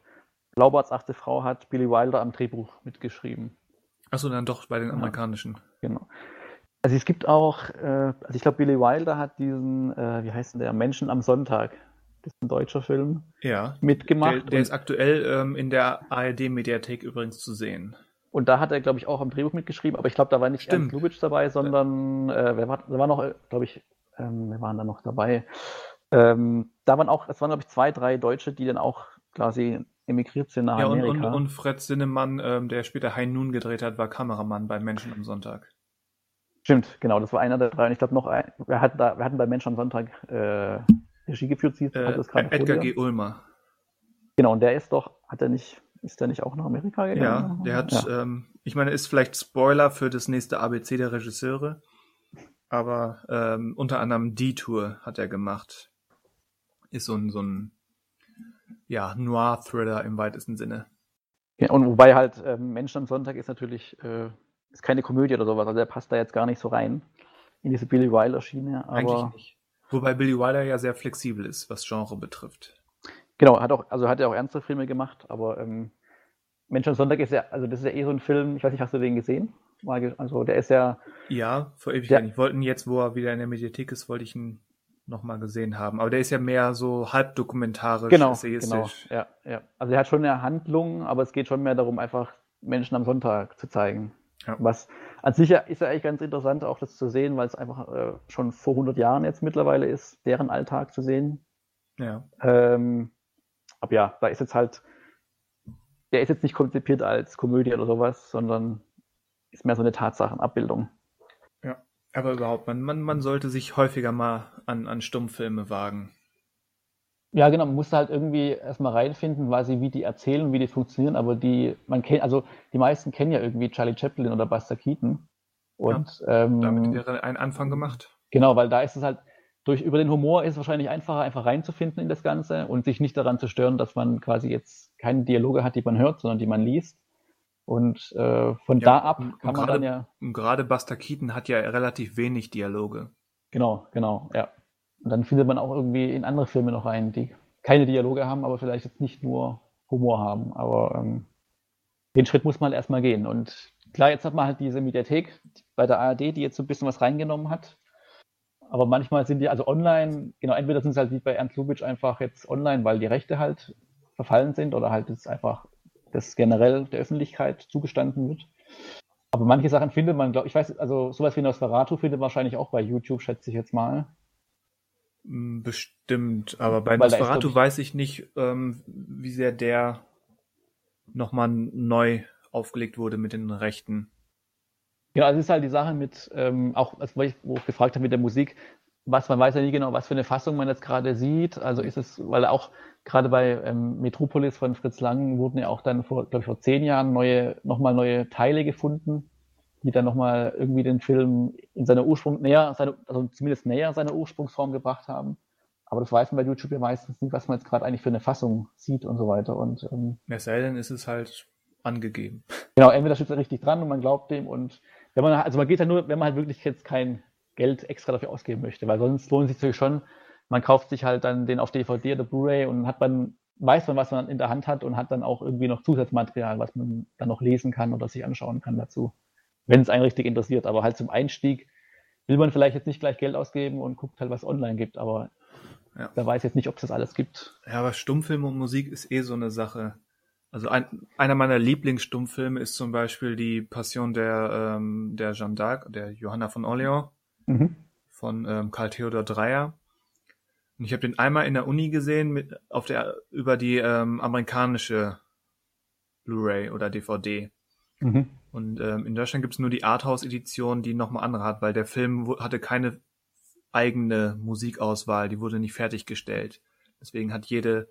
Speaker 2: Blaubarts achte Frau hat Billy Wilder am Drehbuch mitgeschrieben.
Speaker 1: Achso, dann doch bei den amerikanischen.
Speaker 2: Genau. Also es gibt auch, äh, also ich glaube, Billy Wilder hat diesen, äh, wie heißt denn der, Menschen am Sonntag, das ist ein deutscher Film,
Speaker 1: ja,
Speaker 2: mitgemacht.
Speaker 1: Der, der ist aktuell ähm, in der ARD-Mediathek übrigens zu sehen.
Speaker 2: Und da hat er, glaube ich, auch am Drehbuch mitgeschrieben, aber ich glaube, da war nicht
Speaker 1: Stimmt.
Speaker 2: Ernst Lubitsch dabei, sondern äh, wer war, da war noch, glaube ich, ähm, wer waren da noch dabei? Ähm, da waren auch, es waren, glaube ich, zwei, drei Deutsche, die dann auch quasi emigriert sind nach
Speaker 1: ja,
Speaker 2: Amerika.
Speaker 1: Und, und, und Fred Sinnemann, ähm, der später High Noon gedreht hat, war Kameramann bei Menschen am Sonntag.
Speaker 2: Stimmt, genau, das war einer der drei. Und ich glaube noch, ein, wir, hatten da, wir hatten bei Menschen am Sonntag äh, Regie geführt. Sie
Speaker 1: äh, Edgar G. Ulmer.
Speaker 2: Genau, und der ist doch, hat er nicht, ist der nicht auch nach Amerika
Speaker 1: gegangen? Ja, der hat, ja. Ähm, ich meine, ist vielleicht Spoiler für das nächste ABC der Regisseure, aber ähm, unter anderem Detour hat er gemacht. Ist so ein, so ein ja, Noir-Thriller im weitesten Sinne.
Speaker 2: Ja, und wobei halt ähm, Menschen am Sonntag ist natürlich äh, ist keine Komödie oder sowas, also der passt da jetzt gar nicht so rein in diese Billy Wilder-Schiene. Eigentlich nicht.
Speaker 1: Wobei Billy Wilder ja sehr flexibel ist, was Genre betrifft.
Speaker 2: Genau, hat auch, also hat er auch ernste Filme gemacht, aber ähm, Menschen am Sonntag ist ja, also das ist ja eh so ein Film, ich weiß nicht, hast du den gesehen? Also der ist ja.
Speaker 1: Ja, vor Ewigkeiten. Ich wollte ihn jetzt, wo er wieder in der Mediathek ist, wollte ich ihn nochmal gesehen haben. Aber der ist ja mehr so halbdokumentarisch,
Speaker 2: genau, Genau, ja, ja. Also er hat schon eine Handlung, aber es geht schon mehr darum, einfach Menschen am Sonntag zu zeigen. Ja. Was an sich ist ja eigentlich ganz interessant, auch das zu sehen, weil es einfach äh, schon vor 100 Jahren jetzt mittlerweile ist, deren Alltag zu sehen.
Speaker 1: Ja.
Speaker 2: Ähm, aber ja, da ist jetzt halt, der ist jetzt nicht konzipiert als Komödie oder sowas, sondern ist mehr so eine Tatsachenabbildung.
Speaker 1: Ja, aber überhaupt, man, man, man sollte sich häufiger mal an, an Stummfilme wagen.
Speaker 2: Ja, genau, man muss halt irgendwie erstmal reinfinden, quasi, wie die erzählen, wie die funktionieren, aber die, man kennt, also die meisten kennen ja irgendwie Charlie Chaplin oder Buster Keaton. Und
Speaker 1: ja,
Speaker 2: ähm,
Speaker 1: damit wäre ein Anfang gemacht.
Speaker 2: Genau, weil da ist es halt, durch über den Humor ist es wahrscheinlich einfacher, einfach reinzufinden in das Ganze und sich nicht daran zu stören, dass man quasi jetzt keine Dialoge hat, die man hört, sondern die man liest. Und äh, von
Speaker 1: Ja,
Speaker 2: da ab kann man dann ja.
Speaker 1: Und gerade Buster Keaton hat ja relativ wenig Dialoge.
Speaker 2: Genau, genau, ja. Und dann findet man auch irgendwie in andere Filme noch rein, die keine Dialoge haben, aber vielleicht jetzt nicht nur Humor haben. Aber ähm, den Schritt muss man erstmal gehen. Und klar, jetzt hat man halt diese Mediathek bei der ARD, die jetzt so ein bisschen was reingenommen hat. Aber manchmal sind die also online, genau, entweder sind es halt wie bei Ernst Lubitsch einfach jetzt online, weil die Rechte halt verfallen sind oder halt es einfach das generell der Öffentlichkeit zugestanden wird. Aber manche Sachen findet man, glaube ich, weiß, also sowas wie Nosferatu findet man wahrscheinlich auch bei YouTube, schätze ich jetzt mal.
Speaker 1: Mm, Bestimmt, aber bei
Speaker 2: Weil
Speaker 1: Nosferatu weiß ich nicht, ähm, wie sehr der nochmal neu aufgelegt wurde mit den Rechten.
Speaker 2: Genau, also es ist halt die Sache mit, ähm, auch, weil ich, wo ich gefragt habe mit der Musik, was man weiß ja nie genau, was für eine Fassung man jetzt gerade sieht. Also ist es, weil auch gerade bei ähm, Metropolis von Fritz Lang wurden ja auch dann vor, glaube ich, vor zehn Jahren neue, nochmal neue Teile gefunden, die dann nochmal irgendwie den Film in seiner Ursprung näher, seine, also zumindest näher seiner Ursprungsform gebracht haben. Aber das weiß man bei YouTube ja meistens nicht, was man jetzt gerade eigentlich für eine Fassung sieht und so weiter. Und ähm,
Speaker 1: Es sei denn, ist es halt angegeben.
Speaker 2: Genau, entweder steht er richtig dran und man glaubt dem und wenn man, also man geht ja nur, wenn man halt wirklich jetzt kein Geld extra dafür ausgeben möchte, weil sonst lohnt sich natürlich schon, man kauft sich halt dann den auf DVD oder Blu-ray und hat man, weiß man, was man in der Hand hat und hat dann auch irgendwie noch Zusatzmaterial, was man dann noch lesen kann oder sich anschauen kann dazu, wenn es einen richtig interessiert. Aber halt zum Einstieg will man vielleicht jetzt nicht gleich Geld ausgeben und guckt halt, was online gibt, aber
Speaker 1: Ja.
Speaker 2: wer weiß jetzt nicht, ob es das alles gibt.
Speaker 1: Ja, aber Stummfilm und Musik ist eh so eine Sache. Also ein, einer meiner Lieblingsstummfilme ist zum Beispiel die Passion der, ähm, der Jeanne d'Arc, der Johanna von Orleans
Speaker 2: Mhm.
Speaker 1: von ähm, Karl Theodor Dreyer. Und ich habe den einmal in der Uni gesehen mit auf der über die ähm, amerikanische Blu-ray oder DVD.
Speaker 2: Mhm.
Speaker 1: Und ähm, in Deutschland gibt's nur die Arthouse-Edition, die nochmal andere hat, weil der Film hatte keine eigene Musikauswahl, die wurde nicht fertiggestellt. Deswegen hat jede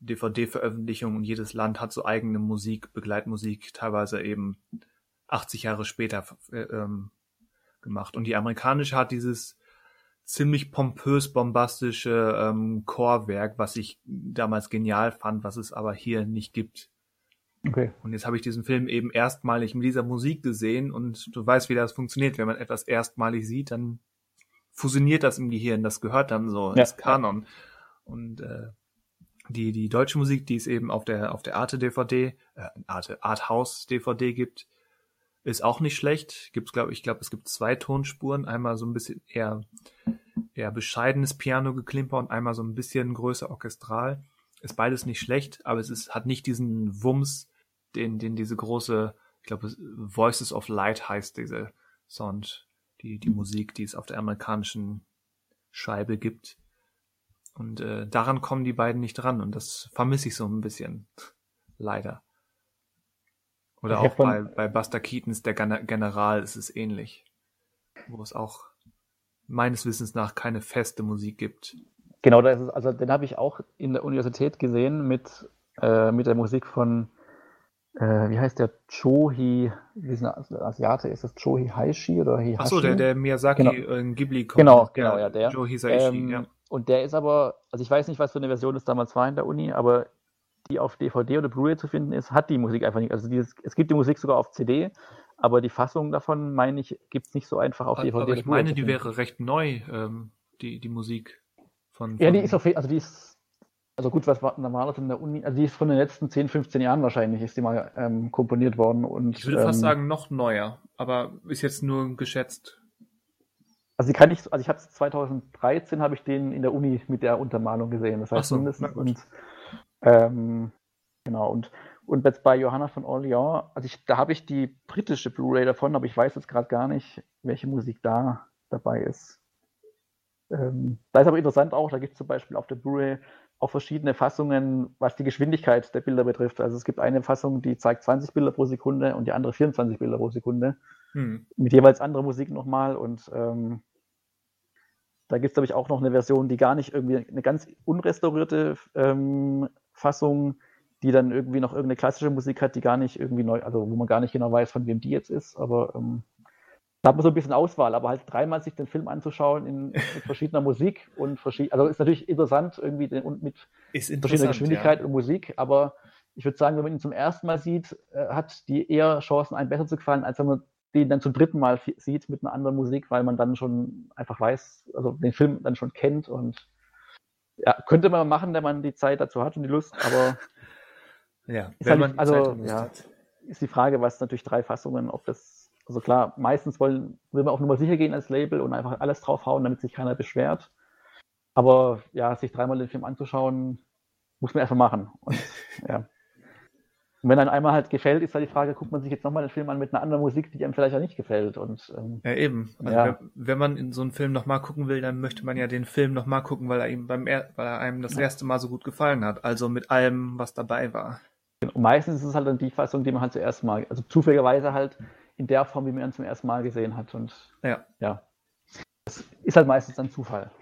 Speaker 1: DVD-Veröffentlichung und jedes Land hat so eigene Musik, Begleitmusik, teilweise eben 80 Jahre später äh, ähm, gemacht. Und die amerikanische hat dieses ziemlich pompös bombastische ähm, Chorwerk, was ich damals genial fand, was es aber hier nicht gibt.
Speaker 2: Okay.
Speaker 1: Und jetzt habe ich diesen Film eben erstmalig mit dieser Musik gesehen und du weißt, wie das funktioniert. Wenn man etwas erstmalig sieht, dann fusioniert das im Gehirn. Das gehört dann so
Speaker 2: Ja,
Speaker 1: ins Kanon. Und äh, die die deutsche Musik, die es eben auf der auf der Arte DVD, äh, Arte Arthouse DVD gibt, ist auch nicht schlecht. Gibt's glaube ich glaube es gibt zwei Tonspuren, einmal so ein bisschen eher eher bescheidenes Piano-Geklimper und einmal so ein bisschen größer orchestral. Ist beides nicht schlecht, aber es ist hat nicht diesen Wumms, den den diese große, ich glaube Voices of Light heißt diese Sound, die die Musik, die es auf der amerikanischen Scheibe gibt. Und äh, daran kommen die beiden nicht dran und das vermisse ich so ein bisschen. Leider. Oder
Speaker 2: Ich
Speaker 1: auch bei, bei Buster Keatons, der Gen General, ist es ähnlich. Wo es auch meines Wissens nach keine feste Musik gibt.
Speaker 2: Genau, das ist, also den habe ich auch in der Universität gesehen mit, äh, mit der Musik von, äh, wie heißt der, Chohi, wie ist ein Asiate, ist das Chohi Haishi oder Hihashi?
Speaker 1: Ach so, der, der Miyazaki
Speaker 2: Genau.
Speaker 1: äh, Ghibli
Speaker 2: Genau, genau, ja, der.
Speaker 1: Joe Hisaishi,
Speaker 2: ähm,
Speaker 1: ja.
Speaker 2: Und der ist aber, also ich weiß nicht, was für eine Version es damals war in der Uni, aber die auf DVD oder Blu-ray zu finden ist, hat die Musik einfach nicht. Also dieses, es gibt die Musik sogar auf CD, aber die Fassung davon, meine ich, gibt es nicht so einfach auf DVD
Speaker 1: Aber ich meine, die wäre recht neu, ähm, die, die Musik von,
Speaker 2: Ja, die
Speaker 1: von-
Speaker 2: ist auf also die ist, also gut, was war normalerweise in der Uni, also die ist von den letzten 10, 15 Jahren wahrscheinlich, ist die mal ähm, komponiert worden und
Speaker 1: Ich würde fast
Speaker 2: ähm,
Speaker 1: sagen, noch neuer, aber ist jetzt nur geschätzt.
Speaker 2: Also die kann ich, also ich habe 2013 habe ich den in der Uni mit der Untermalung gesehen. Das heißt
Speaker 1: so,
Speaker 2: mindestens und ähm, genau und und jetzt bei Johanna von Orleans, also ich, da habe ich die britische Blu-ray davon, aber ich weiß jetzt gerade gar nicht, welche Musik da dabei ist. Ähm, da ist aber interessant auch, da gibt es zum Beispiel auf der Blu-ray auch verschiedene Fassungen, was die Geschwindigkeit der Bilder betrifft. Also es gibt eine Fassung, die zeigt 20 Bilder pro Sekunde und die andere 24 Bilder pro Sekunde. Hm. mit jeweils anderer Musik nochmal und ähm, da gibt es, glaube ich, auch noch eine Version, die gar nicht irgendwie eine ganz unrestaurierte ähm, Fassung, die dann irgendwie noch irgendeine klassische Musik hat, die gar nicht irgendwie neu, also wo man gar nicht genau weiß, von wem die jetzt ist, aber ähm, da hat man so ein bisschen Auswahl, aber halt dreimal sich den Film anzuschauen in, mit verschiedener Musik und verschieden, also ist natürlich interessant irgendwie den, und mit verschiedener Geschwindigkeit ja. und Musik, aber ich würde sagen, wenn man ihn zum ersten Mal sieht, äh, hat die eher Chancen, einem besser zu gefallen, als wenn man den dann zum dritten Mal sieht mit einer anderen Musik, weil man dann schon einfach weiß, also den Film dann schon kennt und ja, könnte man machen, wenn man die Zeit dazu hat und die Lust, aber
Speaker 1: ja,
Speaker 2: wenn halt, man also ja, ist die Frage, was natürlich drei Fassungen, ob das, also klar, meistens wollen, will man auch nur mal sicher gehen als Label und einfach alles draufhauen, damit sich keiner beschwert. Aber ja, sich dreimal den Film anzuschauen, muss man einfach machen. Und, ja. Und wenn einem einmal halt gefällt, ist halt die Frage, guckt man sich jetzt nochmal den Film an mit einer anderen Musik, die einem vielleicht auch nicht gefällt. Und,
Speaker 1: ähm, ja, eben. Also ja. Wenn man in so einen Film nochmal gucken will, dann möchte man ja den Film nochmal gucken, weil er ihm beim er weil er einem das ja. erste Mal so gut gefallen hat. Also mit allem, was dabei war.
Speaker 2: Und genau. meistens ist es halt dann die Fassung, die man halt zuerst mal, also zufälligerweise halt in der Form, wie man ihn zum ersten Mal gesehen hat. Und
Speaker 1: ja.
Speaker 2: ja. Das ist halt meistens dann Zufall.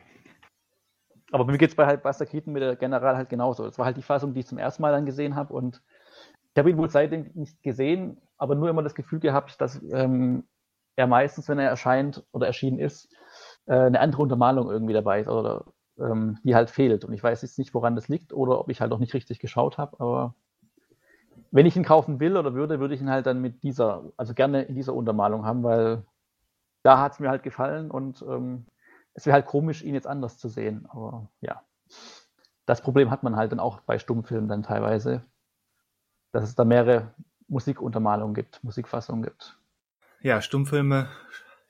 Speaker 2: Aber mir geht es bei halt Buster Keaton mit der General halt genauso. Das war halt die Fassung, die ich zum ersten Mal dann gesehen habe und ich habe ihn wohl seitdem nicht gesehen, aber nur immer das Gefühl gehabt, dass ähm, er meistens, wenn er erscheint oder erschienen ist, äh, eine andere Untermalung irgendwie dabei ist oder ähm, die halt fehlt. Und ich weiß jetzt nicht, woran das liegt oder ob ich halt auch nicht richtig geschaut habe, aber wenn ich ihn kaufen will oder würde, würde ich ihn halt dann mit dieser, also gerne in dieser Untermalung haben, weil da hat es mir halt gefallen und ähm, es wäre halt komisch, ihn jetzt anders zu sehen. Aber ja, das Problem hat man halt dann auch bei Stummfilmen dann teilweise, dass es da mehrere Musikuntermalungen gibt, Musikfassungen gibt.
Speaker 1: Ja, Stummfilme,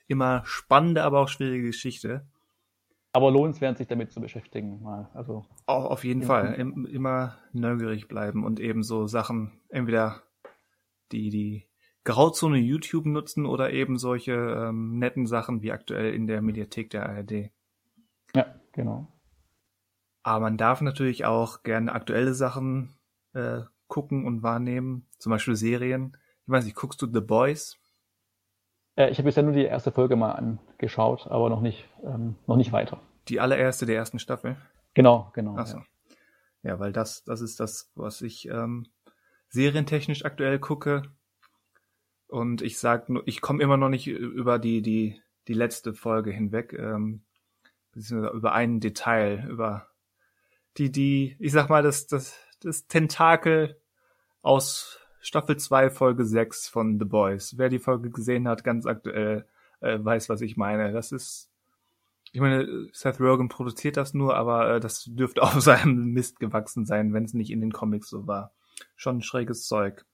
Speaker 1: immer spannende, aber auch schwierige Geschichte.
Speaker 2: Aber lohnenswert, sich damit zu beschäftigen. Mal. Also,
Speaker 1: auch auf jeden Fall. Im, immer neugierig bleiben und eben so Sachen, entweder die, die Grauzone YouTube nutzen oder eben solche ähm, netten Sachen wie aktuell in der Mediathek der ARD.
Speaker 2: Ja, genau.
Speaker 1: Aber man darf natürlich auch gerne aktuelle Sachen äh, gucken und wahrnehmen, zum Beispiel Serien. Ich weiß nicht, guckst du The Boys?
Speaker 2: Äh, ich habe bisher nur die erste Folge mal angeschaut, aber noch nicht, ähm, noch nicht weiter.
Speaker 1: Die allererste der ersten Staffel?
Speaker 2: Genau, genau.
Speaker 1: Achso. Ja. ja, weil das, das ist das, was ich ähm, serientechnisch aktuell gucke. Und ich sag nur, ich komme immer noch nicht über die, die, die letzte Folge hinweg, ähm, über ein Detail, über die, die, ich sag mal, das, das, das Tentakel aus Staffel 2, Folge 6 von The Boys. Wer die Folge gesehen hat, ganz aktuell, äh, weiß, was ich meine. Das ist, ich meine, Seth Rogen produziert das nur, aber äh, das dürfte auf seinem Mist gewachsen sein, wenn es nicht in den Comics so war. Schon schräges Zeug.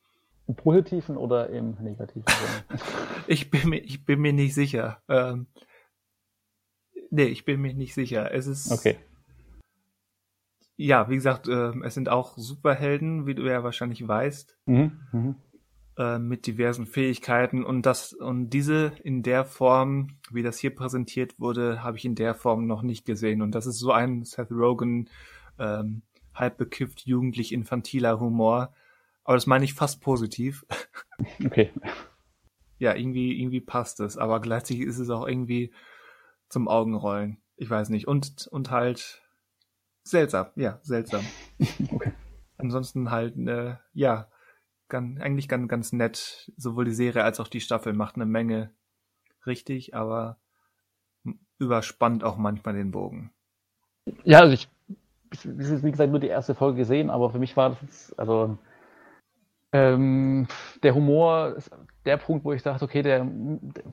Speaker 2: Im positiven oder im negativen
Speaker 1: ich, bin mir, ich bin mir nicht sicher. Ähm, nee, ich bin mir nicht sicher. Es ist.
Speaker 2: Okay
Speaker 1: ja, wie gesagt, äh, es sind auch Superhelden, wie du ja wahrscheinlich weißt, mhm, mhm. äh, mit diversen Fähigkeiten und das und diese in der Form, wie das hier präsentiert wurde, habe ich in der Form noch nicht gesehen und das ist so ein Seth Rogen ähm, halb bekifft, jugendlich infantiler Humor, aber das meine ich fast positiv.
Speaker 2: Okay.
Speaker 1: Ja, irgendwie irgendwie passt es, aber gleichzeitig ist es auch irgendwie zum Augenrollen. Ich weiß nicht und und halt Seltsam, ja, seltsam. okay. Ansonsten halt, äh, ja, ganz, eigentlich ganz, ganz nett. Sowohl die Serie als auch die Staffel macht eine Menge richtig, aber überspannt auch manchmal den Bogen.
Speaker 2: Ja, also ich, wie gesagt, nur die erste Folge gesehen, aber für mich war das, also, ähm, der Humor ist der Punkt, wo ich dachte, okay, der, der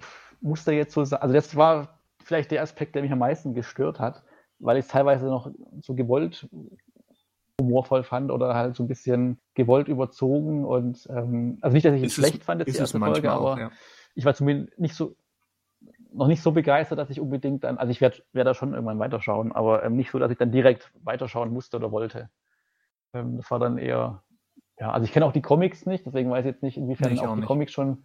Speaker 2: muss da jetzt so sein. Also, das war vielleicht der Aspekt, der mich am meisten gestört hat weil ich es teilweise noch so gewollt humorvoll fand oder halt so ein bisschen gewollt überzogen und ähm, also nicht, dass ich es schlecht fand, jetzt die erste Folge, aber auch, ja. ich war zumindest nicht so noch nicht so begeistert, dass ich unbedingt dann, also ich werde werd da schon irgendwann weiterschauen, aber ähm, nicht so, dass ich dann direkt weiterschauen musste oder wollte. Ähm, das war dann eher, ja, also ich kenne auch die Comics nicht, deswegen weiß ich jetzt nicht, inwiefern nee, auch, auch, die nicht. Comics schon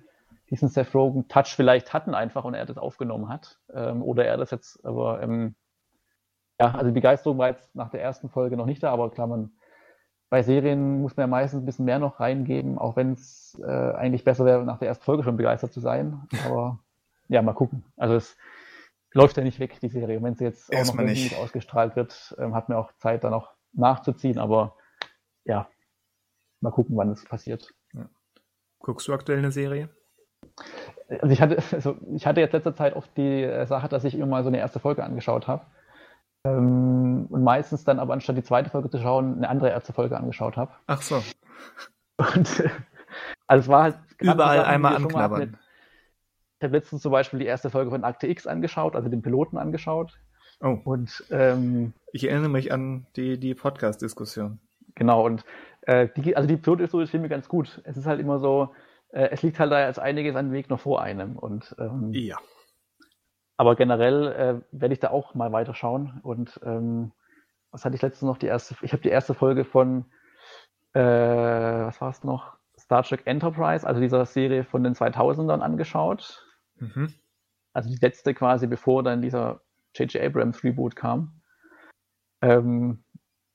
Speaker 2: diesen Seth Rogen Touch vielleicht hatten einfach und er das aufgenommen hat. Ähm, oder er das jetzt, aber ähm, ja, also die Begeisterung war jetzt nach der ersten Folge noch nicht da, aber klar, man bei Serien muss man ja meistens ein bisschen mehr noch reingeben, auch wenn es äh, eigentlich besser wäre, nach der ersten Folge schon begeistert zu sein. Aber ja, mal gucken. Also es läuft ja nicht weg, die Serie. Wenn sie jetzt auch noch irgendwie ausgestrahlt wird, ähm, hat man auch Zeit, da noch nachzuziehen. Aber ja, mal gucken, wann es passiert. Ja.
Speaker 1: Guckst du aktuell eine Serie?
Speaker 2: Also ich hatte, also ich hatte jetzt letzter Zeit oft die äh, Sache, dass ich immer mal so eine erste Folge angeschaut habe. Ähm, und meistens dann aber anstatt die zweite Folge zu schauen, eine andere erste Folge angeschaut habe.
Speaker 1: Ach so.
Speaker 2: Und also es war halt
Speaker 1: überall Sachen, einmal anknabbern.
Speaker 2: Ich habe letztens zum Beispiel die erste Folge von Akte X angeschaut, also den Piloten angeschaut.
Speaker 1: Oh. Und ähm, ich erinnere mich an die, die Podcast-Diskussion.
Speaker 2: Genau, und äh, die, also die Pilothistorie ist mir ganz gut. Es ist halt immer so, äh, es liegt halt da jetzt einiges an Weg noch vor einem. Und ähm,
Speaker 1: ja.
Speaker 2: Aber generell äh, werde ich da auch mal weiterschauen. Und ähm, was hatte ich letztens noch? Die erste, ich habe die erste Folge von, äh, was war es noch? Star Trek Enterprise, also dieser Serie von den 2000ern angeschaut. Mhm. Also die letzte quasi, bevor dann dieser J.J. Abrams Reboot kam. Ähm,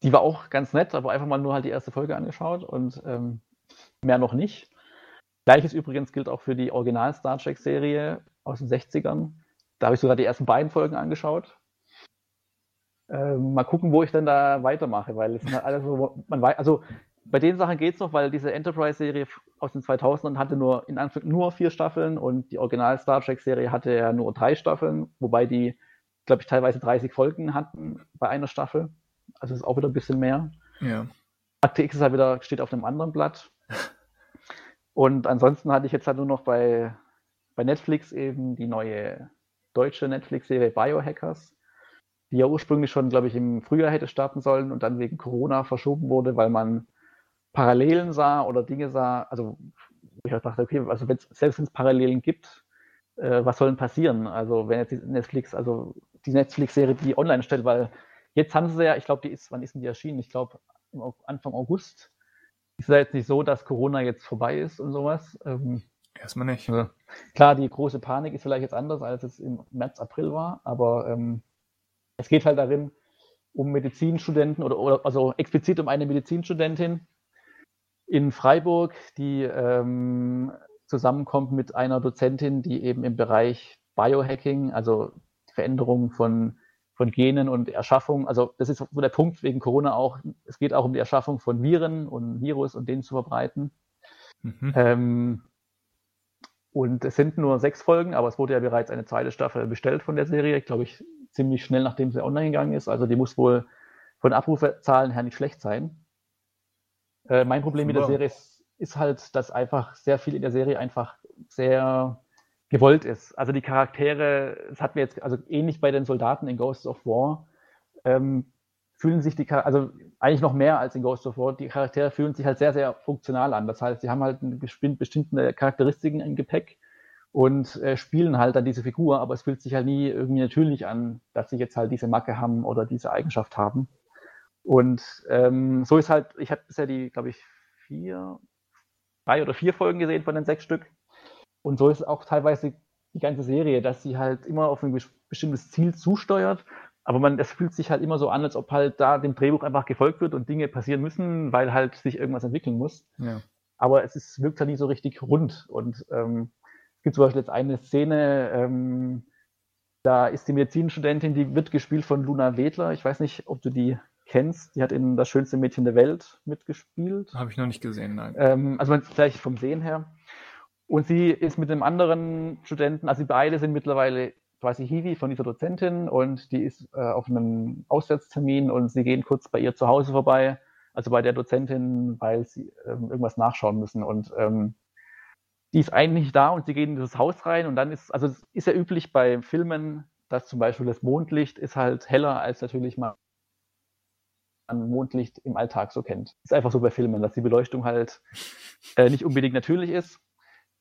Speaker 2: die war auch ganz nett, aber einfach mal nur halt die erste Folge angeschaut und ähm, mehr noch nicht. Gleiches übrigens gilt auch für die Original Star Trek Serie aus den 60ern. Da habe ich sogar die ersten beiden Folgen angeschaut. Ähm, mal gucken, wo ich dann da weitermache, weil es sind halt alles so, man weiß, also bei den Sachen geht es noch, weil diese Enterprise-Serie aus den 2000ern hatte nur in Anführungszeichen nur vier Staffeln und die Original Star Trek-Serie hatte ja nur drei Staffeln, wobei die, glaube ich, teilweise 30 Folgen hatten bei einer Staffel. Also ist auch wieder ein bisschen mehr.
Speaker 1: Ja.
Speaker 2: Akte X ist halt wieder, steht auf einem anderen Blatt. Und ansonsten hatte ich jetzt halt nur noch bei, bei Netflix eben die neue deutsche Netflix-Serie Biohackers, die ja ursprünglich schon, glaube ich, im Frühjahr hätte starten sollen und dann wegen Corona verschoben wurde, weil man Parallelen sah oder Dinge sah, also ich dachte, okay, also selbst wenn es Parallelen gibt, äh, was soll denn passieren? Also wenn jetzt die Netflix, also die Netflix-Serie, die online stellt, weil jetzt haben sie ja, ich glaube, die ist, wann ist denn die erschienen? Ich glaube, Anfang August. Ist ja jetzt nicht so, dass Corona jetzt vorbei ist und sowas. Ähm,
Speaker 1: Erstmal nicht.
Speaker 2: Also, klar, die große Panik ist vielleicht jetzt anders, als es im März, April war, aber ähm, es geht halt darin, um Medizinstudenten oder, oder also explizit um eine Medizinstudentin in Freiburg, die ähm, zusammenkommt mit einer Dozentin, die eben im Bereich Biohacking, also Veränderung von, von Genen und Erschaffung, also das ist so der Punkt wegen Corona auch, es geht auch um die Erschaffung von Viren und Virus und den zu verbreiten. Mhm. Ähm, und es sind nur sechs Folgen, aber es wurde ja bereits eine zweite Staffel bestellt von der Serie, glaube ich, ziemlich schnell nachdem sie online gegangen ist. Also die muss wohl von Abrufezahlen her nicht schlecht sein. Äh, mein Problem mit der Serie ist, ist halt, dass einfach sehr viel in der Serie einfach sehr gewollt ist. Also die Charaktere, das hatten wir jetzt, also ähnlich bei den Soldaten in Ghosts of War, ähm, fühlen sich die, also eigentlich noch mehr als in Ghost of War, die Charaktere fühlen sich halt sehr, sehr funktional an. Das heißt, sie haben halt bestimmte Charakteristiken im Gepäck und äh, spielen halt dann diese Figur, aber es fühlt sich halt nie irgendwie natürlich an, dass sie jetzt halt diese Macke haben oder diese Eigenschaft haben. Und ähm, so ist halt, ich habe bisher die, glaube ich, vier, drei oder vier Folgen gesehen von den sechs Stück. Und so ist auch teilweise die ganze Serie, dass sie halt immer auf ein bestimmtes Ziel zusteuert aber man, es fühlt sich halt immer so an, als ob halt da dem Drehbuch einfach gefolgt wird und Dinge passieren müssen, weil halt sich irgendwas entwickeln muss.
Speaker 1: Ja.
Speaker 2: Aber es ist, wirkt halt nie so richtig rund. Und ähm, es gibt zum Beispiel jetzt eine Szene, ähm, da ist die Medizinstudentin, die wird gespielt von Luna Wedler. Ich weiß nicht, ob du die kennst. Die hat in Das schönste Mädchen der Welt mitgespielt.
Speaker 1: Habe ich noch nicht gesehen, nein.
Speaker 2: Ähm, also vielleicht vom Sehen her. Und sie ist mit einem anderen Studenten, also beide sind mittlerweile quasi Hiwi von dieser Dozentin und die ist äh, auf einem Auswärtstermin und sie gehen kurz bei ihr zu Hause vorbei, also bei der Dozentin, weil sie ähm, irgendwas nachschauen müssen und ähm, die ist eigentlich da und sie gehen in dieses Haus rein und dann ist, also es ist ja üblich bei Filmen, dass zum Beispiel das Mondlicht ist halt heller als natürlich mal an Mondlicht im Alltag so kennt. Ist einfach so bei Filmen, dass die Beleuchtung halt äh, nicht unbedingt natürlich ist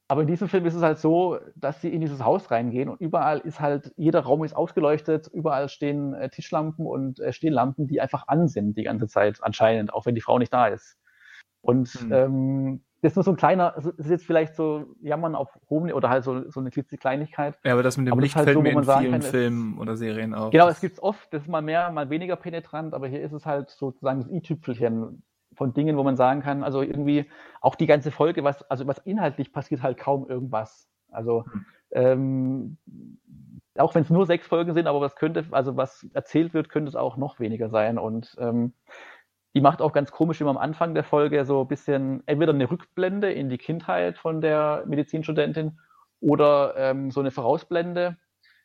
Speaker 2: aber in diesem Film ist es halt so, dass sie in dieses Haus reingehen und überall ist halt, jeder Raum ist ausgeleuchtet, überall stehen äh, Tischlampen und äh, Stehlampen, die einfach an sind die ganze Zeit anscheinend, auch wenn die Frau nicht da ist. Und hm. ähm, das ist nur so ein kleiner, das ist jetzt vielleicht so Jammern auf hohem oder halt so, so eine Kleinigkeit.
Speaker 1: Ja, aber das mit dem Licht halt fällt so, mir in vielen kann, Filmen oder Serien auf.
Speaker 2: Genau, es gibt's oft, das ist mal mehr, mal weniger penetrant, aber hier ist es halt sozusagen das i-Tüpfelchen, von Dingen, wo man sagen kann, also irgendwie auch die ganze Folge, was, also was inhaltlich passiert halt kaum irgendwas. Also hm. ähm, auch wenn es nur sechs Folgen sind, aber was könnte, also was erzählt wird, könnte es auch noch weniger sein. Und ähm, die macht auch ganz komisch immer am Anfang der Folge so ein bisschen entweder eine Rückblende in die Kindheit von der Medizinstudentin oder ähm, so eine Vorausblende,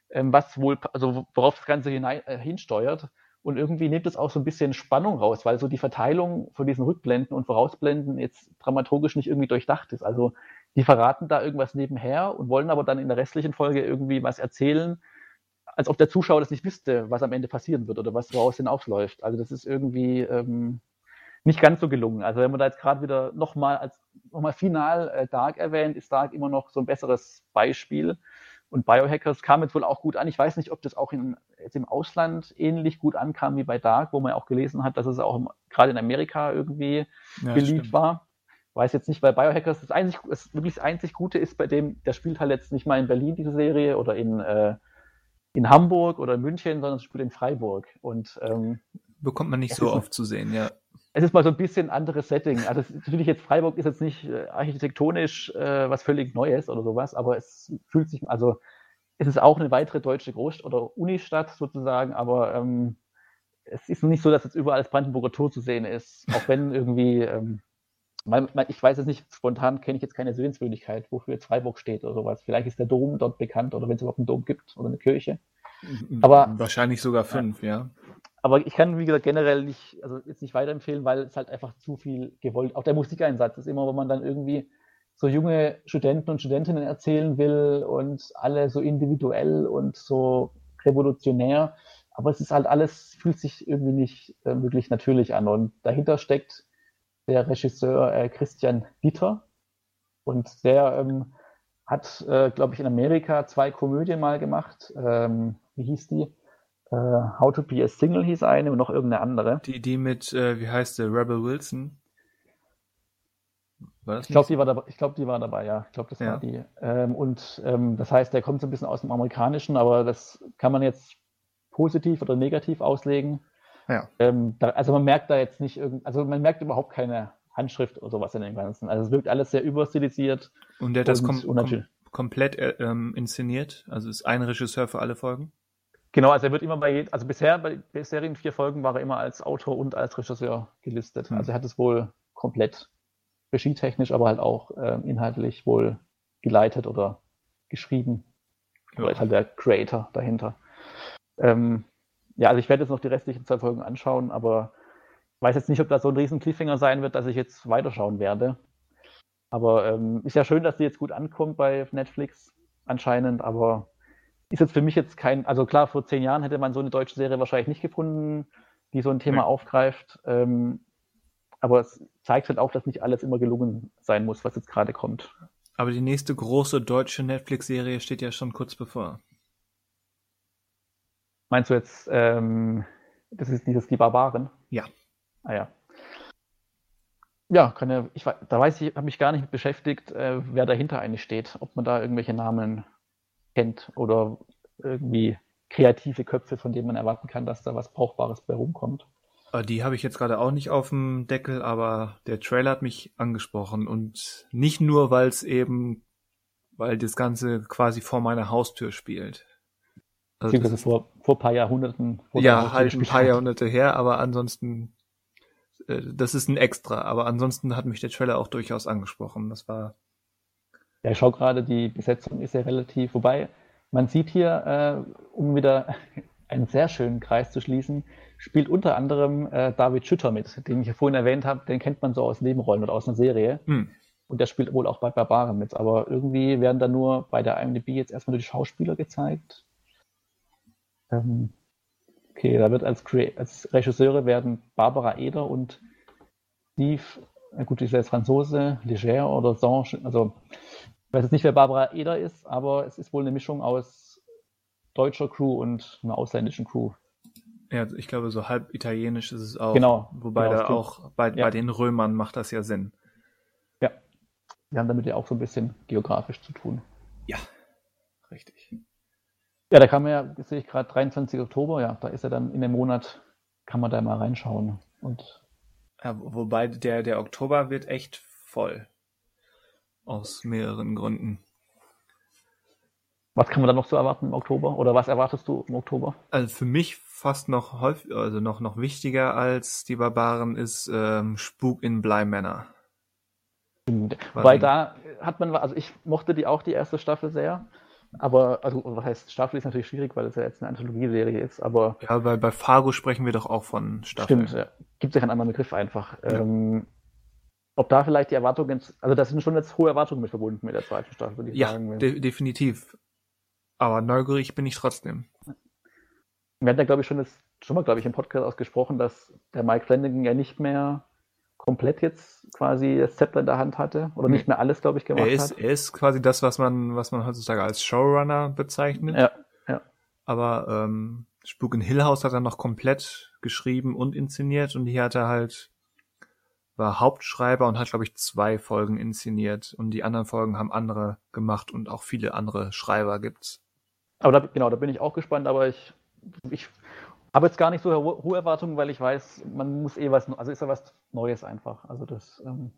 Speaker 2: ähm, was wohl, also worauf das Ganze hinein, äh, hinsteuert. Und irgendwie nimmt es auch so ein bisschen Spannung raus, weil so die Verteilung von diesen Rückblenden und Vorausblenden jetzt dramaturgisch nicht irgendwie durchdacht ist. Also die verraten da irgendwas nebenher und wollen aber dann in der restlichen Folge irgendwie was erzählen, als ob der Zuschauer das nicht wüsste, was am Ende passieren wird oder was woraus hinausläuft. Also das ist irgendwie ähm, nicht ganz so gelungen. Also wenn man da jetzt gerade wieder nochmal als nochmal final äh, Dark erwähnt, ist Dark immer noch so ein besseres Beispiel. Und Biohackers kam jetzt wohl auch gut an. Ich weiß nicht, ob das auch in, jetzt im Ausland ähnlich gut ankam wie bei Dark, wo man auch gelesen hat, dass es auch gerade in Amerika irgendwie ja, beliebt stimmt. war. Weiß jetzt nicht, weil Biohackers das, einzig, das wirklich das einzig Gute ist bei dem, der spielt halt jetzt nicht mal in Berlin, diese Serie, oder in, äh, in Hamburg oder in München, sondern es spielt in Freiburg. Und ähm,
Speaker 1: bekommt man nicht so oft zu sehen, ja.
Speaker 2: Es ist mal so ein bisschen anderes Setting. Also natürlich jetzt Freiburg ist jetzt nicht äh, architektonisch äh, was völlig Neues oder sowas, aber es fühlt sich, also es ist auch eine weitere deutsche Großstadt oder Unistadt sozusagen, aber ähm, es ist nicht so, dass jetzt überall das Brandenburger Tor zu sehen ist, auch wenn irgendwie ähm, ich weiß jetzt nicht, spontan kenne ich jetzt keine Sehenswürdigkeit, wofür jetzt Freiburg steht oder sowas. Vielleicht ist der Dom dort bekannt oder wenn es überhaupt einen Dom gibt oder eine Kirche.
Speaker 1: Aber wahrscheinlich sogar fünf, ja. ja.
Speaker 2: Aber ich kann, wie gesagt, generell nicht, also jetzt nicht weiterempfehlen, weil es halt einfach zu viel gewollt. Auch der Musikeinsatz ist immer, wenn man dann irgendwie so junge Studenten und Studentinnen erzählen will und alle so individuell und so revolutionär. Aber es ist halt alles, fühlt sich irgendwie nicht äh, wirklich natürlich an. Und dahinter steckt der Regisseur äh, Christian Dieter. Und der ähm, hat, äh, glaube ich, in Amerika zwei Komödien mal gemacht. Ähm, wie hieß die? Äh, How to be a Single hieß eine und noch irgendeine andere.
Speaker 1: Die, die mit, äh, wie heißt der, Rebel Wilson?
Speaker 2: ich glaube, die, war dabei, ich glaub, die war dabei, ja. Ich glaube, das ja. war die. Ähm, und ähm, das heißt, der kommt so ein bisschen aus dem Amerikanischen, aber das kann man jetzt positiv oder negativ auslegen. Ja. Ähm, da, also man merkt da jetzt nicht irgend, also man merkt überhaupt keine Handschrift oder sowas in dem Ganzen. Also es wirkt alles sehr überstilisiert.
Speaker 1: Und der hat das kom kom komplett äh, ähm, inszeniert? Also ist ein Regisseur für alle Folgen?
Speaker 2: Genau, also er wird immer bei, also bisher bei bisherigen vier Folgen war er immer als Autor und als Regisseur gelistet. Hm. Also er hat es wohl komplett regietechnisch, aber halt auch äh, inhaltlich wohl geleitet oder geschrieben. Ja. Oder ist halt der Creator dahinter. Ähm, ja, also ich werde jetzt noch die restlichen zwei Folgen anschauen, aber ich weiß jetzt nicht, ob das so ein riesen Cliffhanger sein wird, dass ich jetzt weiterschauen werde. Aber ähm, ist ja schön, dass die jetzt gut ankommt bei Netflix anscheinend, aber ist jetzt für mich jetzt kein, also klar, vor zehn Jahren hätte man so eine deutsche Serie wahrscheinlich nicht gefunden, die so ein Thema ja. aufgreift. Ähm, aber es zeigt halt auch, dass nicht alles immer gelungen sein muss, was jetzt gerade kommt.
Speaker 1: Aber die nächste große deutsche Netflix-Serie steht ja schon kurz bevor.
Speaker 2: Meinst du jetzt, ähm, das ist dieses Die Barbaren?
Speaker 1: Ja.
Speaker 2: Ah ja. Ja, kann ja, ich, da weiß ich, habe mich gar nicht mit beschäftigt, äh, wer dahinter eigentlich steht, ob man da irgendwelche Namen kennt oder irgendwie kreative Köpfe, von denen man erwarten kann, dass da was Brauchbares bei rumkommt.
Speaker 1: Äh, die habe ich jetzt gerade auch nicht auf dem Deckel, aber der Trailer hat mich angesprochen und nicht nur, weil es eben, weil das Ganze quasi vor meiner Haustür spielt.
Speaker 2: Also Beziehungsweise vor, vor ein paar Jahrhunderten.
Speaker 1: ja, halt ein paar Jahrhunderte her, aber ansonsten, äh, das ist ein Extra. Aber ansonsten hat mich der Trailer auch durchaus angesprochen. Das war.
Speaker 2: Ja, ich schaue gerade, die Besetzung ist ja relativ, wobei man sieht hier, äh, um wieder einen sehr schönen Kreis zu schließen, spielt unter anderem äh, David Schütter mit, den ich ja vorhin erwähnt habe, den kennt man so aus Nebenrollen oder aus einer Serie. Hm. Und der spielt wohl auch bei Barbaren mit. Aber irgendwie werden da nur bei der IMDb jetzt erstmal nur die Schauspieler gezeigt. Ähm, okay, da wird als, als, Regisseure werden Barbara Eder und Steve, gut, ist jetzt Franzose, Leger oder Sange, also ich weiß jetzt nicht, wer Barbara Eder ist, aber es ist wohl eine Mischung aus deutscher Crew und einer ausländischen Crew.
Speaker 1: Ja, ich glaube, so halb italienisch ist es auch.
Speaker 2: Genau.
Speaker 1: Wobei
Speaker 2: genau,
Speaker 1: da auch bei, ja. bei den Römern macht das ja Sinn.
Speaker 2: Ja. Wir haben damit ja auch so ein bisschen geografisch zu tun.
Speaker 1: Ja, richtig.
Speaker 2: Ja, da kann man ja, sehe ich gerade, 23. Oktober, ja, da ist er dann in dem Monat, kann man da mal reinschauen. Und
Speaker 1: Ja, wobei der, der Oktober wird echt voll. Aus mehreren Gründen.
Speaker 2: Was kann man dann noch so erwarten im Oktober? Oder was erwartest du im Oktober?
Speaker 1: Also für mich fast noch häufig, also noch, noch wichtiger als die Barbaren ist ähm, Spuk in Bleimänner.
Speaker 2: Weil da hat man, also ich mochte die auch die erste Staffel sehr. Aber, also, was heißt, Staffel ist natürlich schwierig, weil es ja jetzt eine Anthologieserie ist, aber.
Speaker 1: Ja, bei, bei Fargo sprechen wir doch auch von Staffel.
Speaker 2: Stimmt, ja. Gibt ja keinen anderen Begriff einfach. Ja. Ähm, ob da vielleicht die Erwartungen, also da sind schon jetzt hohe Erwartungen mit verbunden mit der zweiten Staffel, würde ich
Speaker 1: ja,
Speaker 2: sagen.
Speaker 1: Ja, de definitiv. Aber neugierig bin ich trotzdem.
Speaker 2: Wir hatten ja, glaube ich, schon, das, schon mal, glaube ich, im Podcast ausgesprochen, dass der Mike Flanagan ja nicht mehr komplett jetzt quasi das Zepter in der Hand hatte oder nicht mehr alles, glaube ich, gemacht
Speaker 1: er ist,
Speaker 2: hat.
Speaker 1: Er ist quasi das, was man, was man heutzutage als Showrunner bezeichnet.
Speaker 2: Ja, ja.
Speaker 1: Aber ähm, Spuk in Hill House hat er noch komplett geschrieben und inszeniert und hier hat er halt war Hauptschreiber und hat, glaube ich, zwei Folgen inszeniert und die anderen Folgen haben andere gemacht und auch viele andere Schreiber gibt's.
Speaker 2: Aber da, genau, da bin ich auch gespannt, aber ich, ich habe jetzt gar nicht so hohe Erwartungen, weil ich weiß, man muss eh was, also ist ja was Neues einfach. Also das. Ähm,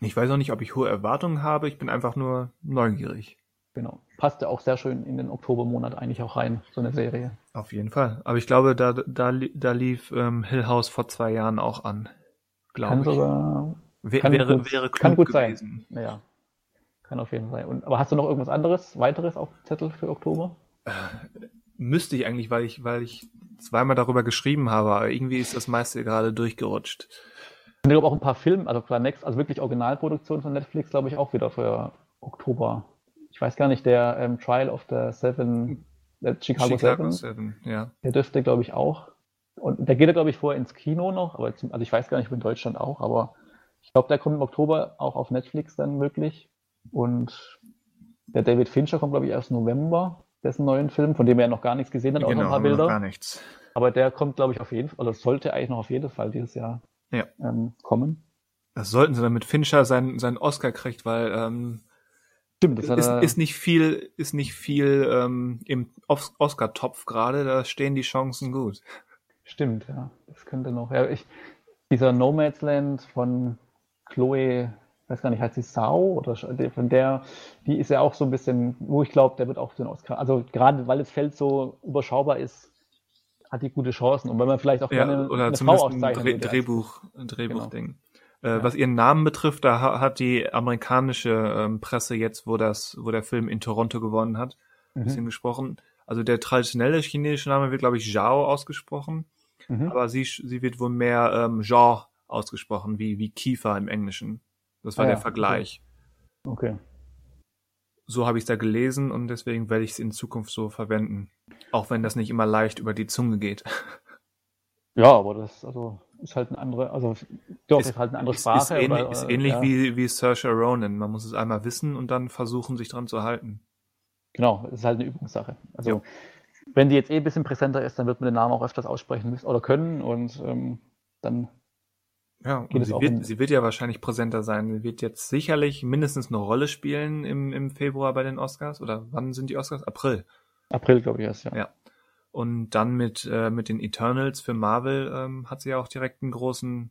Speaker 1: ich weiß auch nicht, ob ich hohe Erwartungen habe. Ich bin einfach nur neugierig.
Speaker 2: Genau. Passt ja auch sehr schön in den Oktobermonat eigentlich auch rein, so eine Serie.
Speaker 1: Auf jeden Fall. Aber ich glaube, da, da, da lief ähm, Hill House vor zwei Jahren auch an. Glaube ich.
Speaker 2: Sogar,
Speaker 1: w
Speaker 2: kann
Speaker 1: wäre,
Speaker 2: gut,
Speaker 1: wäre
Speaker 2: kann gut
Speaker 1: gewesen.
Speaker 2: sein. Ja. Kann auf jeden Fall sein. Und, aber hast du noch irgendwas anderes, weiteres auf dem Zettel für Oktober?
Speaker 1: Müsste ich eigentlich, weil ich, weil ich zweimal darüber geschrieben habe, aber irgendwie ist das meiste gerade durchgerutscht.
Speaker 2: Ich glaube auch ein paar Filme, also klar, Next, also wirklich Originalproduktionen von Netflix, glaube ich, auch wieder für Oktober. Ich weiß gar nicht, der ähm, Trial of the Seven, äh, Chicago,
Speaker 1: Chicago
Speaker 2: Seven,
Speaker 1: Seven, ja.
Speaker 2: der dürfte, glaube ich, auch. Und der geht ja, glaube ich, vorher ins Kino noch, aber zum, also ich weiß gar nicht, ob in Deutschland auch, aber ich glaube, der kommt im Oktober auch auf Netflix dann möglich. Und der David Fincher kommt, glaube ich, erst November, dessen neuen Film, von dem er noch gar nichts gesehen hat, auch
Speaker 1: Genau,
Speaker 2: noch ein paar
Speaker 1: noch
Speaker 2: Bilder.
Speaker 1: gar nichts.
Speaker 2: Aber der kommt, glaube ich, auf jeden Fall, oder sollte eigentlich noch auf jeden Fall dieses Jahr
Speaker 1: Ja.
Speaker 2: ähm, kommen.
Speaker 1: Das sollten sie, damit Fincher seinen, seinen Oscar kriegt, weil ähm,
Speaker 2: Stimmt, das
Speaker 1: ist,
Speaker 2: er,
Speaker 1: ist nicht viel, ist nicht viel ähm, im Os- Oscar-Topf gerade, da stehen die Chancen gut.
Speaker 2: stimmt, ja. Das könnte noch. Ja, ich, dieser Nomadsland von Chloe, weiß gar nicht, heißt sie Sau oder von der, die ist ja auch so ein bisschen, wo ich glaube, der wird auch den Oscar. Also gerade weil das Feld so überschaubar ist, hat die gute Chancen. Und wenn man vielleicht auch
Speaker 1: Ja,
Speaker 2: gerne
Speaker 1: oder
Speaker 2: eine
Speaker 1: zumindest
Speaker 2: Frau
Speaker 1: ein
Speaker 2: auszeichnen als-
Speaker 1: Drehbuch, ein Drehbuchding. Äh,
Speaker 2: Ja.
Speaker 1: Was ihren Namen betrifft, da ha- hat die amerikanische ähm, Presse jetzt, wo das, wo der Film in Toronto gewonnen hat, ein
Speaker 2: Mhm.
Speaker 1: bisschen gesprochen. Also der traditionelle chinesische Name wird, glaube ich, Zhao ausgesprochen,
Speaker 2: Mhm.
Speaker 1: aber sie, sie wird wohl mehr ähm, Zhao ausgesprochen, wie, wie Kiefer im Englischen. Das war
Speaker 2: Ah
Speaker 1: der
Speaker 2: ja,
Speaker 1: Vergleich.
Speaker 2: Okay.
Speaker 1: So habe ich es da gelesen und deswegen werde ich es in Zukunft so verwenden. Auch wenn das nicht immer leicht über die Zunge geht.
Speaker 2: Ja, aber das also ist halt eine andere, also doch, ist, halt eine andere
Speaker 1: Ist,
Speaker 2: Sprache.
Speaker 1: ist ähnlich,
Speaker 2: oder-
Speaker 1: ist ähnlich
Speaker 2: ja.
Speaker 1: wie, wie Saoirse Ronan. Man muss es einmal wissen und dann versuchen, sich dran zu halten.
Speaker 2: Genau, es ist halt eine Übungssache. Also
Speaker 1: Ja.
Speaker 2: wenn die jetzt eh ein bisschen präsenter ist, dann wird man den Namen auch öfters aussprechen müssen oder können und ähm, dann
Speaker 1: Ja, sie wird, sie wird ja wahrscheinlich präsenter sein. Sie wird jetzt sicherlich mindestens eine Rolle spielen im, im Februar bei den Oscars. Oder wann sind die Oscars? April.
Speaker 2: April, glaube ich, erst, ja.
Speaker 1: Ja. Und dann mit, äh, mit den Eternals für Marvel ähm, hat sie ja auch direkt einen großen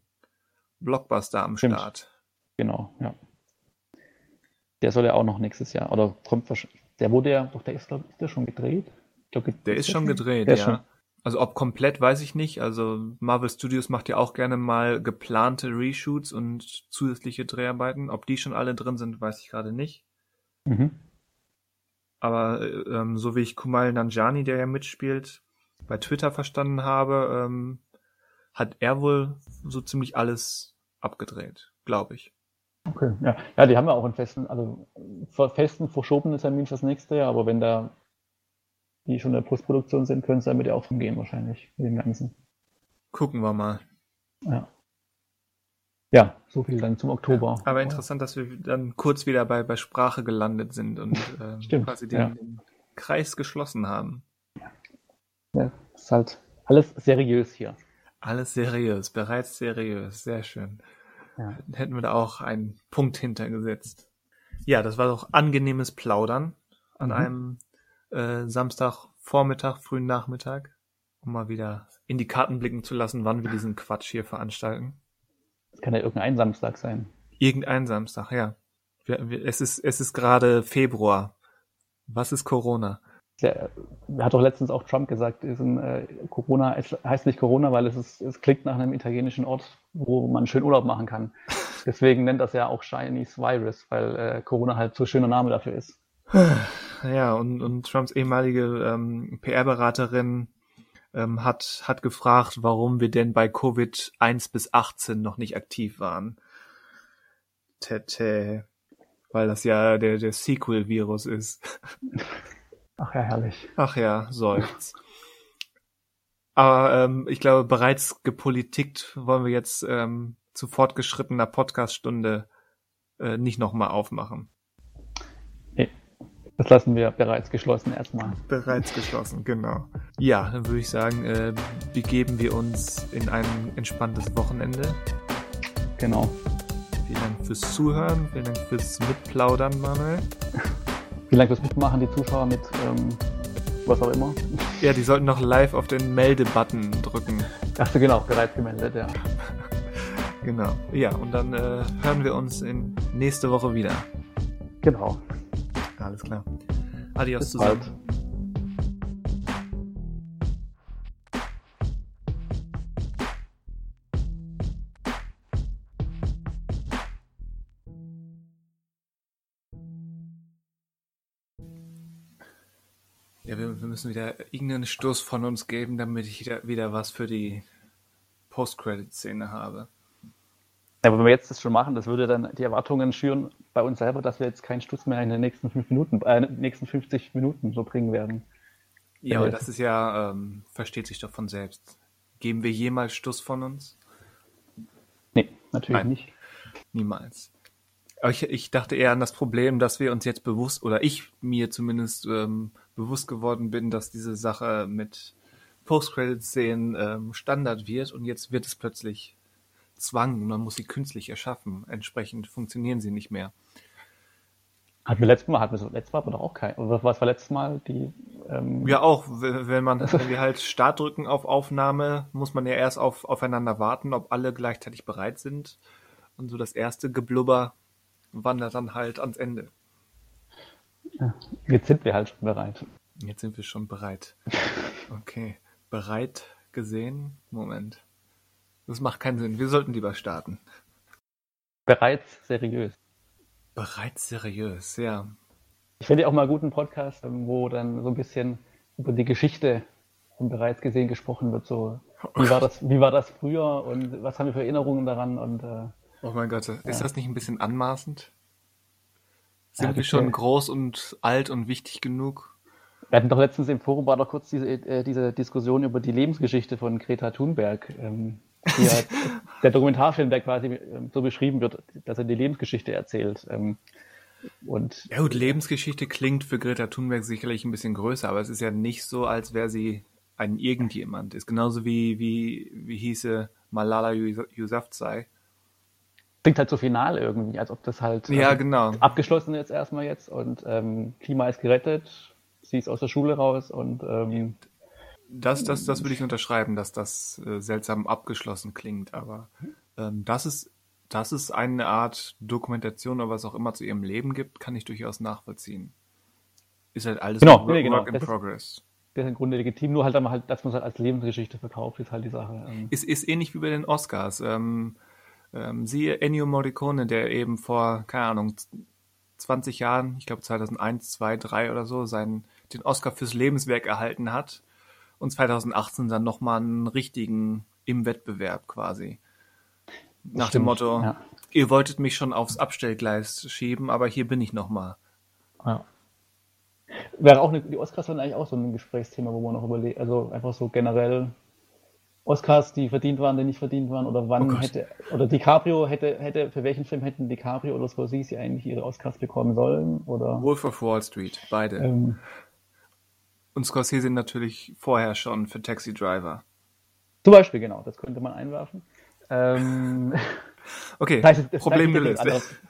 Speaker 1: Blockbuster am
Speaker 2: Stimmt.
Speaker 1: Start.
Speaker 2: Genau, ja. Der soll ja auch noch nächstes Jahr, oder kommt wahrscheinlich, der wurde ja, doch, der ist, glaube ich, ist der schon gedreht? Glaub,
Speaker 1: Der ist schon gedreht,
Speaker 2: Der
Speaker 1: ja.
Speaker 2: schon.
Speaker 1: Also ob komplett, weiß ich nicht. Also Marvel Studios macht ja auch gerne mal geplante Reshoots und zusätzliche Dreharbeiten. Ob die schon alle drin sind, weiß ich gerade nicht.
Speaker 2: Mhm.
Speaker 1: Aber äh, ähm, so wie ich Kumail Nanjiani, der ja mitspielt, bei Twitter verstanden habe, ähm, hat er wohl so ziemlich alles abgedreht, glaube ich.
Speaker 2: Okay, ja. Ja, die haben ja auch einen festen, also festen, verschobenen Termin fürs nächste Jahr, aber wenn da die schon in der Postproduktion sind, können sie damit ja auch umgehen wahrscheinlich, mit dem Ganzen.
Speaker 1: Gucken wir mal.
Speaker 2: Ja. Ja, so viel dann zum Oktober.
Speaker 1: Aber interessant, dass wir dann kurz wieder bei, bei Sprache gelandet sind und
Speaker 2: Stimmt,
Speaker 1: quasi den,
Speaker 2: ja.
Speaker 1: den Kreis geschlossen haben.
Speaker 2: Ja, ist halt alles seriös hier.
Speaker 1: Alles seriös, bereits seriös, sehr schön.
Speaker 2: Ja.
Speaker 1: Hätten wir da auch einen Punkt hintergesetzt. Ja, das war doch angenehmes Plaudern an
Speaker 2: Mhm.
Speaker 1: einem äh, Samstagvormittag, frühen Nachmittag, um mal wieder in die Karten blicken zu lassen, wann wir diesen Quatsch hier veranstalten.
Speaker 2: Das kann ja irgendein Samstag sein.
Speaker 1: Irgendein Samstag, ja. Wir, wir, es ist, es ist gerade Februar. Was ist Corona?
Speaker 2: Ja, hat doch letztens auch Trump gesagt, ist ein, äh, Corona, es heißt nicht Corona, weil es, ist, es klingt nach einem italienischen Ort, wo man schön Urlaub machen kann. Deswegen nennt das ja auch Chinese Virus, weil äh, Corona halt so ein schöner Name dafür ist.
Speaker 1: Ja, und, und Trumps ehemalige ähm, PR-Beraterin ähm, hat, hat gefragt, warum wir denn bei Covid 1 bis 18 noch nicht aktiv waren. Tete. Weil das ja der, der Sequel-Virus ist.
Speaker 2: Ach ja, herrlich.
Speaker 1: Ach ja, seufz. Aber ähm, ich glaube, bereits gepolitikt wollen wir jetzt ähm, zu fortgeschrittener Podcaststunde äh, nicht nochmal aufmachen.
Speaker 2: Das lassen wir bereits geschlossen erstmal.
Speaker 1: Bereits geschlossen, genau. Ja, dann würde ich sagen, äh, begeben wir uns in ein entspanntes Wochenende.
Speaker 2: Genau.
Speaker 1: Vielen Dank fürs Zuhören, vielen Dank fürs Mitplaudern, Manuel.
Speaker 2: Vielen Dank fürs Mitmachen, die Zuschauer mit ähm, was auch immer.
Speaker 1: Ja, die sollten noch live auf den Melde-Button drücken.
Speaker 2: Achso, genau, bereits gemeldet, ja.
Speaker 1: Genau. Ja, und dann äh, hören wir uns in nächste Woche wieder.
Speaker 2: Genau.
Speaker 1: Alles klar. Adios
Speaker 2: Bis
Speaker 1: zusammen.
Speaker 2: bald.
Speaker 1: Ja, wir, wir müssen wieder irgendeinen Stoß von uns geben, damit ich wieder, wieder was für die Post-Credit-Szene habe.
Speaker 2: Ja, aber wenn wir jetzt das schon machen, das würde dann die Erwartungen schüren bei uns selber, dass wir jetzt keinen Stuss mehr in den nächsten fünf Minuten, äh, nächsten 50 Minuten so bringen werden.
Speaker 1: Ja, aber das ist ja, ähm, versteht sich doch von selbst. Geben wir jemals Stoß von uns?
Speaker 2: Nee, natürlich
Speaker 1: Nein.
Speaker 2: nicht.
Speaker 1: Niemals. Aber ich, ich dachte eher an das Problem, dass wir uns jetzt bewusst, oder ich mir zumindest ähm, bewusst geworden bin, dass diese Sache mit Post-Credit-Szenen ähm, Standard wird und jetzt wird es plötzlich Zwang und man muss sie künstlich erschaffen. Entsprechend funktionieren sie nicht mehr.
Speaker 2: Hatten wir letztes Mal, hatten wir so, letztes Mal aber doch auch kein, was war letztes Mal die, ähm,
Speaker 1: Ja, auch, wenn wenn man, wenn wir halt Start drücken auf Aufnahme, muss man ja erst auf, aufeinander warten, ob alle gleichzeitig bereit sind. Und so das erste Geblubber wandert dann halt ans Ende.
Speaker 2: jetzt sind wir halt schon bereit.
Speaker 1: Jetzt sind wir schon bereit. Okay. Bereit gesehen? Moment. Das macht keinen Sinn. Wir sollten lieber starten.
Speaker 2: Bereits seriös.
Speaker 1: Bereits seriös, ja.
Speaker 2: Ich finde auch mal einen guten Podcast, ähm, wo dann so ein bisschen über die Geschichte von bereits gesehen gesprochen wird. So, wie war das, wie war das früher und was haben wir für Erinnerungen daran und äh,
Speaker 1: Oh mein Gott, ist
Speaker 2: Ja.
Speaker 1: das nicht ein bisschen anmaßend? Sind
Speaker 2: Ja,
Speaker 1: wir schon groß und alt und wichtig genug?
Speaker 2: Wir hatten doch letztens im Forum war doch kurz diese, äh, diese Diskussion über die Lebensgeschichte von Greta Thunberg. Ähm, die der Dokumentarfilm, der quasi ähm, so beschrieben wird, dass er die Lebensgeschichte erzählt. Ähm, und
Speaker 1: Ja gut, Lebensgeschichte klingt für Greta Thunberg sicherlich ein bisschen größer, aber es ist ja nicht so, als wäre sie ein irgendjemand. Ist genauso wie, wie, wie hieße Malala Yousafzai.
Speaker 2: klingt halt so final irgendwie, als ob das halt
Speaker 1: Ja,
Speaker 2: also
Speaker 1: genau.
Speaker 2: abgeschlossen ist erstmal jetzt und ähm, Klima ist gerettet, sie ist aus der Schule raus und ähm,
Speaker 1: Das, das, das würde ich unterschreiben, dass das äh, seltsam abgeschlossen klingt, aber ähm, dass es, dass es eine Art Dokumentation oder was auch immer zu ihrem Leben gibt, kann ich durchaus nachvollziehen. Ist halt alles
Speaker 2: Genau,
Speaker 1: Work,
Speaker 2: genau.
Speaker 1: Work in
Speaker 2: Das ist-
Speaker 1: progress.
Speaker 2: das ist im Grunde legitim, nur halt, halt, dass man es halt als Lebensgeschichte verkauft, ist halt die Sache. Ähm,
Speaker 1: Ist, ist ähnlich wie bei den Oscars. Ähm, ähm, siehe Ennio Morricone, der eben vor, keine Ahnung, 20 Jahren, ich glaube 2001, 2, 3 oder so, seinen, den Oscar fürs Lebenswerk erhalten hat und 2018 dann nochmal einen richtigen im Wettbewerb quasi. Nach dem
Speaker 2: stimmt,
Speaker 1: Motto,
Speaker 2: ja.
Speaker 1: ihr wolltet mich schon aufs Abstellgleis schieben, aber hier bin ich nochmal.
Speaker 2: Ja. Wäre auch eine, die Oscars wären eigentlich auch so ein Gesprächsthema, wo man noch überlegt, also einfach so generell Oscars, die verdient waren, die nicht verdient waren, oder
Speaker 1: Oh
Speaker 2: wann
Speaker 1: Gott.
Speaker 2: hätte, oder DiCaprio hätte, hätte, für welchen Film hätten DiCaprio oder Scorsese eigentlich ihre Oscars bekommen sollen, oder,
Speaker 1: Wolf of Wall Street, beide.
Speaker 2: ähm,
Speaker 1: und Scorsese natürlich vorher schon für Taxi Driver.
Speaker 2: Zum Beispiel, genau, das könnte man einwerfen. Ähm,
Speaker 1: okay,
Speaker 2: das heißt, das
Speaker 1: Problem gelöst.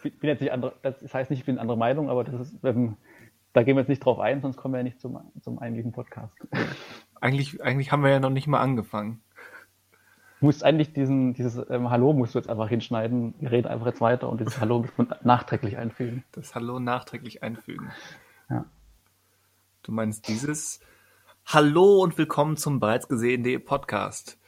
Speaker 2: Bin jetzt nicht andere, das heißt nicht, ich bin andere Meinung, aber das ist, ähm, da gehen wir jetzt nicht drauf ein, sonst kommen wir ja nicht zum, zum eigentlichen Podcast.
Speaker 1: Eigentlich, eigentlich haben wir ja noch nicht mal angefangen.
Speaker 2: Du musst eigentlich diesen, dieses ähm, Hallo musst du jetzt einfach hinschneiden. Wir reden einfach jetzt weiter und dieses Hallo nachträglich einfügen.
Speaker 1: Das Hallo nachträglich einfügen. Du meinst dieses Hallo und willkommen zum bereits gesehenen Podcast.